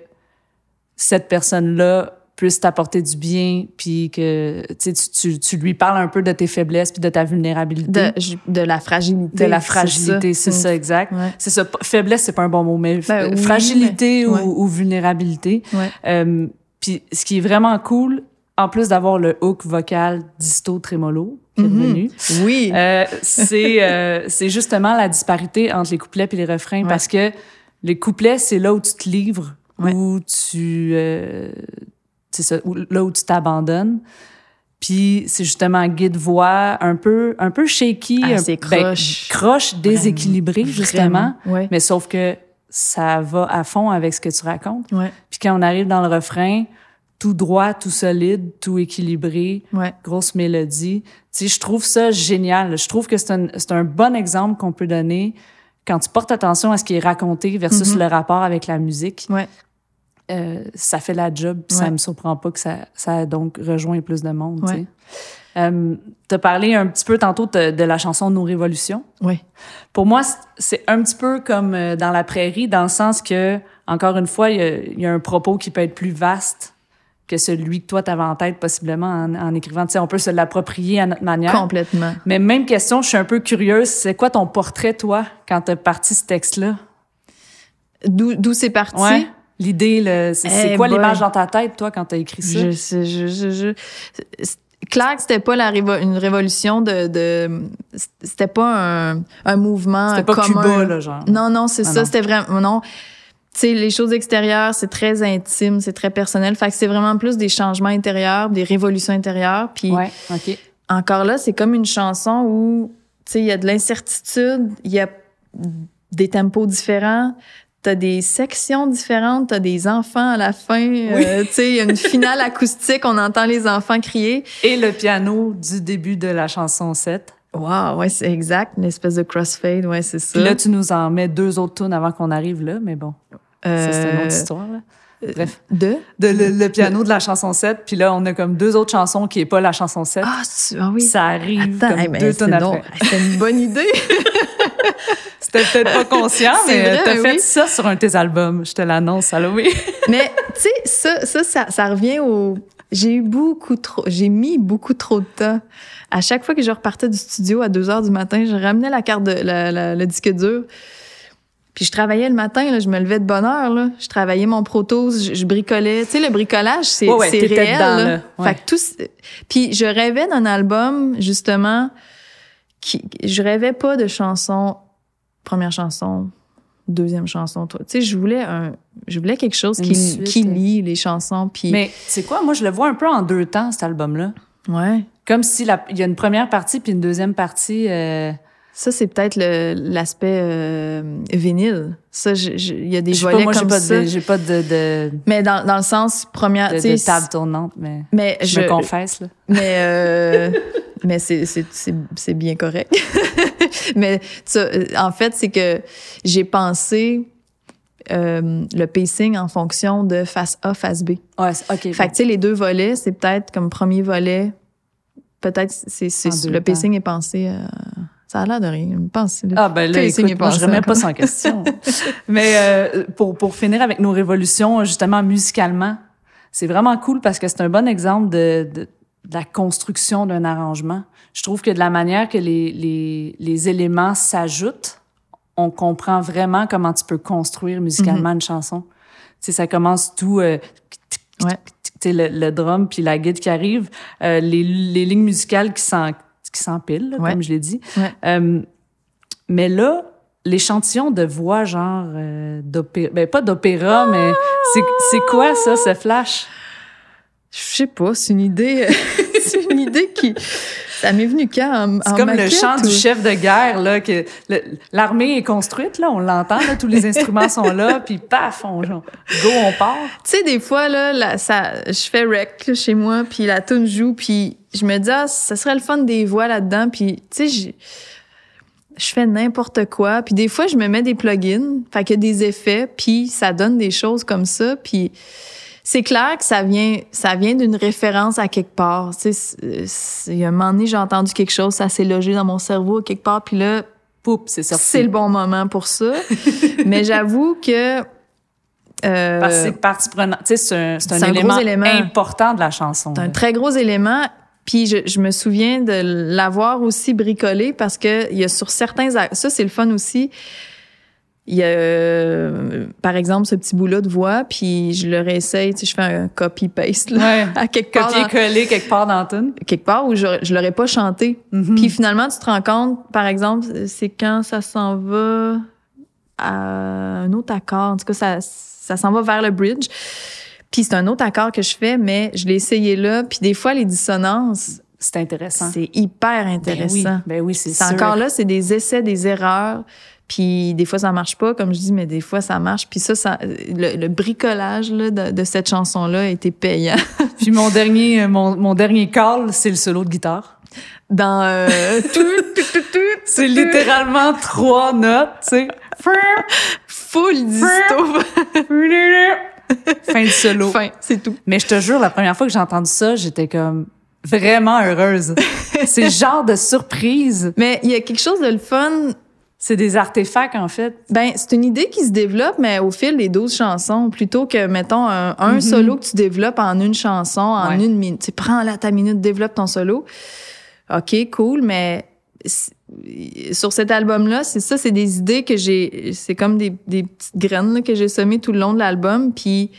cette personne-là puisse t'apporter du bien, puis que tu, tu, tu lui parles un peu de tes faiblesses puis de ta vulnérabilité. De, de la fragilité. De la fragilité, c'est ça. Exact. Ouais. C'est ça. Faiblesse, c'est pas un bon mot, mais Ben oui, fragilité mais- ou, ouais. ou vulnérabilité. Ouais. Euh, puis ce qui est vraiment cool, en plus d'avoir le hook vocal disto trémolo qui est Mhm. Oui. euh, c'est euh, c'est justement la disparité entre les couplets et les refrains parce que les couplets c'est là où tu te livres où tu euh, ça où- là où tu t'abandonnes puis c'est justement guide voix un peu un peu shaky Ah, un- ben, croche. croche déséquilibré justement Ouais. mais sauf que ça va à fond avec ce que tu racontes Ouais. puis quand on arrive dans le refrain tout droit tout solide tout équilibré Ouais. grosse mélodie. Tu sais, je trouve ça génial. Je trouve que c'est un, un bon exemple qu'on peut donner quand tu portes attention à ce qui est raconté versus Mhm. le rapport avec la musique. Ouais. Euh, ça fait la job, puis ça Ouais. me surprend pas que ça, ça a donc rejoint plus de monde. tu Ouais. sais. Euh, T'as parlé un petit peu tantôt de, de la chanson Nos Révolutions. Ouais. Pour moi, c'est- un petit peu comme euh, dans la prairie, dans le sens que, encore une fois, il y a, il y a un propos qui peut être plus vaste que celui que toi t'avais en tête possiblement en, en écrivant. Tu sais, on peut se l'approprier à notre manière. Complètement. Mais même question, je suis un peu curieuse. C'est quoi ton portrait, toi, quand t'as parti ce texte-là? D'où d'où c'est parti? Ouais. L'idée, c'est Eh quoi l'image dans ta tête, toi, quand t'as écrit ça? Je, je, je, je, clair que c'était pas la révo- une révolution de, de c'était pas un, un mouvement C'était pas commun. Cuba, là, genre. Non, non, c'est Ah, ça. C'était vraiment non. Tu sais, les choses extérieures, c'est très intime, c'est très personnel. Fait que c'est vraiment plus des changements intérieurs, des révolutions intérieures. Puis Ouais, OK. encore là, c'est comme une chanson où, tu sais, il y a de l'incertitude, il y a des tempos différents, t'as des sections différentes, t'as des enfants à la fin, euh, tu sais, il y a une finale (laughs) acoustique, on entend les enfants crier. Et le piano du début de la chanson 7. Wow, ouais, c'est exact, une espèce de crossfade, ouais, c'est ça. Puis là, tu nous en mets deux autres tunes avant qu'on arrive là, mais bon, c'est une Euh, autre histoire. Là. Bref. De? De, le, le piano de la chanson 7, puis là, on a comme deux autres chansons qui est pas la chanson 7. Ah, ah oui. Ça arrive Attends, comme hey, deux tonnes après. C'est une bonne idée. (laughs) C'était peut-être pas conscient, mais vrai, t'as fait oui. ça sur un de tes albums. Je te l'annonce, Salomé. (laughs) Mais tu sais, ça, ça, ça, ça revient au. J'ai eu beaucoup trop. J'ai mis beaucoup trop de temps. À chaque fois que je repartais du studio à 2 heures du matin, je ramenais la carte de la, la- le disque dur. Puis je travaillais le matin, là, je me levais de bonne heure. Là. Je travaillais mon Protos, je, je bricolais. Tu sais, le bricolage, c'est Ouais, ouais, c'est réel. dedans, là. Ouais. Fait que tout, puis je rêvais d'un album, justement, qui, je rêvais pas de chansons, première chanson, deuxième chanson. toi. Tu sais, je voulais un, je voulais quelque chose qui, suite. qui lie les chansons. Puis Mais c'est quoi? Moi, je le vois un peu en deux temps, cet album-là. ouais, Comme si la- il y a une première partie puis une deuxième partie. euh, ça c'est peut-être l'aspect euh, vinyle. Ça, il y a des je sais pas, volets moi, comme pas, ça. j'ai pas de, de, Mais dans, dans le sens première, de, de table tournante, mais mais je, me confesse. Là. (laughs) Mais, euh, mais c'est, c'est, c'est, c'est bien correct. (laughs) mais ça, en fait, c'est que j'ai pensé euh, le pacing en fonction de face A, face B. Ouais, OK. Fait que, tu sais, les deux volets, c'est peut-être comme premier volet, peut-être c'est, le temps. pacing est pensé. euh, ça a l'air de rien. Pense, Ah ben là, écoute, moi, je remets pas en question. (laughs) Mais euh, pour, pour finir avec nos révolutions, justement, musicalement, c'est vraiment cool parce que c'est un bon exemple de, de, de la construction d'un arrangement. Je trouve que de la manière que les, les, les éléments s'ajoutent, on comprend vraiment comment tu peux construire musicalement une chanson. Tu sais, ça commence tout... euh, Ouais. le, le drum puis la guide qui arrive, euh, les, les lignes musicales qui s'en- qui Ouais. comme je l'ai dit. Ouais. Euh, mais là, l'échantillon de voix, genre euh, d'opéra, ben pas d'opéra, mais c'est c'est quoi ça, ce flash? Je sais pas, c'est une idée. (laughs) c'est une idée qui. Ça m'est venu quand? En, C'est en comme le chant ou- du chef de guerre, là, que le- l'armée est construite, là, on l'entend, là, tous les (laughs) instruments sont là, puis paf, on, go, on part. Tu sais, des fois, là, ça, je fais rec là, chez moi, puis la tune joue, puis je me dis, ah, ça serait le fun des voix là-dedans, puis tu sais, je fais n'importe quoi, puis des fois, je me mets des plugins, fait qu'il y a des effets, puis ça donne des choses comme ça, puis c'est clair que ça vient, ça vient d'une référence à quelque part. Tu sais, il y a un moment donné, j'ai entendu quelque chose, ça s'est logé dans mon cerveau à quelque part, puis là, Poup, c'est sorti. c'est le bon moment pour ça. (laughs) Mais j'avoue que Euh, Parce que c'est partie prenante. Tu sais, c'est un, c'est un c'est un élément, gros élément. important de la chanson. C'est un très gros élément. Puis je, je me souviens de l'avoir aussi bricolé parce que il y a sur certains ça c'est le fun aussi. Il y a euh, par exemple ce petit bout là de voix puis je le réessaye, tu sais je fais un copy paste là, Ouais. (laughs) à quelque part Copier-coller quelque part dans quelque part où je, je l'aurais pas chanté. Mhm. Puis finalement tu te rends compte par exemple c'est quand ça s'en va à un autre accord, en tout cas ça ça s'en va vers le bridge. Puis c'est un autre accord que je fais, mais je l'ai essayé là. Puis des fois, les dissonances, C'est intéressant. c'est hyper Ben oui, intéressant. ben oui, c'est c'est sûr. encore là, c'est des essais, des erreurs. Puis des fois, ça marche pas, comme je dis, mais des fois, ça marche. Puis ça, ça le, le bricolage là, de, de cette chanson-là a été payant. (laughs) Puis mon dernier, mon, mon dernier call, c'est le solo de guitare. Dans euh, (laughs) C'est littéralement trois notes, tu sais. full disto. fin de solo. fin, c'est tout. Mais je te jure, la première fois que j'ai entendu ça, j'étais comme vraiment heureuse. (laughs) c'est le genre de surprise. Mais il y a quelque chose de le fun C'est des artefacts, en fait. Ben, c'est une idée qui se développe, mais au fil des 12 chansons, plutôt que, mettons, un, un Mhm. solo que tu développes en une chanson, en Ouais. une minute. Tu sais, prends là ta minute, développe ton solo. OK, cool, mais sur cet album-là, c'est ça, c'est des idées que j'ai... C'est comme des, des petites graines là, que j'ai semées tout le long de l'album, puis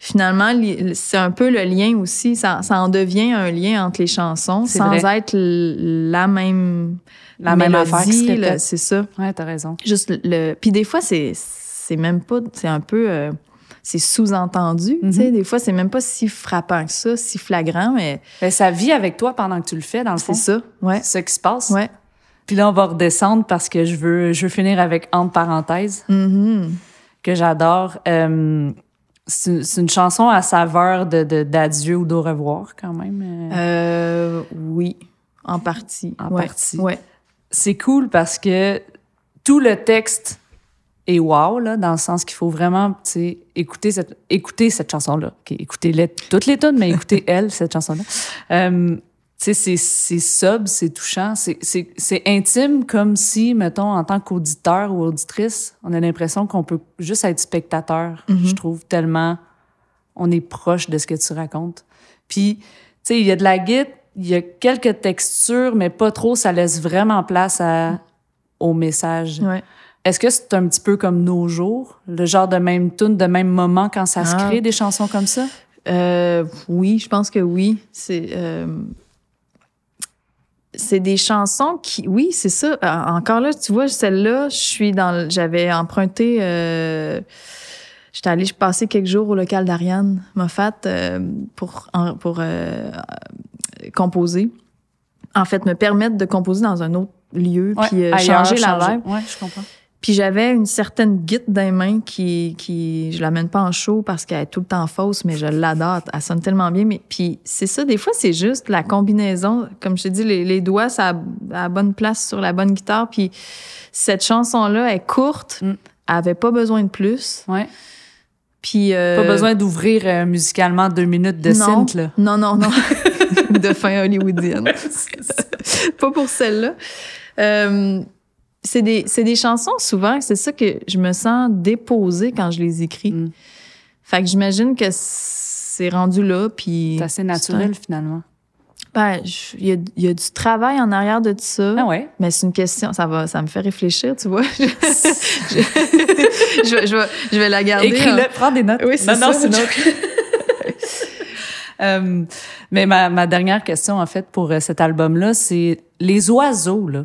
finalement, c'est un peu le lien aussi. Ça, ça en devient un lien entre les chansons, sans vrai. être la même La même affaire qui se là, répète. c'est ça. Ouais, t'as raison. Juste le-. Puis des fois, c'est c'est même pas. C'est un peu. euh, c'est sous-entendu. tu sais. Mhm. Des fois, c'est même pas si frappant que ça, si flagrant, mais Ben, ça vit avec toi pendant que tu le fais, dans le fond. c'est ça. Ouais. C'est ça qui se passe. Ouais. Puis là, on va redescendre parce que je veux, je veux finir avec entre parenthèses, Mhm. que j'adore. Euh, c'est une chanson à saveur de de- d'adieu ou d'au revoir, quand même. Euh, Euh, oui, en partie. En Ouais. partie. Ouais. C'est cool parce que tout le texte est wow, là, dans le sens qu'il faut vraiment, écouter cette, écouter cette chanson-là. OK, écoutez-les, toutes les tonnes, mais écoutez (laughs) elle, cette chanson-là. Euh, c'est, c'est sub, c'est touchant, c'est, c'est, c'est intime comme si, mettons, en tant qu'auditeur ou auditrice, on a l'impression qu'on peut juste être spectateur, je trouve, tellement on est proche de ce que tu racontes. Puis, tu sais, il y a de la guitare, il y a quelques textures, mais pas trop, ça laisse vraiment place à, au message. Ouais. Est-ce que c'est un petit peu comme nos jours, le genre de même tune, de même moment quand ça se Ah. crée des chansons comme ça? Euh, oui, je pense que oui. C'est. euh, c'est des chansons qui, oui, c'est ça. Euh, Encore là, tu vois, celle-là, je suis dans, le- j'avais emprunté, euh, j'étais allée passer quelques jours au local d'Ariane Moffat euh, pour pour euh, composer. En fait, me permettre de composer dans un autre lieu, Ouais, puis euh, changer la vibe. Ouais, je comprends. Puis j'avais une certaine guite dans les mains qui, qui je l'amène pas en show parce qu'elle est tout le temps fausse, mais je l'adore. Elle sonne tellement bien. Mais puis c'est ça, des fois c'est juste la combinaison. Comme je te dis, les, les doigts, ça a à la bonne place sur la bonne guitare. Puis cette chanson-là est courte, Mm. elle avait pas besoin de plus. Ouais. Puis euh, Pas besoin d'ouvrir euh, musicalement deux minutes de non, synth, là. non, non, non, (laughs) de fin hollywoodienne. (laughs) pas pour celle-là. Euh, c'est des, c'est des chansons, souvent, c'est ça que je me sens déposée quand je les écris. Mm. Fait que j'imagine que c'est rendu là, puis... C'est assez naturel, finalement. Ben, il y a, il y a du travail en arrière de tout ça. Ah ouais? Mais c'est une question, ça va, ça me fait réfléchir, tu vois. (laughs) je, je, vais- je vais, je vais la garder. Écris-le, hein. prends des notes. Oui, c'est non, non, ça, c'est une (laughs) non. Euh, mais ma, ma dernière question, en fait, pour euh, cet album-là, c'est les oiseaux, là.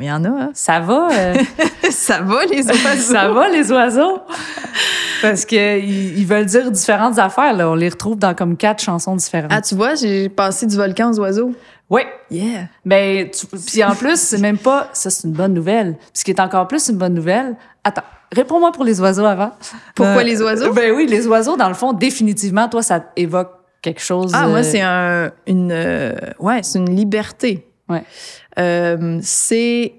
Il y en a, hein. Ça va? euh, (laughs) ça va, les (laughs) oiseaux. ça va, les oiseaux? (laughs) Parce que ils, ils veulent dire différentes affaires, là. On les retrouve dans comme quatre chansons différentes. Ah, tu vois, j'ai passé du volcan aux oiseaux. oui. Yeah. Ben, tu- puis en plus, c'est même pas, ça c'est une bonne nouvelle. Puis ce qui est encore plus une bonne nouvelle, attends, réponds-moi pour les oiseaux avant. Pourquoi Euh, les oiseaux? Ben oui, les oiseaux, dans le fond, définitivement, toi, ça évoque quelque chose. Ah, moi, c'est un, une, euh, ouais, c'est une liberté. Ouais. Euh, c'est,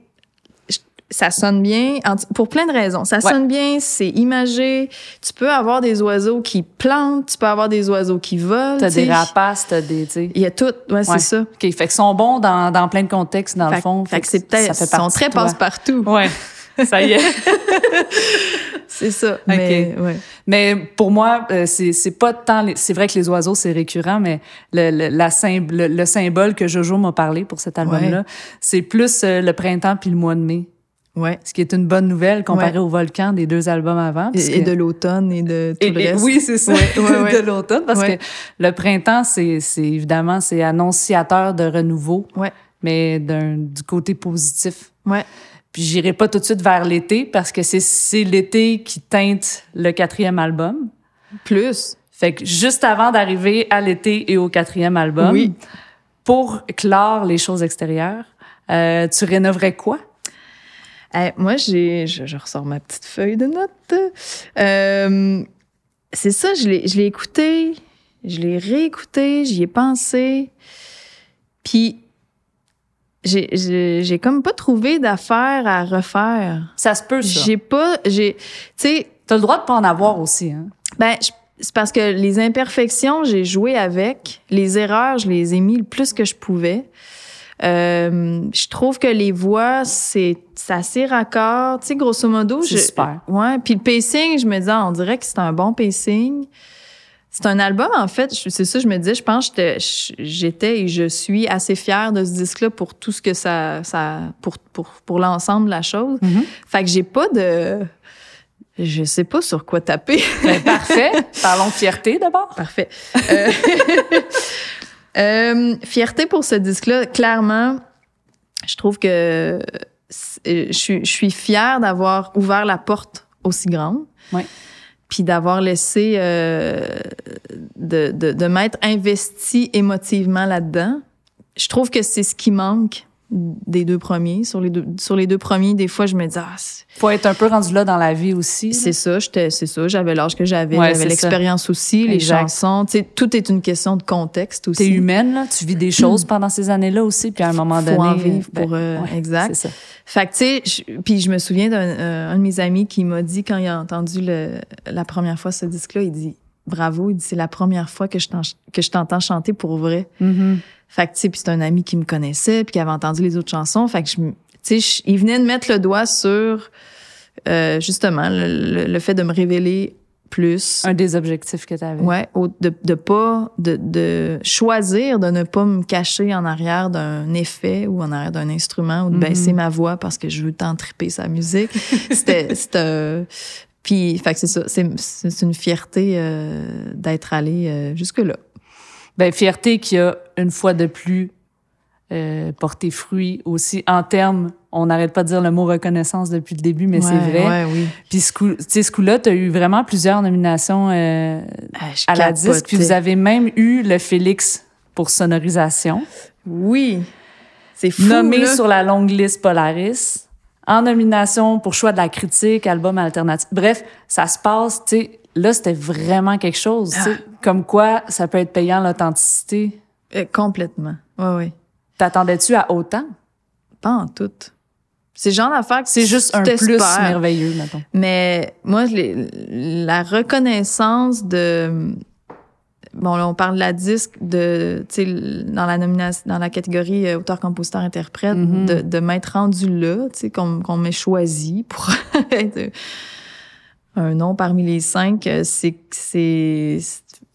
ça sonne bien en- pour plein de raisons. Ça Ouais. sonne bien, c'est imagé. Tu peux avoir des oiseaux qui plantent, tu peux avoir des oiseaux qui volent. T'as des rapaces, t'as des, tu sais. Il y a tout, ouais, Ouais. c'est ça. OK, fait qu'ils sont bons dans, dans plein de contextes, dans le fond. fait que c'est peut-être, ils sont très passe-partout. Ouais. (laughs) Ça y est. (laughs) c'est ça. Mais, ouais. mais pour moi, euh, c'est, c'est pas tant. Les... C'est vrai que les oiseaux, c'est récurrent, mais le, le, la le, symbole que Jojo m'a parlé pour cet album-là, c'est plus euh, le printemps puis le mois de mai. Ouais. Ce qui est une bonne nouvelle comparé au volcan des deux albums avant. Et, de l'automne et de tout le reste. oui, c'est ça. (laughs) de l'automne, parce que le printemps, c'est, c'est évidemment, c'est annonciateur de renouveau. Ouais. Mais d'un, du côté positif. Ouais. Puis j'irai pas tout de suite vers l'été parce que c'est, c'est l'été qui teinte le quatrième album. Plus. Fait que juste avant d'arriver à l'été et au quatrième album, oui. pour clore les choses extérieures, euh, tu rénoverais quoi? Eh, moi, j'ai, je, ressors ma petite feuille de notes. Euh, c'est ça, je l'ai, je l'ai écouté, je l'ai réécouté, j'y ai pensé. Puis j'ai, j'ai, j'ai comme pas trouvé d'affaires à refaire. Ça se peut, ça. J'ai pas, j'ai, tu sais. T'as le droit de pas en avoir aussi, hein? Ben, c'est parce que les imperfections, j'ai joué avec. Les erreurs, je les ai mis le plus que je pouvais. Euh, je trouve que les voix, c'est assez raccord. Tu sais, grosso modo, c'est super. Ouais. Puis le pacing, je me disais, on dirait que c'est un bon pacing. C'est un album, en fait, c'est ça, je me disais, je pense que j'étais et je suis assez fière de ce disque-là pour tout ce que ça, ça pour, pour, pour l'ensemble de la chose. Mm-hmm. Fait que j'ai pas de, je sais pas sur quoi taper. (laughs) Ben, parfait. Parlons fierté d'abord. Parfait. Euh, (laughs) euh, fierté pour ce disque-là, clairement, je trouve que je suis, je suis fière d'avoir ouvert la porte aussi grande. Oui puis d'avoir laissé euh, de, de, de m'être investi émotivement là-dedans. Je trouve que c'est ce qui manque des deux premiers. Sur les deux, sur les deux premiers, des fois, je me dis, ah, faut être un peu rendu là dans la vie aussi. C'est ça, j'étais, c'est ça. J'avais l'âge que j'avais, j'avais l'expérience aussi, les chansons. Tu sais, tout est une question de contexte aussi. T'es humaine, là. Tu vis des choses pendant ces années-là aussi, puis à un moment donné. Faut en vivre pour, ben, euh, exact. Ça. Fait que, tu sais, puis je me souviens d'un euh, un de mes amis qui m'a dit, quand il a entendu le, la première fois ce disque-là, il dit, bravo, il dit, c'est la première fois que je t'entends chanter pour vrai. Mm-hmm. Fait que, tu sais, puis c'est un ami qui me connaissait, puis qui avait entendu les autres chansons. Fait que, tu sais, il venait de mettre le doigt sur, euh, justement, le, fait de me révéler plus. Un des objectifs que tu avais. Ouais, de, de pas, de, de choisir de ne pas me cacher en arrière d'un effet ou en arrière d'un instrument ou de baisser mm-hmm. ma voix parce que je veux tant triper sa musique. (laughs) C'était, c'était, puis, fait que c'est ça, c'est, c'est une fierté euh, d'être allé euh, jusque-là. Ben, fierté qui a, une fois de plus, euh, porté fruit aussi en termes, on n'arrête pas de dire le mot reconnaissance depuis le début, mais c'est vrai. Ouais, oui. Puis ce coup, ce coup-là, tu as eu vraiment plusieurs nominations euh, ah, à la disque. Puis vous avez même eu le Félix pour sonorisation. Oui. C'est fou. Nommé sur la longue liste Polaris. En nomination pour choix de la critique, album alternatif. Bref, ça se passe, tu sais, là, c'était vraiment quelque chose. Ah. Comme quoi, ça peut être payant l'authenticité. Euh, complètement. Oui, oui. T'attendais-tu à autant? Pas en tout. C'est genre d'affaire que C'est juste un plus merveilleux, mettons. Mais moi, la reconnaissance de. Bon, là, on parle de la disque, de, tu sais, dans la nomination, dans la catégorie euh, auteur, compositeur, interprète, mm-hmm. de, de m'être rendu là, tu sais, qu'on m'ait choisi pour (laughs) être un nom parmi les cinq, euh, c'est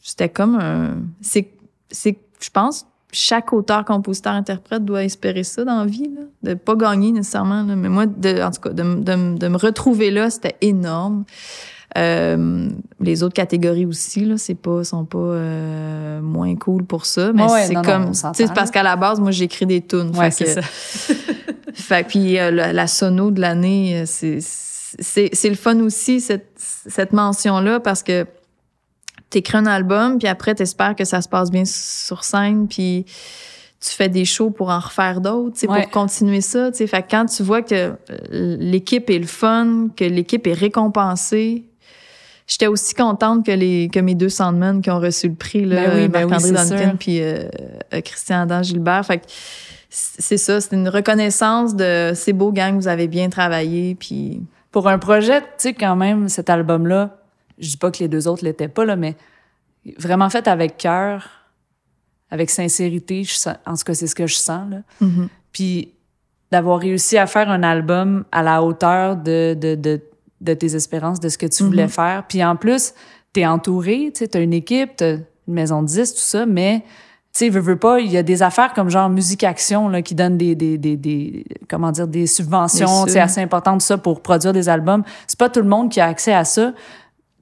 c'était comme un c'est je pense chaque auteur, compositeur, interprète doit espérer ça dans la vie, là, de pas gagner nécessairement. Là. Mais moi, de, en tout cas, de, de, de me retrouver là, c'était énorme. Euh, les autres catégories aussi, là, c'est pas, sont pas euh, moins cool pour ça. Mais c'est comme, tu parce qu'à la base, moi, j'écris des tunes. Ouais, c'est ça. (laughs) fait puis euh, la, la, sono de l'année, c'est c'est le fun aussi, cette, cette mention-là, parce que t'écris un album, puis après, t'espères que ça se passe bien sur scène, puis tu fais des shows pour en refaire d'autres, ouais. pour continuer ça. T'sais. Fait que quand tu vois que euh, l'équipe est le fun, que l'équipe est récompensée, j'étais aussi contente que les que mes deux Sandmen qui ont reçu le prix là, ben oui, ben Marc-André Duncan puis euh, Christian Adam Gilbert. Fait que c'est ça, c'est une reconnaissance de c'est beau gang, vous avez bien travaillé puis pour un projet, tu sais, quand même, cet album-là, je dis pas que les deux autres l'étaient pas, là, mais vraiment fait avec cœur, avec sincérité. Je en tout cas, c'est ce que je sens. Là. Mm-hmm. Puis d'avoir réussi à faire un album à la hauteur de, de, de, de tes espérances, de ce que tu voulais Mhm. faire. Puis en plus, t'es entouré, tu sais, t'as une équipe, t'as une maison de 10, tout ça, mais sais, veux, veux pas, il y a des affaires comme genre Musique Action là, qui donnent des, des, des, des comment dire, des subventions, assez important ça pour produire des albums. C'est pas tout le monde qui a accès à ça.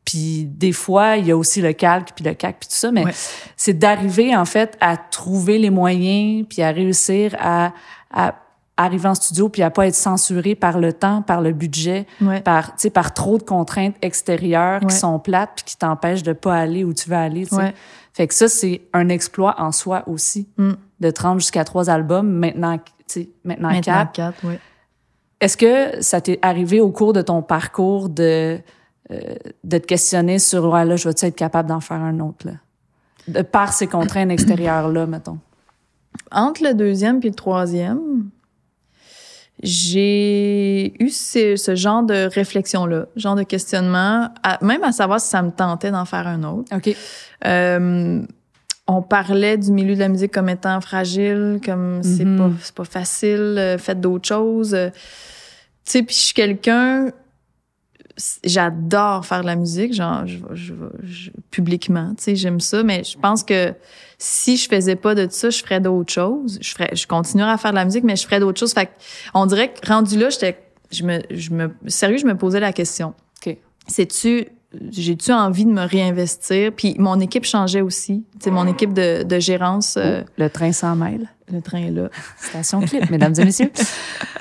Puis des fois, il y a aussi le calque, puis le cac, puis tout ça, mais Ouais. c'est d'arriver en fait à trouver les moyens, puis à réussir à, à arriver en studio, puis à pas être censuré par le temps, par le budget, Ouais. par tu sais par trop de contraintes extérieures Ouais. qui sont plates puis qui t'empêchent de pas aller où tu veux aller. tu sais. Ouais. Fait que ça c'est un exploit en soi aussi Mm. de te rendre jusqu'à trois albums maintenant, tu sais maintenant, Maintenant quatre. quatre, oui. Est-ce que ça t'est arrivé au cours de ton parcours de, euh, de te questionner sur, ouais, là, je vais-tu être capable d'en faire un autre, là? De par ces contraintes extérieures-là, mettons. Entre le deuxième puis le troisième, j'ai eu ce, ce genre de réflexion-là, genre de questionnement, à- même à savoir si ça me tentait d'en faire un autre. OK. Euh, on parlait du milieu de la musique comme étant fragile, comme c'est pas c'est pas facile, euh, faites d'autres choses. Euh, Tu sais, puis je suis quelqu'un j'adore faire de la musique, genre je, je, je- publiquement, tu sais, j'aime ça, mais je pense que si je faisais pas de ça, je ferais d'autres choses. Je ferais je continuerais à faire de la musique, mais je ferais d'autres choses. Fait on dirait que rendu là, j'étais je me je me sérieux, je me posais la question. OK. C'est-tu j'ai-tu envie de me réinvestir? Puis mon équipe changeait aussi, tu sais mon équipe de, de gérance euh, Le train sans mêle. Le train est là. Station clip, mesdames et messieurs. (laughs)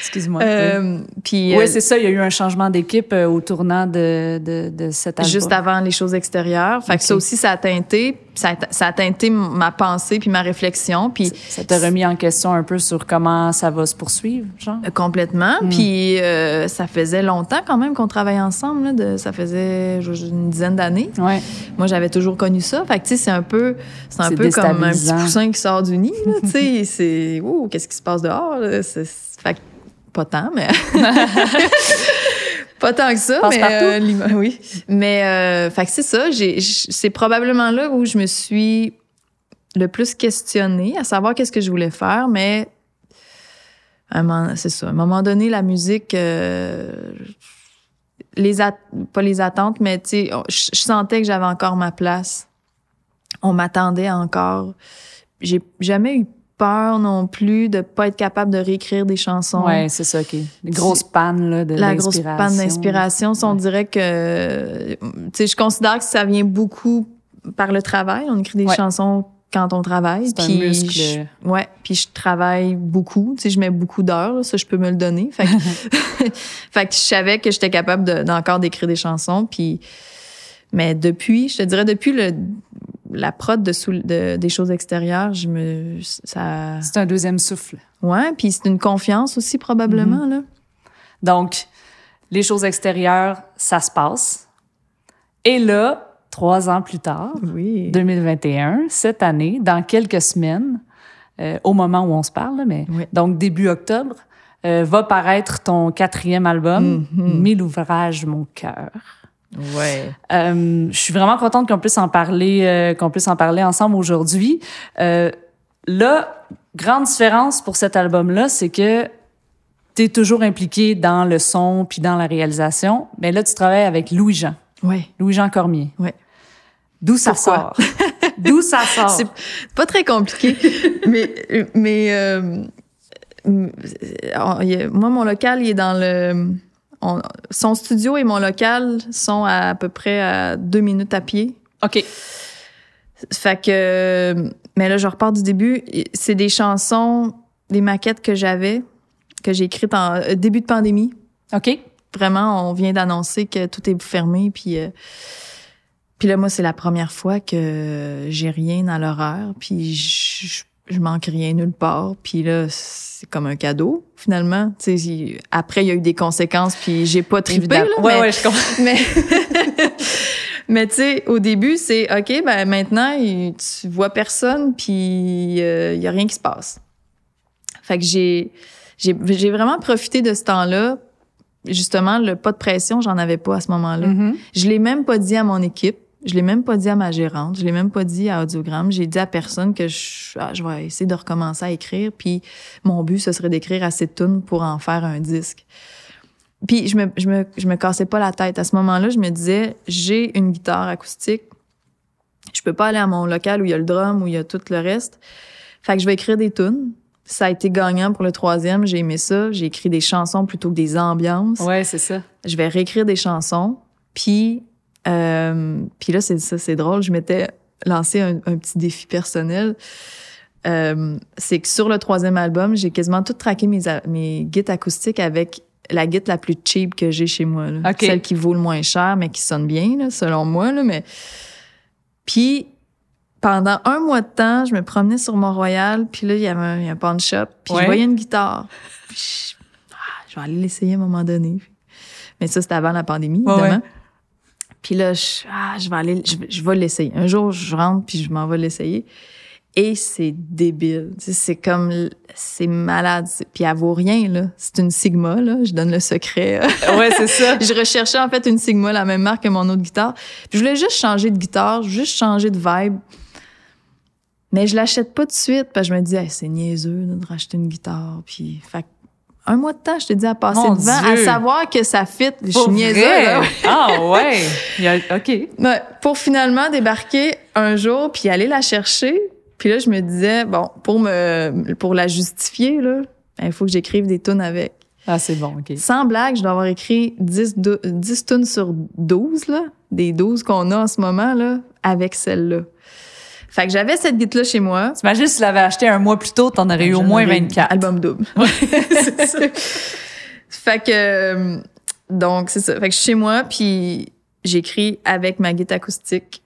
Excuse-moi. oui. Euh, puis Oui, euh, c'est ça. Il y a eu un changement d'équipe euh, au tournant de, de, de cet album. juste avant les choses extérieures. Fait que ça aussi, ça a teinté, ça a, ça a teinté ma pensée puis ma réflexion. Puis Ça t'a remis en question un peu sur comment ça va se poursuivre, genre? Euh, Complètement. Mm. Puis euh, ça faisait longtemps quand même qu'on travaillait ensemble. Là, de, ça faisait une dizaine d'années. Ouais. Moi, j'avais toujours connu ça. Fait que tu sais, c'est un peu, c'est un peu comme un petit poussin qui sort du nid. là, (laughs) Tu sais, c'est ouh, qu'est-ce qui se passe dehors là? C'est- fait pas tant, mais (laughs) pas tant que ça. Passe mais partout. euh, oui. Mais euh, fait que c'est ça. J'ai, c'est probablement là où je me suis le plus questionnée, à savoir qu'est-ce que je voulais faire, mais à un moment- c'est ça. À un moment donné, la musique, euh, les at- pas les attentes, mais tu sais, je je sentais que j'avais encore ma place. On m'attendait encore. J'ai jamais eu peur non plus de pas être capable de réécrire des chansons. Ouais, c'est ça, OK. Les grosses pannes, là, de La grosse panne d'inspiration, ça, on Ouais. dirait que, tu sais, je considère que ça vient beaucoup par le travail. On écrit des Ouais. chansons quand on travaille. Un puis muscle. je- ouais, puis je travaille beaucoup. Tu sais, je mets beaucoup d'heures, ça, je peux me le donner. Fait que, (laughs) fait que je savais que j'étais capable de- d'encore d'écrire des chansons. Puis, mais depuis, je te dirais, depuis le, la prod de, sous- de- des choses extérieures, je me, ça, C'est un deuxième souffle. ouais, puis c'est une confiance aussi probablement Mm-hmm. là. Donc, les choses extérieures, ça se passe. Et là, trois ans plus tard, Oui. 2021, cette année, dans quelques semaines, euh, au moment où on se parle, mais Oui. donc début octobre, euh, va paraître ton quatrième album, Mhm. Mille ouvrages, mon cœur. Ouais. Euh, je suis vraiment contente qu'on puisse en parler, euh, qu'on puisse en parler ensemble aujourd'hui. Euh, là, grande différence pour cet album-là, c'est que tu es toujours impliqué dans le son puis dans la réalisation, mais là, tu travailles avec Louis-Jean, Ouais. Louis-Jean Cormier. Ouais. D'où ça Pourquoi? sort? (laughs) D'où ça (laughs) sort? C'est pas très compliqué, (laughs) mais mais euh, euh, moi mon local il est dans le on- son studio et mon local sont à, à peu près à deux minutes à pied. OK. Fait que mais là je repars du début. C'est des chansons, des maquettes que j'avais que j'ai écrites en euh, début de pandémie. OK. Vraiment, on vient d'annoncer que tout est fermé, puis euh, puis là, moi, c'est la première fois que j'ai rien dans l'horaire, puis je, je, manque rien nulle part, puis là, c'est comme un cadeau finalement. Tu sais, il- après, il y a eu des conséquences, puis j'ai pas trippé là, ouais, mais ouais, je comprends. (laughs) mais, (laughs) mais tu sais, au début, c'est OK, ben maintenant, tu vois personne, puis euh, il y a rien qui se passe. Fait que j'ai, j'ai, j'ai vraiment profité de ce temps-là. Justement, le pas de pression, j'en avais pas à ce moment-là. Mhm. Je l'ai même pas dit à mon équipe. Je l'ai même pas dit à ma gérante. Je l'ai même pas dit à Audiogramme. J'ai dit à personne que je, ah, je vais essayer de recommencer à écrire. Puis mon but, ce serait d'écrire assez de tunes pour en faire un disque. Puis je me, je me, je me cassais pas la tête. À ce moment-là, je me disais, j'ai une guitare acoustique. Je peux pas aller à mon local où il y a le drum, où il y a tout le reste. Fait que je vais écrire des tunes. Ça a été gagnant pour le troisième. J'ai aimé ça. J'ai écrit des chansons plutôt que des ambiances. Ouais, c'est ça. Je vais réécrire des chansons. Puis, euh, puis là, c'est ça, c'est drôle. Je m'étais lancé un, un, petit défi personnel. Euh, c'est que sur le troisième album, j'ai quasiment tout traqué mes, mes guides acoustiques avec la guide la plus cheap que j'ai chez moi. Là. Okay. Celle qui vaut le moins cher, mais qui sonne bien, là, selon moi. Là, mais... Puis, pendant un mois de temps, je me promenais sur Mont-Royal, puis là, il y avait un, il y a un pawn shop, puis Ouais. je voyais une guitare. Puis je, ah, je vais aller l'essayer à un moment donné. Mais ça, c'était avant la pandémie, évidemment. ouais. Puis là, je, ah, je vais aller, je, vais- je vais l'essayer. Un jour, je rentre, puis je m'en vais l'essayer. Et c'est débile. C'est comme, c'est malade. Puis elle vaut rien, là. C'est une Sigma, là. Je donne le secret. (laughs) Ouais, c'est ça. je recherchais, en fait, une Sigma, la même marque que mon autre guitare. Puis je voulais juste changer de guitare, juste changer de vibe. Mais je l'achète pas tout de suite, parce que je me dis, Hey, c'est niaiseux là, de racheter une guitare. Puis, fait un mois de temps, je te dis, à passer Mon devant, à savoir que ça fit. Je suis là. Ah ouais. Il y a- OK. Ouais, pour finalement débarquer un jour puis aller la chercher. Puis là, je me disais, bon, pour me pour la justifier, là, ben, il faut que j'écrive des tunes avec. Ah, c'est bon, OK. Sans blague, je dois avoir écrit 10, dou- 10 tunes sur 12, là, des 12 qu'on a en ce moment, là, avec celle-là. Fait que j'avais cette guitare-là chez moi. T'imagines si tu l'avais acheté un mois plus tôt, t'en aurais eu au moins aurais 24. Album double. (laughs) c'est ça. Fait que euh, donc c'est ça. Fait que je suis chez moi puis j'écris avec ma guitare acoustique.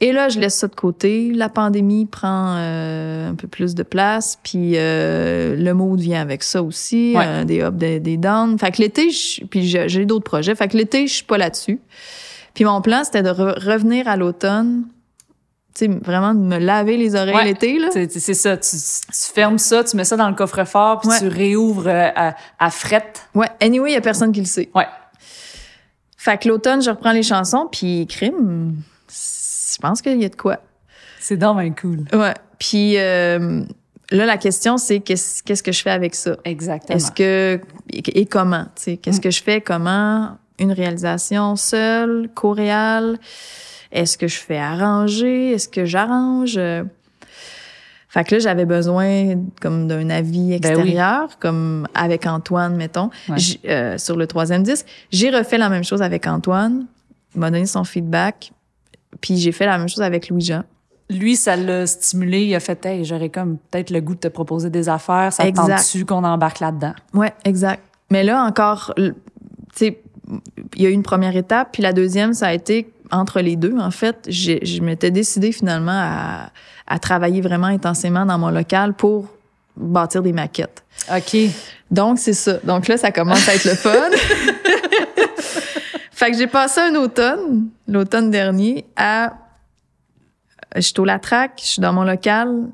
Et là, je laisse ça de côté. La pandémie prend euh, un peu plus de place, puis euh, le mood vient avec ça aussi, Ouais. euh, des ups, des, des downs. Fait que l'été, je- puis j'ai d'autres projets. Fait que l'été, je suis pas là-dessus. Puis mon plan, c'était de re- revenir à l'automne, vraiment de me laver les oreilles Ouais. l'été là. C'est ça. Tu, tu fermes ça, tu mets ça dans le coffre-fort, puis Ouais. tu réouvres euh, à, à frette. Ouais. Anyway, il y a personne qui le sait. Ouais. Fait que l'automne, je reprends les chansons, puis crime, je pense qu'il y a de quoi. C'est bien cool. Ouais. Puis euh, là, la question, c'est qu'est-ce qu'est-ce que je fais avec ça? Exactement. Est-ce que... Et, et comment? tu sais, Qu'est-ce Mm. que je fais? Comment? Une réalisation seule, coréale? Est-ce que je fais arranger? Est-ce que j'arrange? Euh, Fait que là, j'avais besoin comme d'un avis extérieur, comme avec Antoine, mettons, Ben Ouais. Euh, sur le troisième disque. J'ai refait la même chose avec Antoine. Il m'a donné son feedback. Puis j'ai fait la même chose avec Louis-Jean. Lui, ça l'a stimulé. Il a fait, hey, j'aurais comme peut-être le goût de te proposer des affaires. Ça tente-tu qu'on embarque là-dedans? Ouais, exact. Mais là encore, tu sais, il y a eu une première étape, puis la deuxième, ça a été entre les deux. En fait, je m'étais décidée finalement à, à travailler vraiment intensément dans mon local pour bâtir des maquettes. OK. Donc, c'est ça. Donc là, ça commence à être le fun. (laughs) fait que j'ai passé un automne, l'automne dernier, à... Je suis au Latrac, je suis dans mon local,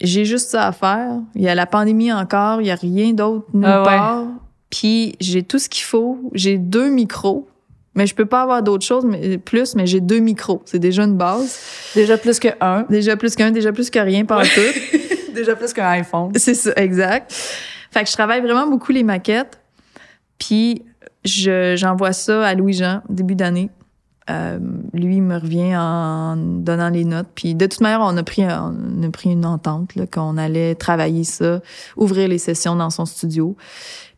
j'ai juste ça à faire. Il y a la pandémie encore, il y a rien d'autre nulle Ah ouais. part. Puis j'ai tout ce qu'il faut. J'ai deux micros. Mais je peux pas avoir d'autres choses mais, plus, mais j'ai deux micros. C'est déjà une base. Déjà plus que un. Déjà plus qu'un, déjà plus que rien, pas tout. (laughs) Déjà plus qu'un iPhone. C'est ça, exact. Fait que je travaille vraiment beaucoup les maquettes. Puis je, j'envoie ça à Louis-Jean, début d'année. Euh, lui, il me revient en donnant les notes. Puis de toute manière, on a pris, on a pris une entente là, qu'on allait travailler ça, ouvrir les sessions dans son studio.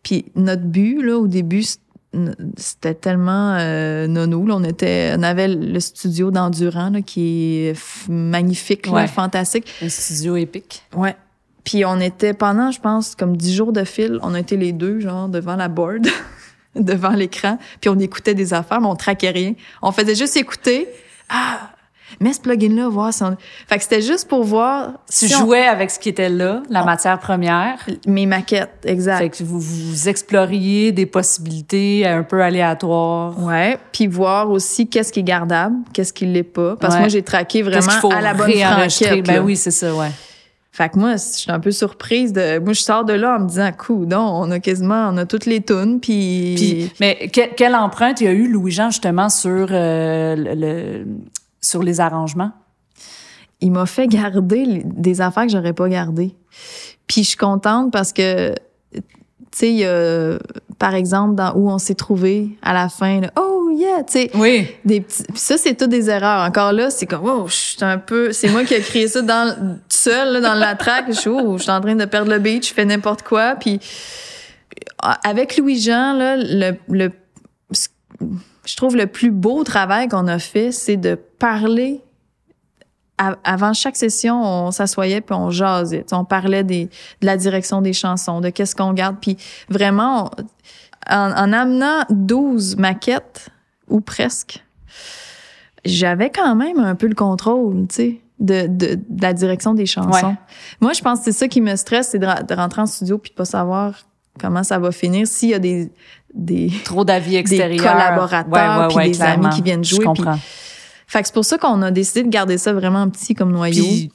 Puis notre but, là, au début, c'était tellement euh, nono. Là, on était, on avait le studio d'Endurant là, qui est magnifique, là, Ouais. fantastique. Un studio épique. Ouais. Puis on était pendant, je pense, comme dix jours de fil, on a été les deux, genre, devant la board, (laughs) devant l'écran, puis on écoutait des affaires, mais on traquait rien. On faisait juste écouter. Ah, mets ce plugin-là, voir si on... Fait que c'était juste pour voir Tu si on- jouais avec ce qui était là, la matière première? mes maquettes, exact. Fait que vous, vous exploriez des possibilités un peu aléatoires. Ouais, puis voir aussi qu'est-ce qui est gardable, qu'est-ce qui l'est pas. Parce que Ouais. moi, j'ai traqué vraiment qu'il faut à la bonne franquette. Ben là. oui, c'est ça, ouais. Fait que moi, je suis un peu surprise de. Moi, je sors de là en me disant, non, on a quasiment, on a toutes les tunes, puis. Puis, mais que- quelle empreinte il y a eu Louis-Jean justement sur euh, le- sur les arrangements? il m'a fait garder des affaires que j'aurais pas gardées. Puis je suis contente parce que, tu sais, il y a, par exemple, dans où on s'est trouvé à la fin, là, oh yeah, tu sais, Oui. des petits. Puis ça, c'est toutes des erreurs. Encore là, c'est comme, oh, je suis un peu. C'est moi qui ai créé ça dans, tout seul, là, dans la track. Je suis, oh, je suis en train de perdre le beat, je fais n'importe quoi. Puis avec Louis-Jean, là, le, le, je trouve le plus beau travail qu'on a fait, c'est de parler. Avant chaque session, on s'assoyait puis on jasait. On parlait des, de la direction des chansons, de qu'est-ce qu'on garde. Puis vraiment, on- en, en amenant 12 maquettes, ou presque, j'avais quand même un peu le contrôle, tu sais, de, de, de la direction des chansons. Ouais. Moi, je pense que c'est ça qui me stresse, c'est de, de rentrer en studio puis de pas savoir comment ça va finir. S'il y a des, des, Trop d'avis des extérieurs. collaborateurs puis des clairement. amis qui viennent Je jouer. puis- comprends. Fait que c'est pour ça qu'on a décidé de garder ça vraiment petit comme noyau. Puis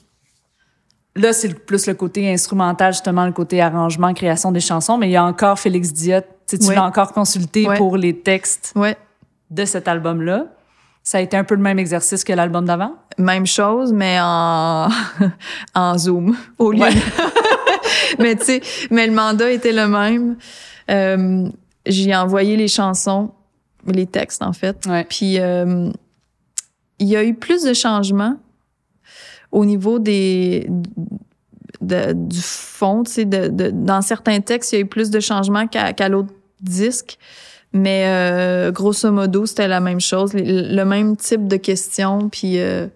là, c'est plus le côté instrumental, justement, le côté arrangement, création des chansons, mais il y a encore Félix Diot. Tu Ouais. l'as encore consulté Ouais. pour les textes ouais. de cet album-là. Ça a été un peu le même exercice que l'album d'avant? Même chose, mais en, (laughs) en Zoom, au lieu. (laughs) Mais tu sais, mais le mandat était le même. Euh, j'ai envoyé les chansons, les textes, en fait. Puis, euh, il y a eu plus de changements au niveau des de- du fond, tu sais, de, de- dans certains textes, il y a eu plus de changements qu'à qu'à l'autre disque. Mais euh, grosso modo, c'était la même chose, le, le même type de questions. Puis, euh,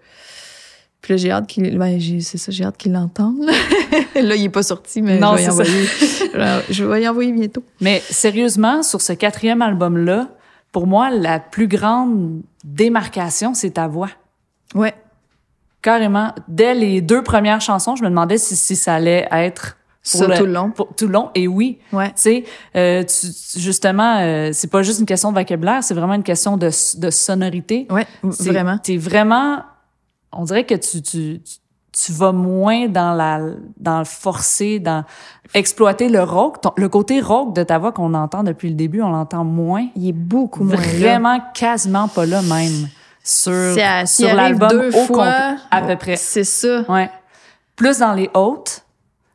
puis là, j'ai hâte qu'il... Ben, c'est ça, j'ai hâte qu'il l'entende. (laughs) là, il est pas sorti, mais Non, je vais y envoyer. je- je vais y envoyer bientôt. Mais sérieusement, sur ce quatrième album-là, pour moi, la plus grande démarcation, c'est ta voix. Ouais. Carrément. Dès les deux premières chansons, je me demandais si, si ça allait être pour Ça, tout le long. pour tout le long. Et oui, Ouais. tu sais, euh, tu- justement, euh, c'est pas juste une question de vocabulaire, c'est vraiment une question de, de sonorité. Ouais, C'est- vraiment. T'es vraiment, on dirait que tu, tu, tu- vas moins dans la, dans le forcer, dans exploiter le rock, ton- le côté rock de ta voix qu'on entend depuis le début, on l'entend moins. Il est beaucoup moins là. Vraiment quasiment pas là même sur, à- sur l'album deux au fois, à peu près. C'est ça. Ouais. Plus dans les hautes,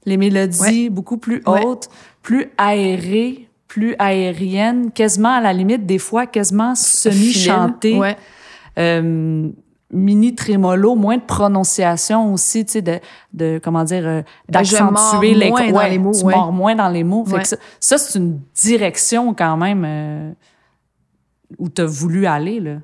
les mélodies Ouais. beaucoup plus Ouais. hautes, plus aérées, plus aériennes, quasiment à la limite des fois quasiment semi-chantées. Ouais. Euh, mini trémolo, moins de prononciation aussi, tu sais, de, de comment dire, euh, d'accentuer Ben, mords les moins dans les mots, Tu ouais. mords moins dans les mots. Fait Ouais. que ça, ça, c'est une direction quand même euh, où tu as voulu aller, là.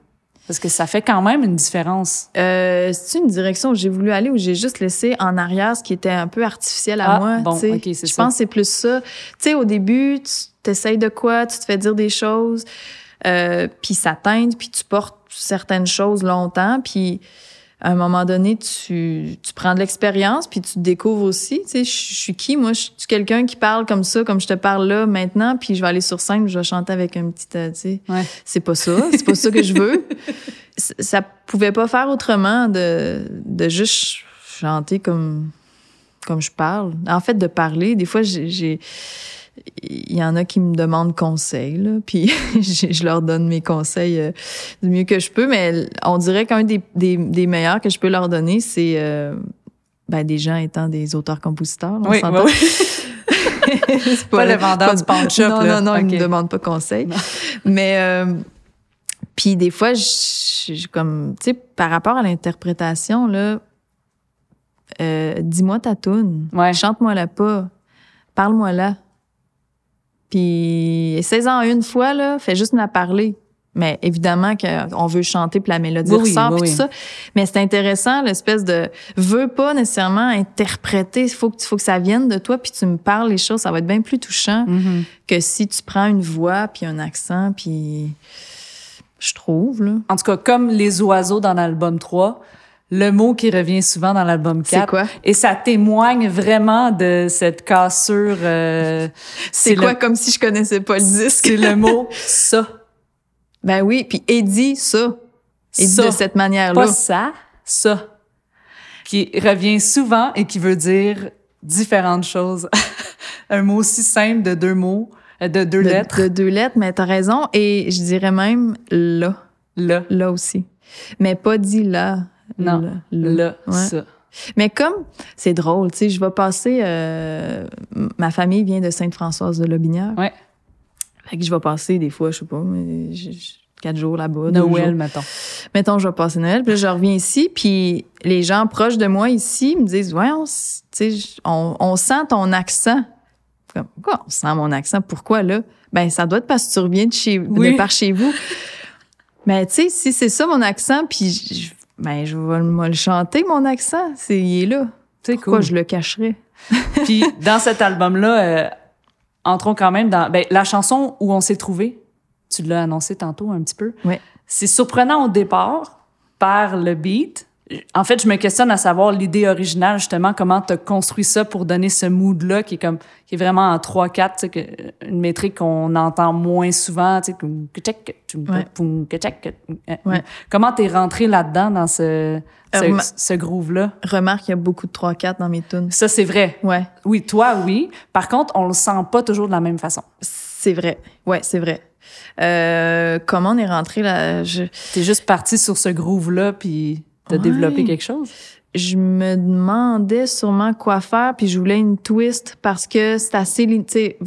Parce que ça fait quand même une différence. Euh, c'est une direction où j'ai voulu aller où j'ai juste laissé en arrière ce qui était un peu artificiel à Ah, moi. bon, tu sais? ok, c'est Je ça. pense que c'est plus ça. Tu sais, au début, tu t'essayes de quoi, tu te fais dire des choses, euh, puis ça teinte, puis tu portes certaines choses longtemps, puis à un moment donné, tu, tu prends de l'expérience, puis tu te découvres aussi. Tu sais, je je suis qui? Moi, je suis quelqu'un qui parle comme ça, comme je te parle là maintenant, puis je vais aller sur scène, je vais chanter avec un petit... euh, tu sais. Ouais. C'est pas ça. C'est pas ça que je veux. (laughs) Ça pouvait pas faire autrement de, de juste chanter comme, comme je parle. En fait, de parler. Des fois, j'ai- j'ai... Il y en a qui me demandent conseil, là, (laughs) puis je leur donne mes conseils euh, du mieux que je peux, mais on dirait qu'un des, des, des meilleurs que je peux leur donner, c'est euh, ben, des gens étant des auteurs-compositeurs. Oui, s'entend. oui, (laughs) C'est Pas le vendeur du pawn shop, Non, là. non, non, ils me demandent pas conseil. Mais euh, puis des fois, je, je- comme tu sais, par rapport à l'interprétation là, dis-moi ta tune, Ouais. chante-moi la pas, parle-moi là. Puis essaie-en une fois là, fais juste me la parler. Mais évidemment qu'on veut chanter puis la mélodie Oui, ressort oui, puis oui. tout ça. Mais c'est intéressant l'espèce de veux pas nécessairement interpréter, il faut que faut que ça vienne de toi puis tu me parles les choses, ça va être bien plus touchant Mhm. que si tu prends une voix puis un accent puis je trouve là. En tout cas, comme les oiseaux dans l'album 3, le mot qui revient souvent dans l'album 4. C'est quoi? Et ça témoigne vraiment de cette cassure. euh, (laughs) C'est quoi le- comme si je connaissais pas le disque? C'est le (laughs) mot ça. Ben oui, puis Eddie ça. Eddie Ça. de cette manière-là. Pas ça, ça. Qui revient souvent et qui veut dire différentes choses. (laughs) un mot aussi simple de deux mots, euh, de deux de, lettres. de deux lettres, mais t'as raison. Et je dirais même là. Là. Là aussi. Mais pas dit là. Non. Là. Là, Ouais. ça. Mais comme c'est drôle, tu sais, je vais passer. euh, ma famille vient de Sainte-Françoise de Lobinière. Ouais. Fait que je vais passer des fois, je sais pas, mais je- je- quatre jours là-bas. Noël, mettons. Mettons, je vais passer Noël, puis là, je reviens ici, puis les gens proches de moi ici me disent, ouais, on, s- tu sais, on, on sent ton accent. Comme, quoi, on sent mon accent? Pourquoi là? Ben, ça doit être parce que tu reviens de chez, Oui. de par chez vous. (laughs) Mais tu sais, si c'est ça mon accent, puis je, ben, je vais me le chanter, mon accent. C'est, il est là. C'est Pourquoi cool. je le cacherais? (laughs) Puis dans cet album-là, euh, entrons quand même dans ben, la chanson où on s'est trouvé. Tu l'as annoncé tantôt un petit peu. Ouais. C'est surprenant au départ par le beat. En fait, je me questionne à savoir l'idée originale, justement, comment tu as construit ça pour donner ce mood-là qui est comme, qui est vraiment en 3-4, tu sais, que- une métrique qu'on entend moins souvent, tu sais, euh. Comment t'es rentré là-dedans, dans ce, ce, Euh, ce groove-là? Remarque, il y a beaucoup de 3-4 dans mes tunes. Ça, c'est vrai. Ouais, Oui, toi, oui. Par contre, on le sent pas toujours de la même façon. c'est vrai. Ouais, c'est vrai. Euh, comment on est rentré là? Je, T'es juste parti sur ce groove-là, puis t'as Ouais. développé quelque chose? je me demandais sûrement quoi faire, puis je voulais une twist parce que c'est assez, lin- tu sais,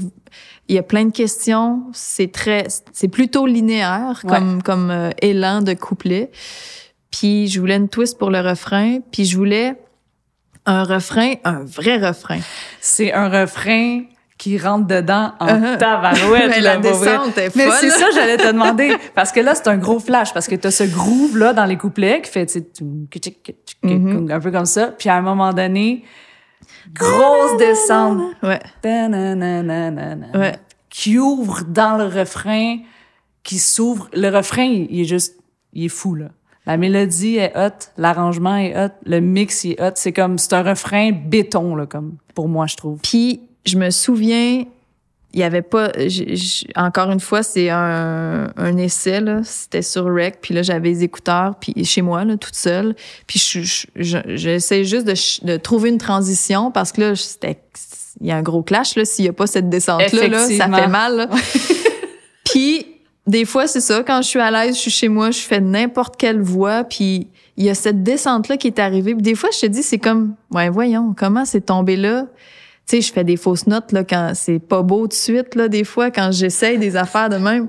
il y a plein de questions, c'est très, c'est plutôt linéaire Ouais. comme comme euh, élan de couplet. Puis je voulais une twist pour le refrain, puis je voulais un refrain, un vrai refrain. C'est un refrain qui rentre dedans en Uh-huh. tabarouette. Mais là, la descente est Mais c'est ça, j'allais te demander. (laughs) Parce que là, c'est un gros flash. Parce que t'as ce groove-là dans les couplets qui fait, Mhm. un peu comme ça. Puis à un moment donné, grosse descente. Ouais. Qui ouvre dans le refrain, qui s'ouvre. Le refrain, il est juste, il est fou, là. La mélodie est hot, l'arrangement est hot, le mix est hot. C'est comme, c'est un refrain béton, là, comme, pour moi, je trouve. Puis je me souviens, il y avait pas. j- j- encore une fois, c'est un, un essai là. C'était sur Rec. Puis là, j'avais les écouteurs, puis chez moi là, toute seule. Puis je- je- je- j'essaie juste de, de trouver une transition parce que là, c'était. Il y a un gros clash là. S'il y a pas cette descente là, ça fait mal. là. (laughs) puis des fois, c'est ça. Quand je suis à l'aise, je suis chez moi, je fais n'importe quelle voix, puis il y a cette descente-là qui est arrivée. Puis des fois, je te dis, c'est comme, ouais, voyons, comment c'est tombé là? Tu sais, je fais des fausses notes, là, quand c'est pas beau de suite, là, des fois, quand j'essaye des affaires de même.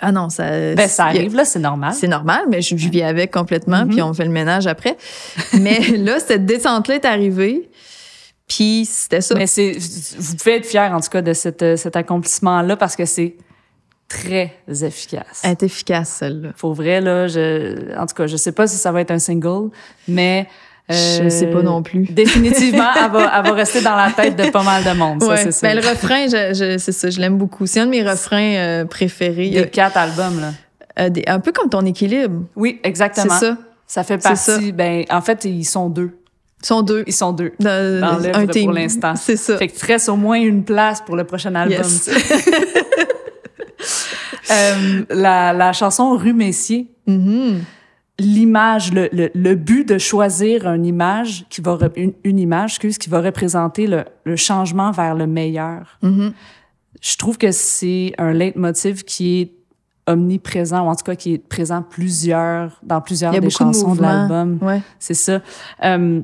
Ah non, ça. Ben, ça arrive, là, c'est normal. c'est normal, mais je, je vis avec complètement, Mhm. puis on fait le ménage après. mais (laughs) là, cette descente-là est arrivée, puis c'était ça. Mais c'est, vous pouvez être fiers, en tout cas, de cet, euh, cet accomplissement-là parce que c'est très efficace. Elle est efficace, celle-là. Pour vrai, là, je, en tout cas, je sais pas si ça va être un single, mais. Je euh, sais pas non plus. (laughs) Définitivement, elle va, elle va rester dans la tête de pas mal de monde, ça, Ouais. c'est sûr. Ben, le refrain, je, je- c'est ça, je l'aime beaucoup. C'est un de mes refrains euh, préférés. Des quatre albums, là. euh, des- un peu comme ton équilibre. Oui, C'est exactement. ça. Ça fait C'est partie. ça. Ben, en fait, ils sont deux. Ils sont deux. Ils sont deux. Dans, Dans l'œuvre pour l'instant. C'est ça. Fait que tu restes au moins une place pour le prochain album. Yes. (laughs) Euh, la, la chanson Rue Messier, Mhm. L'image, le, le, le but de choisir une image qui va une, une image, excuse, qui va représenter le, le changement vers le meilleur. Mhm. Je trouve que c'est un leitmotiv qui est omniprésent, ou en tout cas qui est présent plusieurs, dans plusieurs des de chansons de l'album. Ouais. C'est ça. Euh,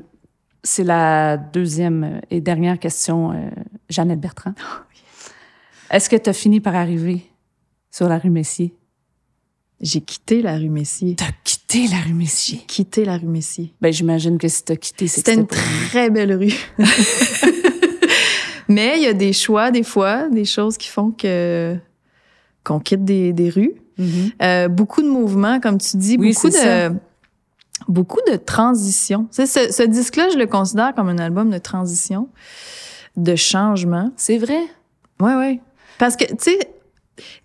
c'est la deuxième et dernière question, euh, Jeannette Bertrand. Oh, Est-ce que tu as fini par arriver sur la rue Messier? J'ai quitté la rue Messier. T'as quitté la rue Messier? Quitté la rue Messier. Ben, j'imagine que si t'as quitté, C'était une très belle rue. (laughs) Mais il y a des choix, des fois, des choses qui font que qu'on quitte des, des rues. Mhm. Euh, beaucoup de mouvements, comme tu dis, Oui, beaucoup de beaucoup de transitions. Ce, ce disque-là, je le considère comme un album de transition, de changement. C'est vrai? Ouais, ouais. Parce que, tu sais,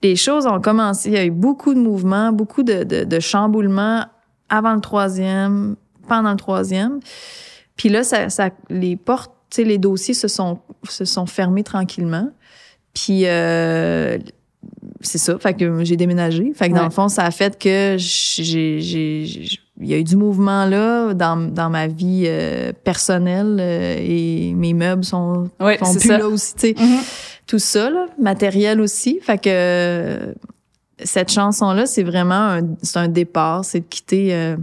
les choses ont commencé. Il y a eu beaucoup de mouvements, beaucoup de, de, de chamboulements avant le troisième, pendant le troisième. Puis là, ça, ça, les portes, tu sais, les dossiers se sont, se sont fermés tranquillement. Puis euh, c'est ça. Fait que j'ai déménagé. Fait que dans le fond, ça a fait que j'ai, il y a eu du mouvement là dans, dans ma vie euh, personnelle euh, et mes meubles sont, Ouais, sont plus ça. là aussi, tu sais. Mhm. Tout ça, là, matériel aussi. Fait que cette chanson-là, c'est vraiment un, c'est un départ, c'est de quitter... euh,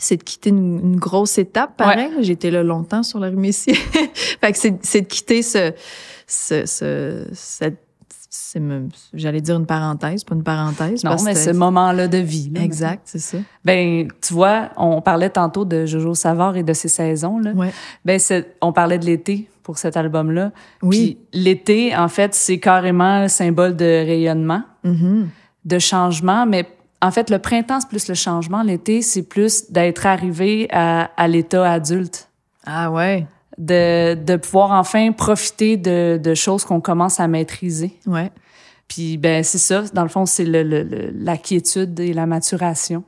c'est de quitter une, une grosse étape, pareil. J'étais là longtemps sur la rue Messier. (laughs) fait que c'est, c'est de quitter ce, ce, ce, cette, j'allais dire une parenthèse, pas une parenthèse. Non, parce mais ce moment-là de vie. là. Exact, c'est ça. Ben, tu vois, on parlait tantôt de Jojo Savard et de ses saisons. Là. Ouais. Ben, on parlait de l'été pour cet album-là. Oui. Puis l'été, en fait, c'est carrément le symbole de rayonnement, Mhm. De changement. Mais en fait, le printemps, c'est plus le changement. L'été, c'est plus d'être arrivé à, à l'état adulte. Ah ouais, De, de pouvoir enfin profiter de, de choses qu'on commence à maîtriser. ouais. Puis, ben, c'est ça. Dans le fond, c'est le, le- le- la quiétude et la maturation.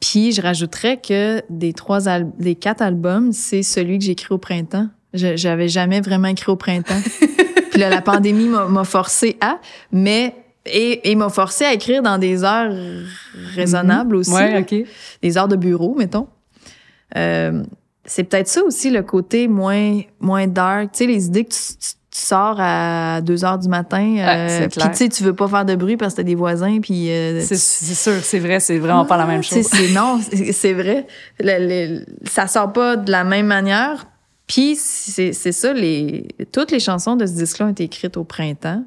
Puis je rajouterais que des trois des quatre albums, c'est celui que j'ai écrit au printemps. J'avais jamais vraiment écrit au printemps. (laughs) Puis là, la pandémie m'a m'a forcé à, mais et, et m'a forcé à écrire dans des heures raisonnables aussi, Ouais, là. OK. des heures de bureau, mettons. Euh, c'est peut-être ça aussi le côté moins moins dark. Tu sais, les idées que tu, tu- tu sors à 2 heures du matin, euh, puis tu sais, tu veux pas faire de bruit parce que t'as des voisins, puis euh, C'est c'est sûr, c'est vrai, c'est vraiment pas la même ah, tu chose. non, c'est vrai. Le- le- ça sort pas de la même manière. Puis c'est c'est ça, les, toutes les chansons de ce disque-là ont été écrites au printemps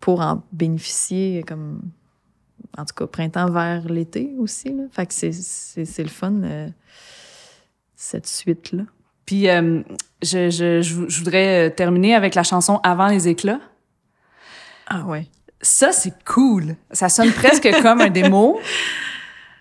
pour en bénéficier comme en tout cas printemps vers l'été aussi. Là. Fait que c'est le fun euh, cette suite là. Puis euh, je, je, je, voudrais euh, terminer avec la chanson Avant les éclats. Ah ouais. Ça, c'est cool. Ça sonne presque (laughs) comme un démo.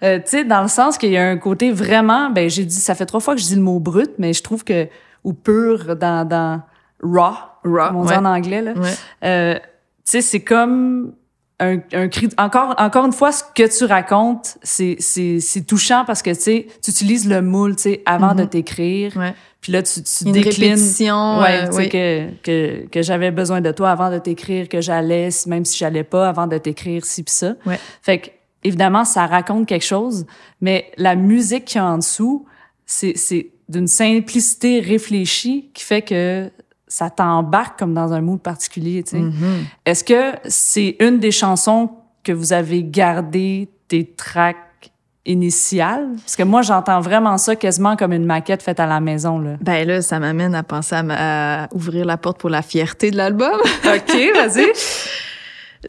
Euh, tu sais, dans le sens qu'il y a un côté vraiment, ben j'ai dit, ça fait trois fois que je dis le mot brut, mais je trouve que, ou pur dans, dans raw, Raw, comme on dit en anglais, là. Ouais. Euh, tu sais, c'est comme un, un cri. Encore, encore une fois, ce que tu racontes, c'est, c'est, c'est touchant parce que tu sais, tu utilises le moule, tu sais, avant de t'écrire. Ouais. Puis là, tu, tu Une déclines. répétition. Ouais, euh, tu sais, oui. que, que, que j'avais besoin de toi avant de t'écrire, que j'allais, même si j'allais pas, avant de t'écrire ci pis ça. Ouais. Fait que, évidemment, ça raconte quelque chose, mais la musique qu'il y a en dessous, c'est, c'est d'une simplicité réfléchie qui fait que ça t'embarque comme dans un mood particulier, tu sais. Mhm. Est-ce que c'est une des chansons que vous avez gardé tes tracks initiales? Parce que moi, j'entends vraiment ça quasiment comme une maquette faite à la maison, là. Ben là, ça m'amène à penser à, ouvrir la porte pour la fierté de l'album. (laughs) OK, vas-y.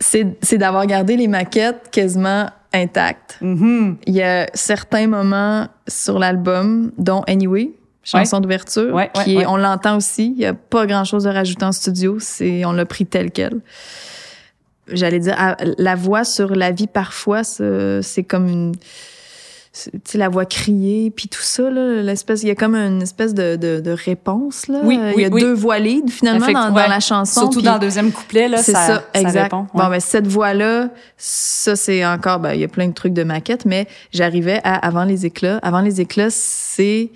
c'est d'avoir gardé les maquettes quasiment intactes. Mhm. Il y a certains moments sur l'album, dont Anyway, chanson d'ouverture, Ouais, ouais, qui est- ouais. on l'entend aussi. Il y a pas grand chose à rajouter en studio. C'est on l'a pris tel quel. J'allais dire ah, la voix sur la vie parfois, c'est c'est comme une tu sais la voix criée puis tout ça là l'espèce il y a comme une espèce de, de, de réponse là Oui, il y a oui, oui. deux voix lead finalement dans, ouais. dans la chanson Surtout puis- dans le deuxième couplet, là, c'est ça, ça, exact. répond. ouais. Bon, ben, cette voix-là, ça, c'est encore, ben, il y a plein de trucs de maquette, mais j'arrivais à Avant les éclats. Avant les éclats, c'est,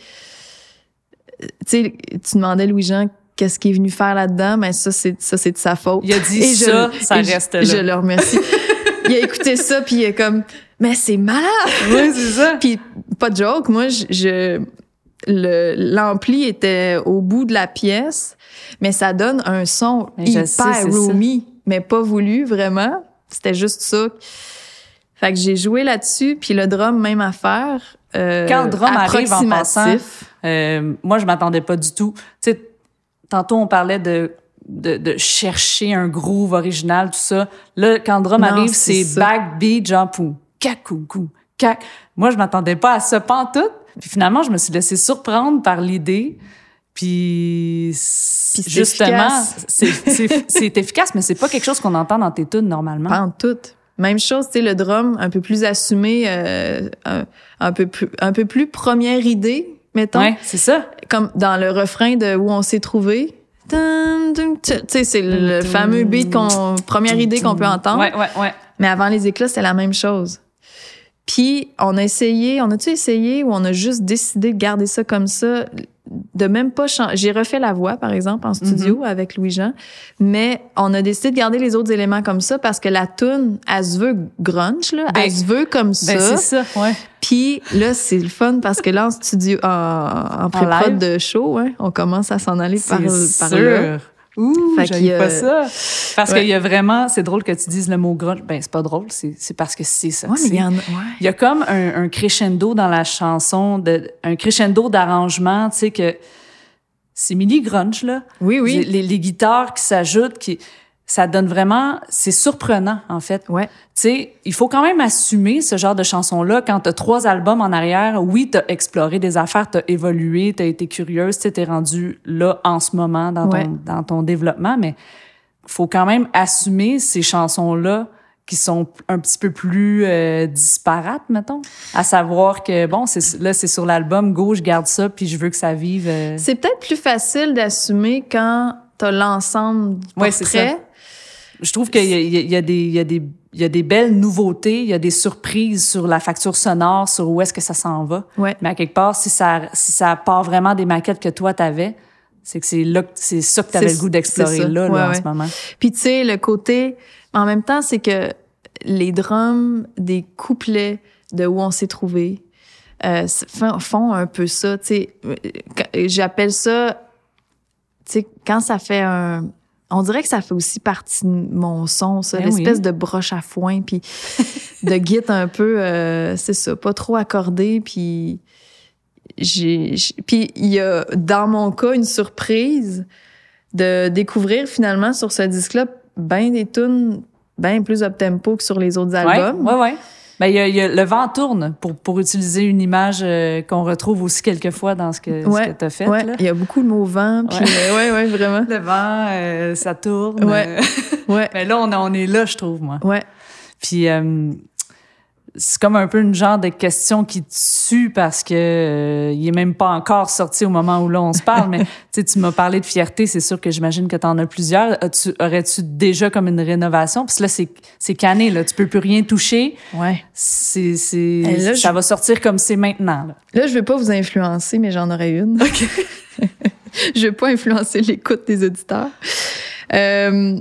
tu sais, tu demandais Louis-Jean qu'est-ce qu'il est venu faire là-dedans, mais ça, c'est, ça, c'est de sa faute. Il a dit Et je- ça, ça je- reste là. Je le remercie. (laughs) il a écouté ça, puis il est comme, mais c'est malade! Oui, c'est ça. (laughs) Puis pas de joke, moi je, je- le l'ampli était au bout de la pièce, mais ça donne un son Mais hyper sais, roomy, mais pas voulu vraiment. C'était juste ça. Fait que j'ai joué là-dessus, puis le drum même affaire. Euh, Quand le drum arrive en approximatif. Euh, moi, je m'attendais pas du tout. Tu sais, tantôt, on parlait de, de, de chercher un groove original, tout ça. Là, quand le drum Non, arrive, c'est c'est backbeat, genre, pou, cacoucou, cac. Moi, je m'attendais pas à ça pantoute. Puis finalement, je me suis laissée surprendre par l'idée. Puis, Puis c'est justement, c'est c'est- c'est efficace, mais c'est pas quelque chose qu'on entend dans tes tunes normalement. Pas en tout. Même chose, sais, le drum un peu plus assumé, euh, un, un peu plus, un peu plus première idée, mettons. Ouais, c'est ça. comme dans le refrain de où on s'est trouvé. Tu sais, c'est le fameux beat qu'on, première idée qu'on peut entendre. Ouais, ouais, ouais. Mais avant les éclats, c'était la même chose. Puis, on a essayé, on a-tu essayé ou on a juste décidé de garder ça comme ça, de même pas changer. J'ai refait la voix, par exemple, en studio avec Louis-Jean, mais on a décidé de garder les autres éléments comme ça parce que la tune, elle se veut grunge, là. Ben, elle se veut comme ça. Ben, c'est ça, ouais. Puis là, c'est le fun parce que là, en studio, en, en pré-prod de show, hein, on commence à s'en aller par, par là. Ouh, j'aime pas ça. Parce qu'il y a vraiment, c'est drôle que tu dises le mot grunge. Ben, c'est pas drôle, c'est parce que c'est ça. Ouais, mais il y, en a, ouais. il y a comme un, un, crescendo dans la chanson, de, un crescendo d'arrangement, tu sais, que c'est mini grunge, là. Oui, oui. Les, les guitares qui s'ajoutent, qui ça donne vraiment, c'est surprenant en fait. Ouais. Tu sais, il faut quand même assumer ce genre de chanson là quand t'as trois albums en arrière. Oui, t'as exploré des affaires, t'as évolué, t'as été curieuse, t'es rendu là en ce moment dans ton Ouais. dans ton développement, mais faut quand même assumer ces chansons là qui sont un petit peu plus euh, disparates, mettons. À savoir que, bon, c'est là, c'est sur l'album, go, je garde ça, puis je veux que ça vive. euh, C'est peut-être plus facile d'assumer quand t'as l'ensemble du Ouais, c'est portrait. ça. Je trouve qu'il y, a- y des, il y a des, il y a des belles nouveautés, il y a des surprises sur la facture sonore, sur où est-ce que ça s'en va. Ouais. Mais à quelque part, si ça, si ça part vraiment des maquettes que toi t'avais, c'est que c'est là, c'est ça que t'avais le goût d'explorer là, Ouais, en ce moment. Puis tu sais, le côté... En même temps, c'est que les drums des couplets de Où on s'est trouvé euh, font, un peu ça. Tu sais, euh, j'appelle ça... Tu sais, quand ça fait un... On dirait que ça fait aussi partie de mon son, ça, Ben l'espèce oui. de broche à foin, puis (laughs) de git un peu, euh, c'est ça, pas trop accordé, puis j'ai, j'ai- puis il y a dans mon cas une surprise de découvrir finalement sur ce disque-là ben des tunes bien plus up tempo que sur les autres albums. Ouais, ouais, ouais. Ben, il y a, y a- le vent tourne pour, pour utiliser une image euh, qu'on retrouve aussi quelquefois dans ce que, Ouais, que t'as fait, Ouais, là. il y a beaucoup de mots vent, puis Ouais. euh, ouais, ouais, vraiment. (laughs) Le vent, euh, ça tourne. Ouais. (laughs) Ouais, Mais là, on, on est là, je trouve, moi. ouais. Puis euh, c'est comme un peu une genre de question qui tue parce que euh, il est même pas encore sorti au moment où là on se parle. mais (laughs) tu tu m'as parlé de fierté, c'est sûr que j'imagine que tu en as plusieurs. As-tu- Aurais-tu déjà comme une rénovation? Parce que là c'est c'est cané là, tu peux plus rien toucher. Ouais. C'est là, ça je- va sortir comme c'est maintenant. Là. Là, je vais pas vous influencer, mais j'en aurais une. (laughs) je vais pas influencer l'écoute des auditeurs. Euh,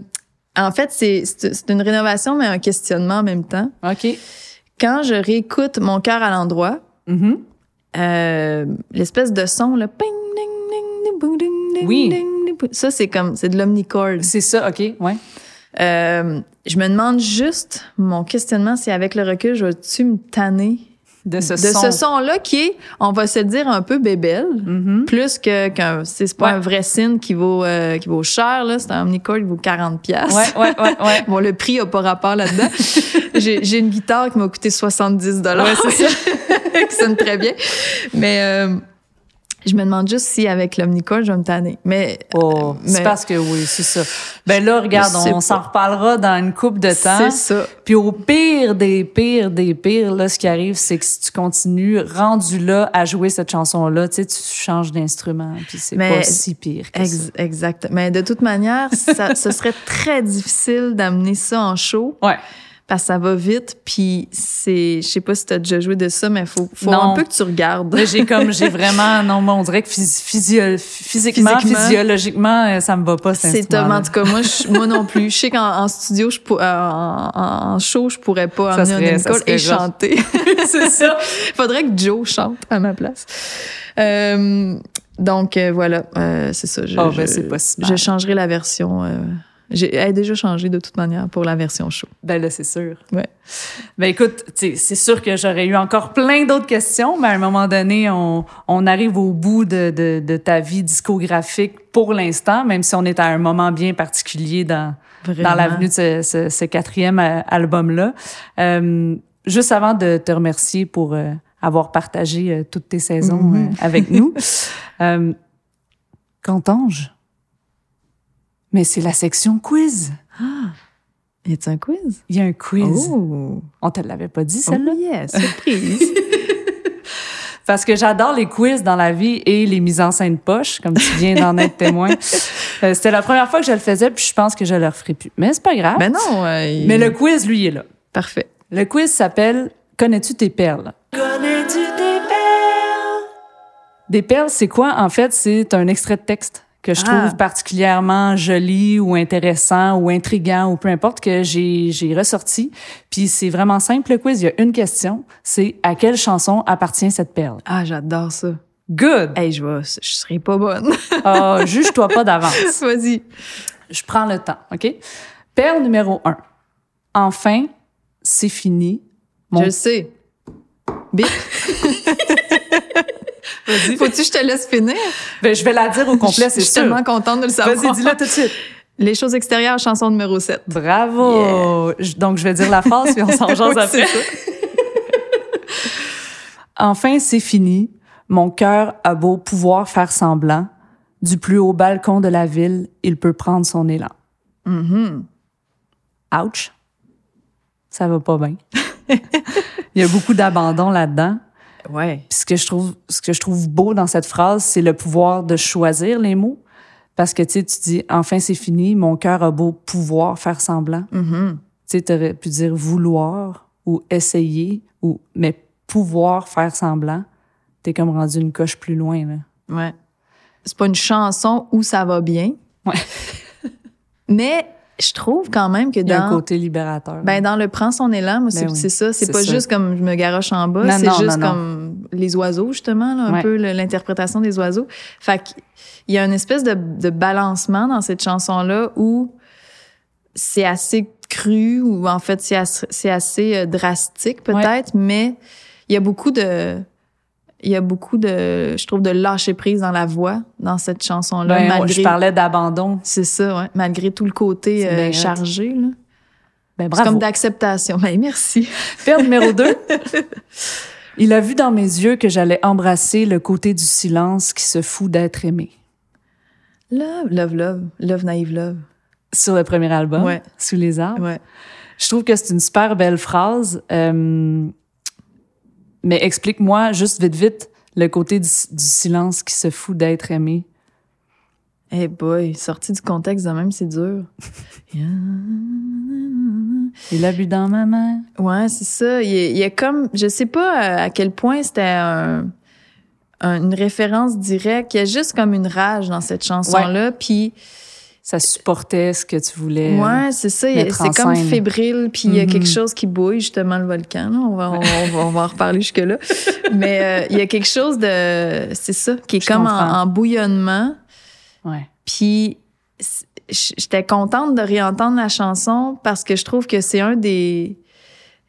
en fait, c'est c'est une rénovation, mais un questionnement en même temps. Ok. Quand je réécoute Mon cœur à l'endroit, Mhm. euh, l'espèce de son, là, ping, ding, ding, ding, boum, ding, ding, Oui. ça, c'est comme, c'est de l'omnichord. C'est ça. Ok. Ouais. Euh, je me demande juste, mon questionnement, c'est avec le recul, je vais-tu me tanner? De ce de son. ce son-là qui est, on va se dire, un peu bébelle. Mhm. plus que qu'un c'est pas Ouais. un vrai signe qui vaut euh, qui vaut cher là c'est un omnichord qui vaut 40 pièces Ouais, ouais, ouais, ouais. (laughs) bon le prix a pas rapport là-dedans (laughs) j'ai j'ai une guitare qui m'a coûté 70 dollars Ouais, c'est (laughs) qui sonne très bien mais euh, je me demande juste si avec l'omnichord je vais me tanner mais Oh, c'est mais- parce que oui, c'est ça. Ben là, regarde, on s'en reparlera dans une coupe de temps. c'est ça Puis au pire des pires des pires, là, ce qui arrive, c'est que si tu continues rendu là à jouer cette chanson-là, tu sais, tu changes d'instrument, puis c'est pas si pire que ça. Ex- exact mais de toute manière ça ce serait très difficile d'amener ça en show Ouais. Parce que ça va vite puis c'est je sais pas si tu as déjà joué de ça mais faut faut Non. un peu que tu regardes Là, j'ai comme, j'ai (laughs) vraiment, non, moi, on dirait que phys- physio- physiquement, Physiquement. physiologiquement, euh, ça me va pas, C'est En tout cas, moi, je- moi non plus. Je sais qu'en en studio, je pour- euh, en, en- show, je pourrais pas Ça amener serait- et chanter. (laughs) c'est ça. Faudrait que Joe chante à ma place. Euh, donc, euh, voilà. Euh, c'est ça. Je, Oh, ben, je- Je changerai la version... elle a déjà changé de toute manière pour la version show. Ben là, c'est sûr. Ouais. Ben écoute, c'est sûr que j'aurais eu encore plein d'autres questions, mais à un moment donné, on, on arrive au bout de, de, de ta vie discographique pour l'instant, même si on est à un moment bien particulier dans, Vraiment. dans l'avenue de ce, ce, ce quatrième euh, album-là. Euh, juste avant de te remercier pour euh, avoir partagé euh, toutes tes saisons Mhm. euh, avec nous, (laughs) Cantange, mais c'est la section quiz. Y a-t-il un quiz? Il y a un quiz. Oh! On te l'avait pas dit, celle-là? Oh yes! Surprise! (laughs) Parce que j'adore les quiz dans la vie et les mises en scène poche, comme tu viens d'en être témoin. (laughs) Euh, C'était la première fois que je le faisais, puis je pense que je le referai plus. Mais c'est pas grave. ben non! euh, il- Mais le quiz, lui, il est là. Parfait. Le quiz s'appelle Connais-tu tes perles? Connais-tu tes perles? Des perles, c'est quoi? En fait, c'est un extrait de texte que je Ah. trouve particulièrement joli ou intéressant ou intriguant ou peu importe que j'ai j'ai ressorti. Puis c'est vraiment simple le quiz, il y a une question, c'est à quelle chanson appartient cette perle? Ah, j'adore ça. Good. Hey, je vais, je serai pas bonne. (laughs) Ah, juge-toi pas d'avance. (laughs) Vas-y. Je prends le temps, OK? Perle numéro un. Enfin, c'est fini. Mon Je le sais. Bip. (laughs) Faut-tu que je te laisse finir? Ben, je vais la dire au complet, c'est Je suis tellement contente de le savoir. Vas-y, dis-le tout de suite. (laughs) Les choses extérieures, chanson numéro 7. Bravo! Donc, je vais dire la phrase, puis on s'en (laughs) jase Oui, après. (laughs) Enfin, c'est fini. Mon cœur a beau pouvoir faire semblant. Du plus haut balcon de la ville, il peut prendre son élan. Mhm. Ouch! Ça va pas bien. Il y a beaucoup d'abandon là-dedans. Ouais. Puis ce que je trouve, ce que je trouve beau dans cette phrase, c'est le pouvoir de choisir les mots. Parce que, tu sais, tu dis, enfin, c'est fini, mon cœur a beau pouvoir faire semblant. Mhm. Tu sais, t'aurais pu dire vouloir ou essayer ou, mais pouvoir faire semblant. T'es comme rendu une coche plus loin, là. Ouais. C'est pas une chanson où ça va bien. Ouais. Mais je trouve quand même que Il y a un dans, côté libérateur. ben, dans le prend son élan, moi, c'est Ben oui, ça. C'est pas ça. juste comme je me garoche en bas, c'est juste non, non. comme les oiseaux, justement, là, un Ouais. peu l'interprétation des oiseaux. Fait qu'il y a une espèce de, de balancement dans cette chanson-là où c'est assez cru ou en fait c'est assez, assez euh, drastique peut-être, mais il y a beaucoup de il y a beaucoup de je trouve de lâcher prise dans la voix dans cette chanson là Ben, malgré je parlais d'abandon. c'est ça ouais malgré tout le côté C'est euh, chargé là Ben, c'est bravo. comme d'acceptation ben merci (laughs) Faire numéro 2. (laughs) Il a vu dans mes yeux que j'allais embrasser le côté du silence qui se fout d'être aimé. love love love love naïve love Sur le premier album, Ouais. Sous les arbres. ouais Je trouve que c'est une super belle phrase. euh, mais explique-moi juste vite, vite, le côté du, du silence qui se fout d'être aimé. hey boy sorti du contexte de même c'est dur Il a bu dans ma main. Ouais, c'est ça. Il y, a, il y a comme, je sais pas euh, à quel point c'était un- un- une référence directe. Il y a juste comme une rage dans cette chanson-là. Puis, Ça supportait ce que tu voulais. ouais, c'est ça. C'est comme scène. fébrile. Puis il y a Mhm. quelque chose qui bouille, justement, le volcan. là. On, va, on, on va, on va en reparler jusque-là. Mais euh, il y a quelque chose de, c'est ça, qui est Je comme en, bouillonnement. Ouais. Puis j'étais contente de réentendre la chanson parce que je trouve que c'est un des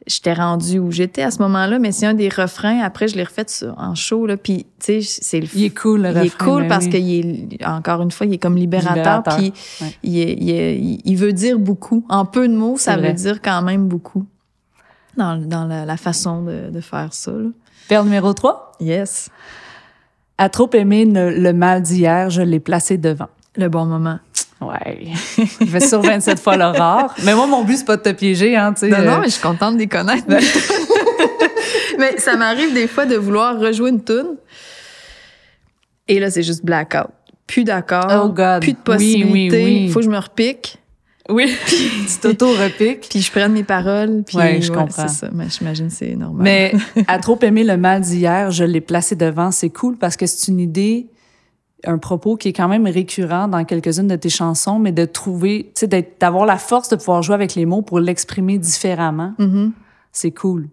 j'étais rendue où j'étais à ce moment-là mais c'est un des refrains après je l'ai refait en show là puis tu sais c'est le Il est cool, le il est refrain, cool ben parce oui. qu'il est encore une fois il est comme libérateur, Libérateur, puis ouais. il, est- il, est- il veut dire beaucoup en peu de mots ça veut dire quand même beaucoup dans, dans la, la façon de, de faire ça là. Père numéro 3. yes À trop aimer le mal d'hier, je l'ai placé devant. le bon moment Ouais. Il fait sur 27 fois l'horreur. Mais moi, mon but, c'est pas de te piéger, hein, tu sais. Non, euh, non, mais je suis contente de les connaître. (laughs) mais ça m'arrive des fois de vouloir rejouer une tune. Et là, c'est juste blackout. Plus d'accord. Oh God. Plus de possibilités. oui, oui. Faut que je me repique. Oui, (laughs) tu t'auto-repiques. Puis je prenne mes paroles. Puis Ouais, je comprends. C'est ça. Mais j'imagine que c'est normal. Mais (laughs) à trop aimer le mal d'hier, je l'ai placé devant. C'est cool parce que c'est une idée, un propos qui est quand même récurrent dans quelques-unes de tes chansons, mais de trouver, tu sais, d'avoir la force de pouvoir jouer avec les mots pour l'exprimer différemment. Mhm. C'est cool.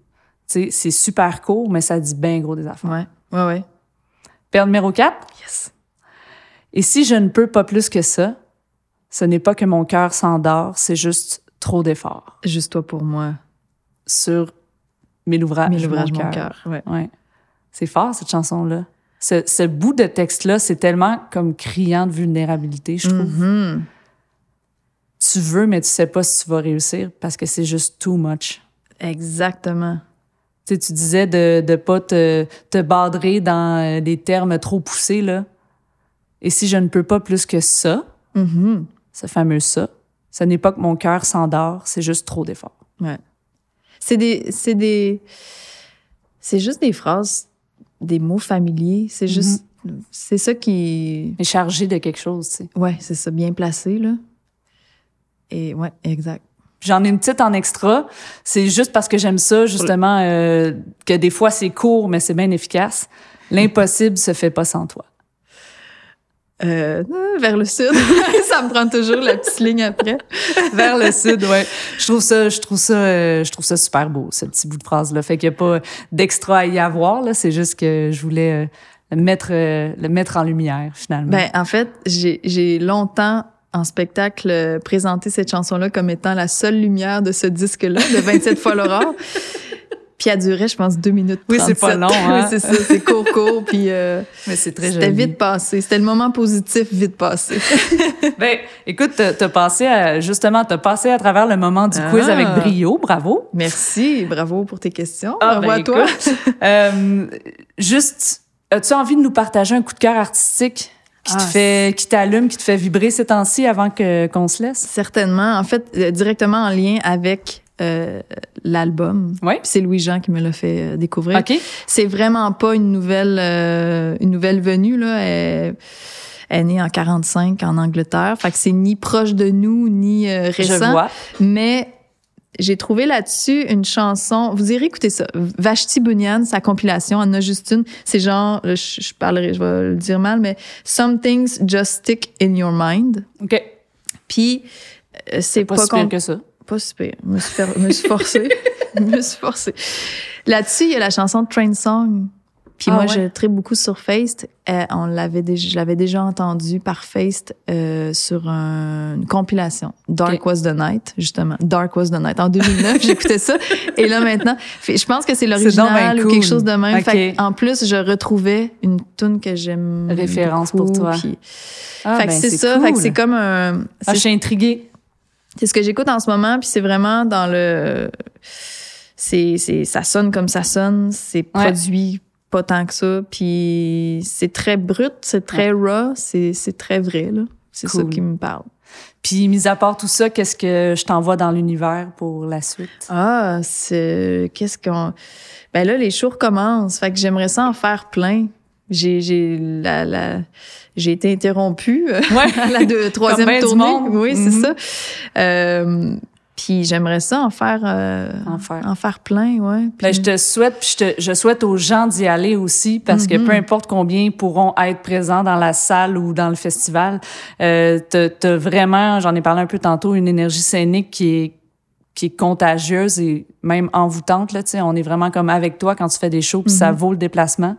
Tu sais, c'est super court, mais ça dit bien gros des affaires. Ouais. Ouais, ouais. Père numéro 4. Yes. Et si je ne peux pas plus que ça, ce n'est pas que mon cœur s'endort, c'est juste trop d'efforts. Juste toi pour moi. Sur mes ouvrages, Mes ouvrages, mon cœur. Ouais. Ouais. C'est fort, cette chanson-là. Ce, ce bout de texte-là, c'est tellement comme criant de vulnérabilité, je trouve. Mhm. Tu veux, mais tu sais pas si tu vas réussir parce que c'est juste too much. Exactement. Tu sais, tu disais de ne pas te, te badrer dans euh, des termes trop poussés, là. Et si je ne peux pas plus que ça, Mhm. ce fameux ça, ce n'est pas que mon cœur s'endort, c'est juste trop d'efforts. Ouais. C'est des, c'est des, c'est juste des phrases, des mots familiers. C'est juste, c'est ça qui, Mais chargé de quelque chose, tu sais. ouais, c'est ça, bien placé, là. Et ouais, exact. J'en ai une petite en extra. C'est juste parce que j'aime ça, justement, euh, que des fois c'est court, mais c'est bien efficace. L'impossible se fait pas sans toi. Euh, vers le sud. (laughs) ça me prend toujours la petite ligne après. vers le sud, ouais. Je trouve ça, je trouve ça, euh, je trouve ça super beau, ce petit bout de phrase-là. Fait qu'il n'y a pas d'extra à y avoir, là. C'est juste que je voulais euh, le mettre, euh, le mettre en lumière, finalement. Ben, en fait, j'ai longtemps en spectacle présenté cette chanson-là comme étant la seule lumière de ce disque-là, de 27 fois l'aurore. Puis elle durait, je pense, deux minutes. 37. Oui, c'est pas long. (laughs) Hein? oui, c'est ça, c'est court, court. Puis euh, (laughs) Mais c'est très c'était vite passé. C'était le moment positif vite passé. (laughs) ben, écoute, t'as passé à, justement, t'as passé à travers le moment du quiz Ah. avec brio. Bravo. Merci, bravo pour tes questions. Ah, bravo ben, à toi. écoute, euh, juste, as-tu envie de nous partager un coup de cœur artistique qui te Ah, fait, qui t'allume, qui te fait vibrer ces temps-ci avant que qu'on se laisse? Certainement. En fait, euh, directement en lien avec euh, l'album. Oui. Puis C'est Louis-Jean qui me l'a fait euh, découvrir. OK. C'est vraiment pas une nouvelle, euh, une nouvelle venue, là. Elle, elle est née en 45 en Angleterre. Fait que c'est ni proche de nous, ni euh, Je récent. vois. Mais j'ai trouvé là-dessus une chanson. Vous irez écouter ça. Vashti Bunyan, sa compilation, en a juste une. C'est genre, je, je parlerai, je vais le dire mal, mais Some Things Just Stick in Your Mind. OK. Puis, c'est Pas, pas, si pire que ça. Pas super. Je me suis, fait- me suis forcée. Je (laughs) me suis forcée. Là-dessus, il y a la chanson Train Song. Puis Ah moi, ouais? je tripe beaucoup sur Faced. Euh, on l'avait déjà, je l'avais déjà entendu par Faced euh, sur un- une compilation. Dark. Was the Night, justement. Dark Was the Night. En 2009, (laughs) j'écoutais ça. Et là, maintenant, fait- je pense que c'est l'original ou quelque chose de même. Fait en plus, je retrouvais une tune que j'aime Référence pour toi. puis- Ah, fait que ben, c'est ça. Fait que cool. c'est comme un... Ah, je suis intriguée. C'est ce que j'écoute en ce moment, puis c'est vraiment dans le. C'est, c'est, ça sonne comme ça sonne, c'est Ouais. produit pas tant que ça, puis c'est très brut, c'est très raw, c'est, c'est très vrai, là. C'est ça qui me parle. Puis, mis à part tout ça, qu'est-ce que je t'envoie dans l'univers pour la suite? Ah, c'est. Qu'est-ce qu'on. Ben là, les shows recommencent, fait que j'aimerais ça en faire plein. J'ai, j'ai, la, la, j'ai été interrompue euh, Ouais. (laughs) à la deux- troisième ben tournée. Oui, c'est Mhm. ça. Euh, puis j'aimerais ça en faire, euh, En faire. en faire plein, ouais. Ben, Puis- je te souhaite, puis je, te- je souhaite aux gens d'y aller aussi, parce que Mhm. peu importe combien pourront être présents dans la salle ou dans le festival, euh, t'as vraiment, j'en ai parlé un peu tantôt, une énergie scénique qui est qui est contagieuse et même envoûtante là, tu sais, on est vraiment comme avec toi quand tu fais des shows, puis ça Mhm. vaut le déplacement.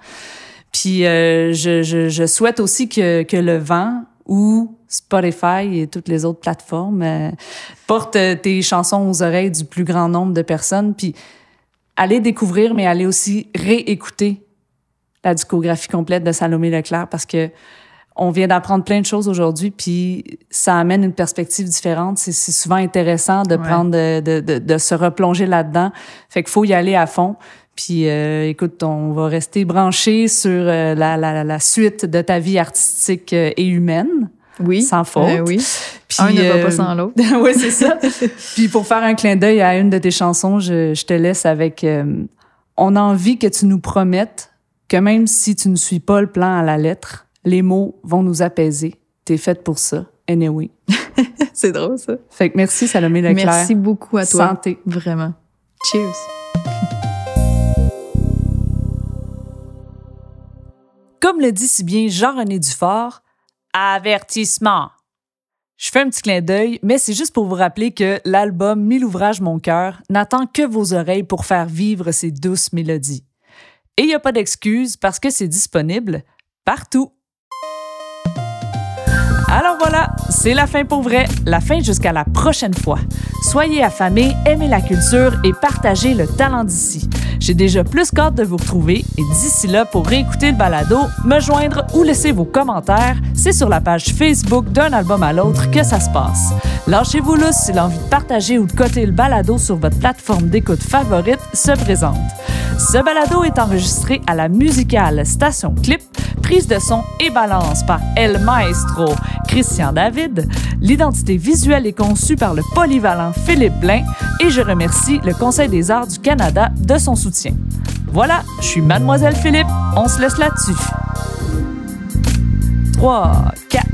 Puis euh, je, je, je souhaite aussi que, que le vent ou Spotify et toutes les autres plateformes euh, portent tes chansons aux oreilles du plus grand nombre de personnes. Puis aller découvrir, mais aller aussi réécouter la discographie complète de Salomé Leclerc parce que on vient d'apprendre plein de choses aujourd'hui, puis ça amène une perspective différente. C'est souvent intéressant de Ouais. prendre, de, de, de se replonger là-dedans. Fait qu'il faut y aller à fond. Puis, euh, écoute, on va rester branché sur euh, la, la, la suite de ta vie artistique euh, et humaine, oui. sans faute. Oui. Puis, Un ne va pas sans l'autre. (laughs) oui, c'est ça. (laughs) Puis pour faire un clin d'œil à une de tes chansons, je, je te laisse avec On a envie que tu nous promettes que même si tu ne suis pas le plan à la lettre, les mots vont nous apaiser. T'es faite pour ça. Anyway. (laughs) C'est drôle, ça. Fait que merci Salomé Leclerc. Merci beaucoup à toi. Santé. Vraiment. Cheers. Comme le dit si bien Jean-René Dufort, avertissement. Je fais un petit clin d'œil, mais c'est juste pour vous rappeler que l'album Mille ouvrages mon cœur n'attend que vos oreilles pour faire vivre ces douces mélodies. Et il n'y a pas d'excuse parce que c'est disponible partout. Alors voilà, c'est la fin pour vrai, la fin jusqu'à la prochaine fois. Soyez affamés, aimez la culture et partagez le talent d'ici. J'ai déjà plus qu'hâte de vous retrouver et d'ici là, pour réécouter le balado, me joindre ou laisser vos commentaires, c'est sur la page Facebook d'un album à l'autre que ça se passe. Lâchez-vous là si l'envie de partager ou de coter le balado sur votre plateforme d'écoute favorite se présente. Ce balado est enregistré à la musicale Station Clip, prise de son et balance par El Maestro Christian David. L'identité visuelle est conçue par le polyvalent Philippe Blain et je remercie le Conseil des arts du Canada de son soutien. Voilà, je suis Mademoiselle Philippe, on se laisse là-dessus. 3, 4,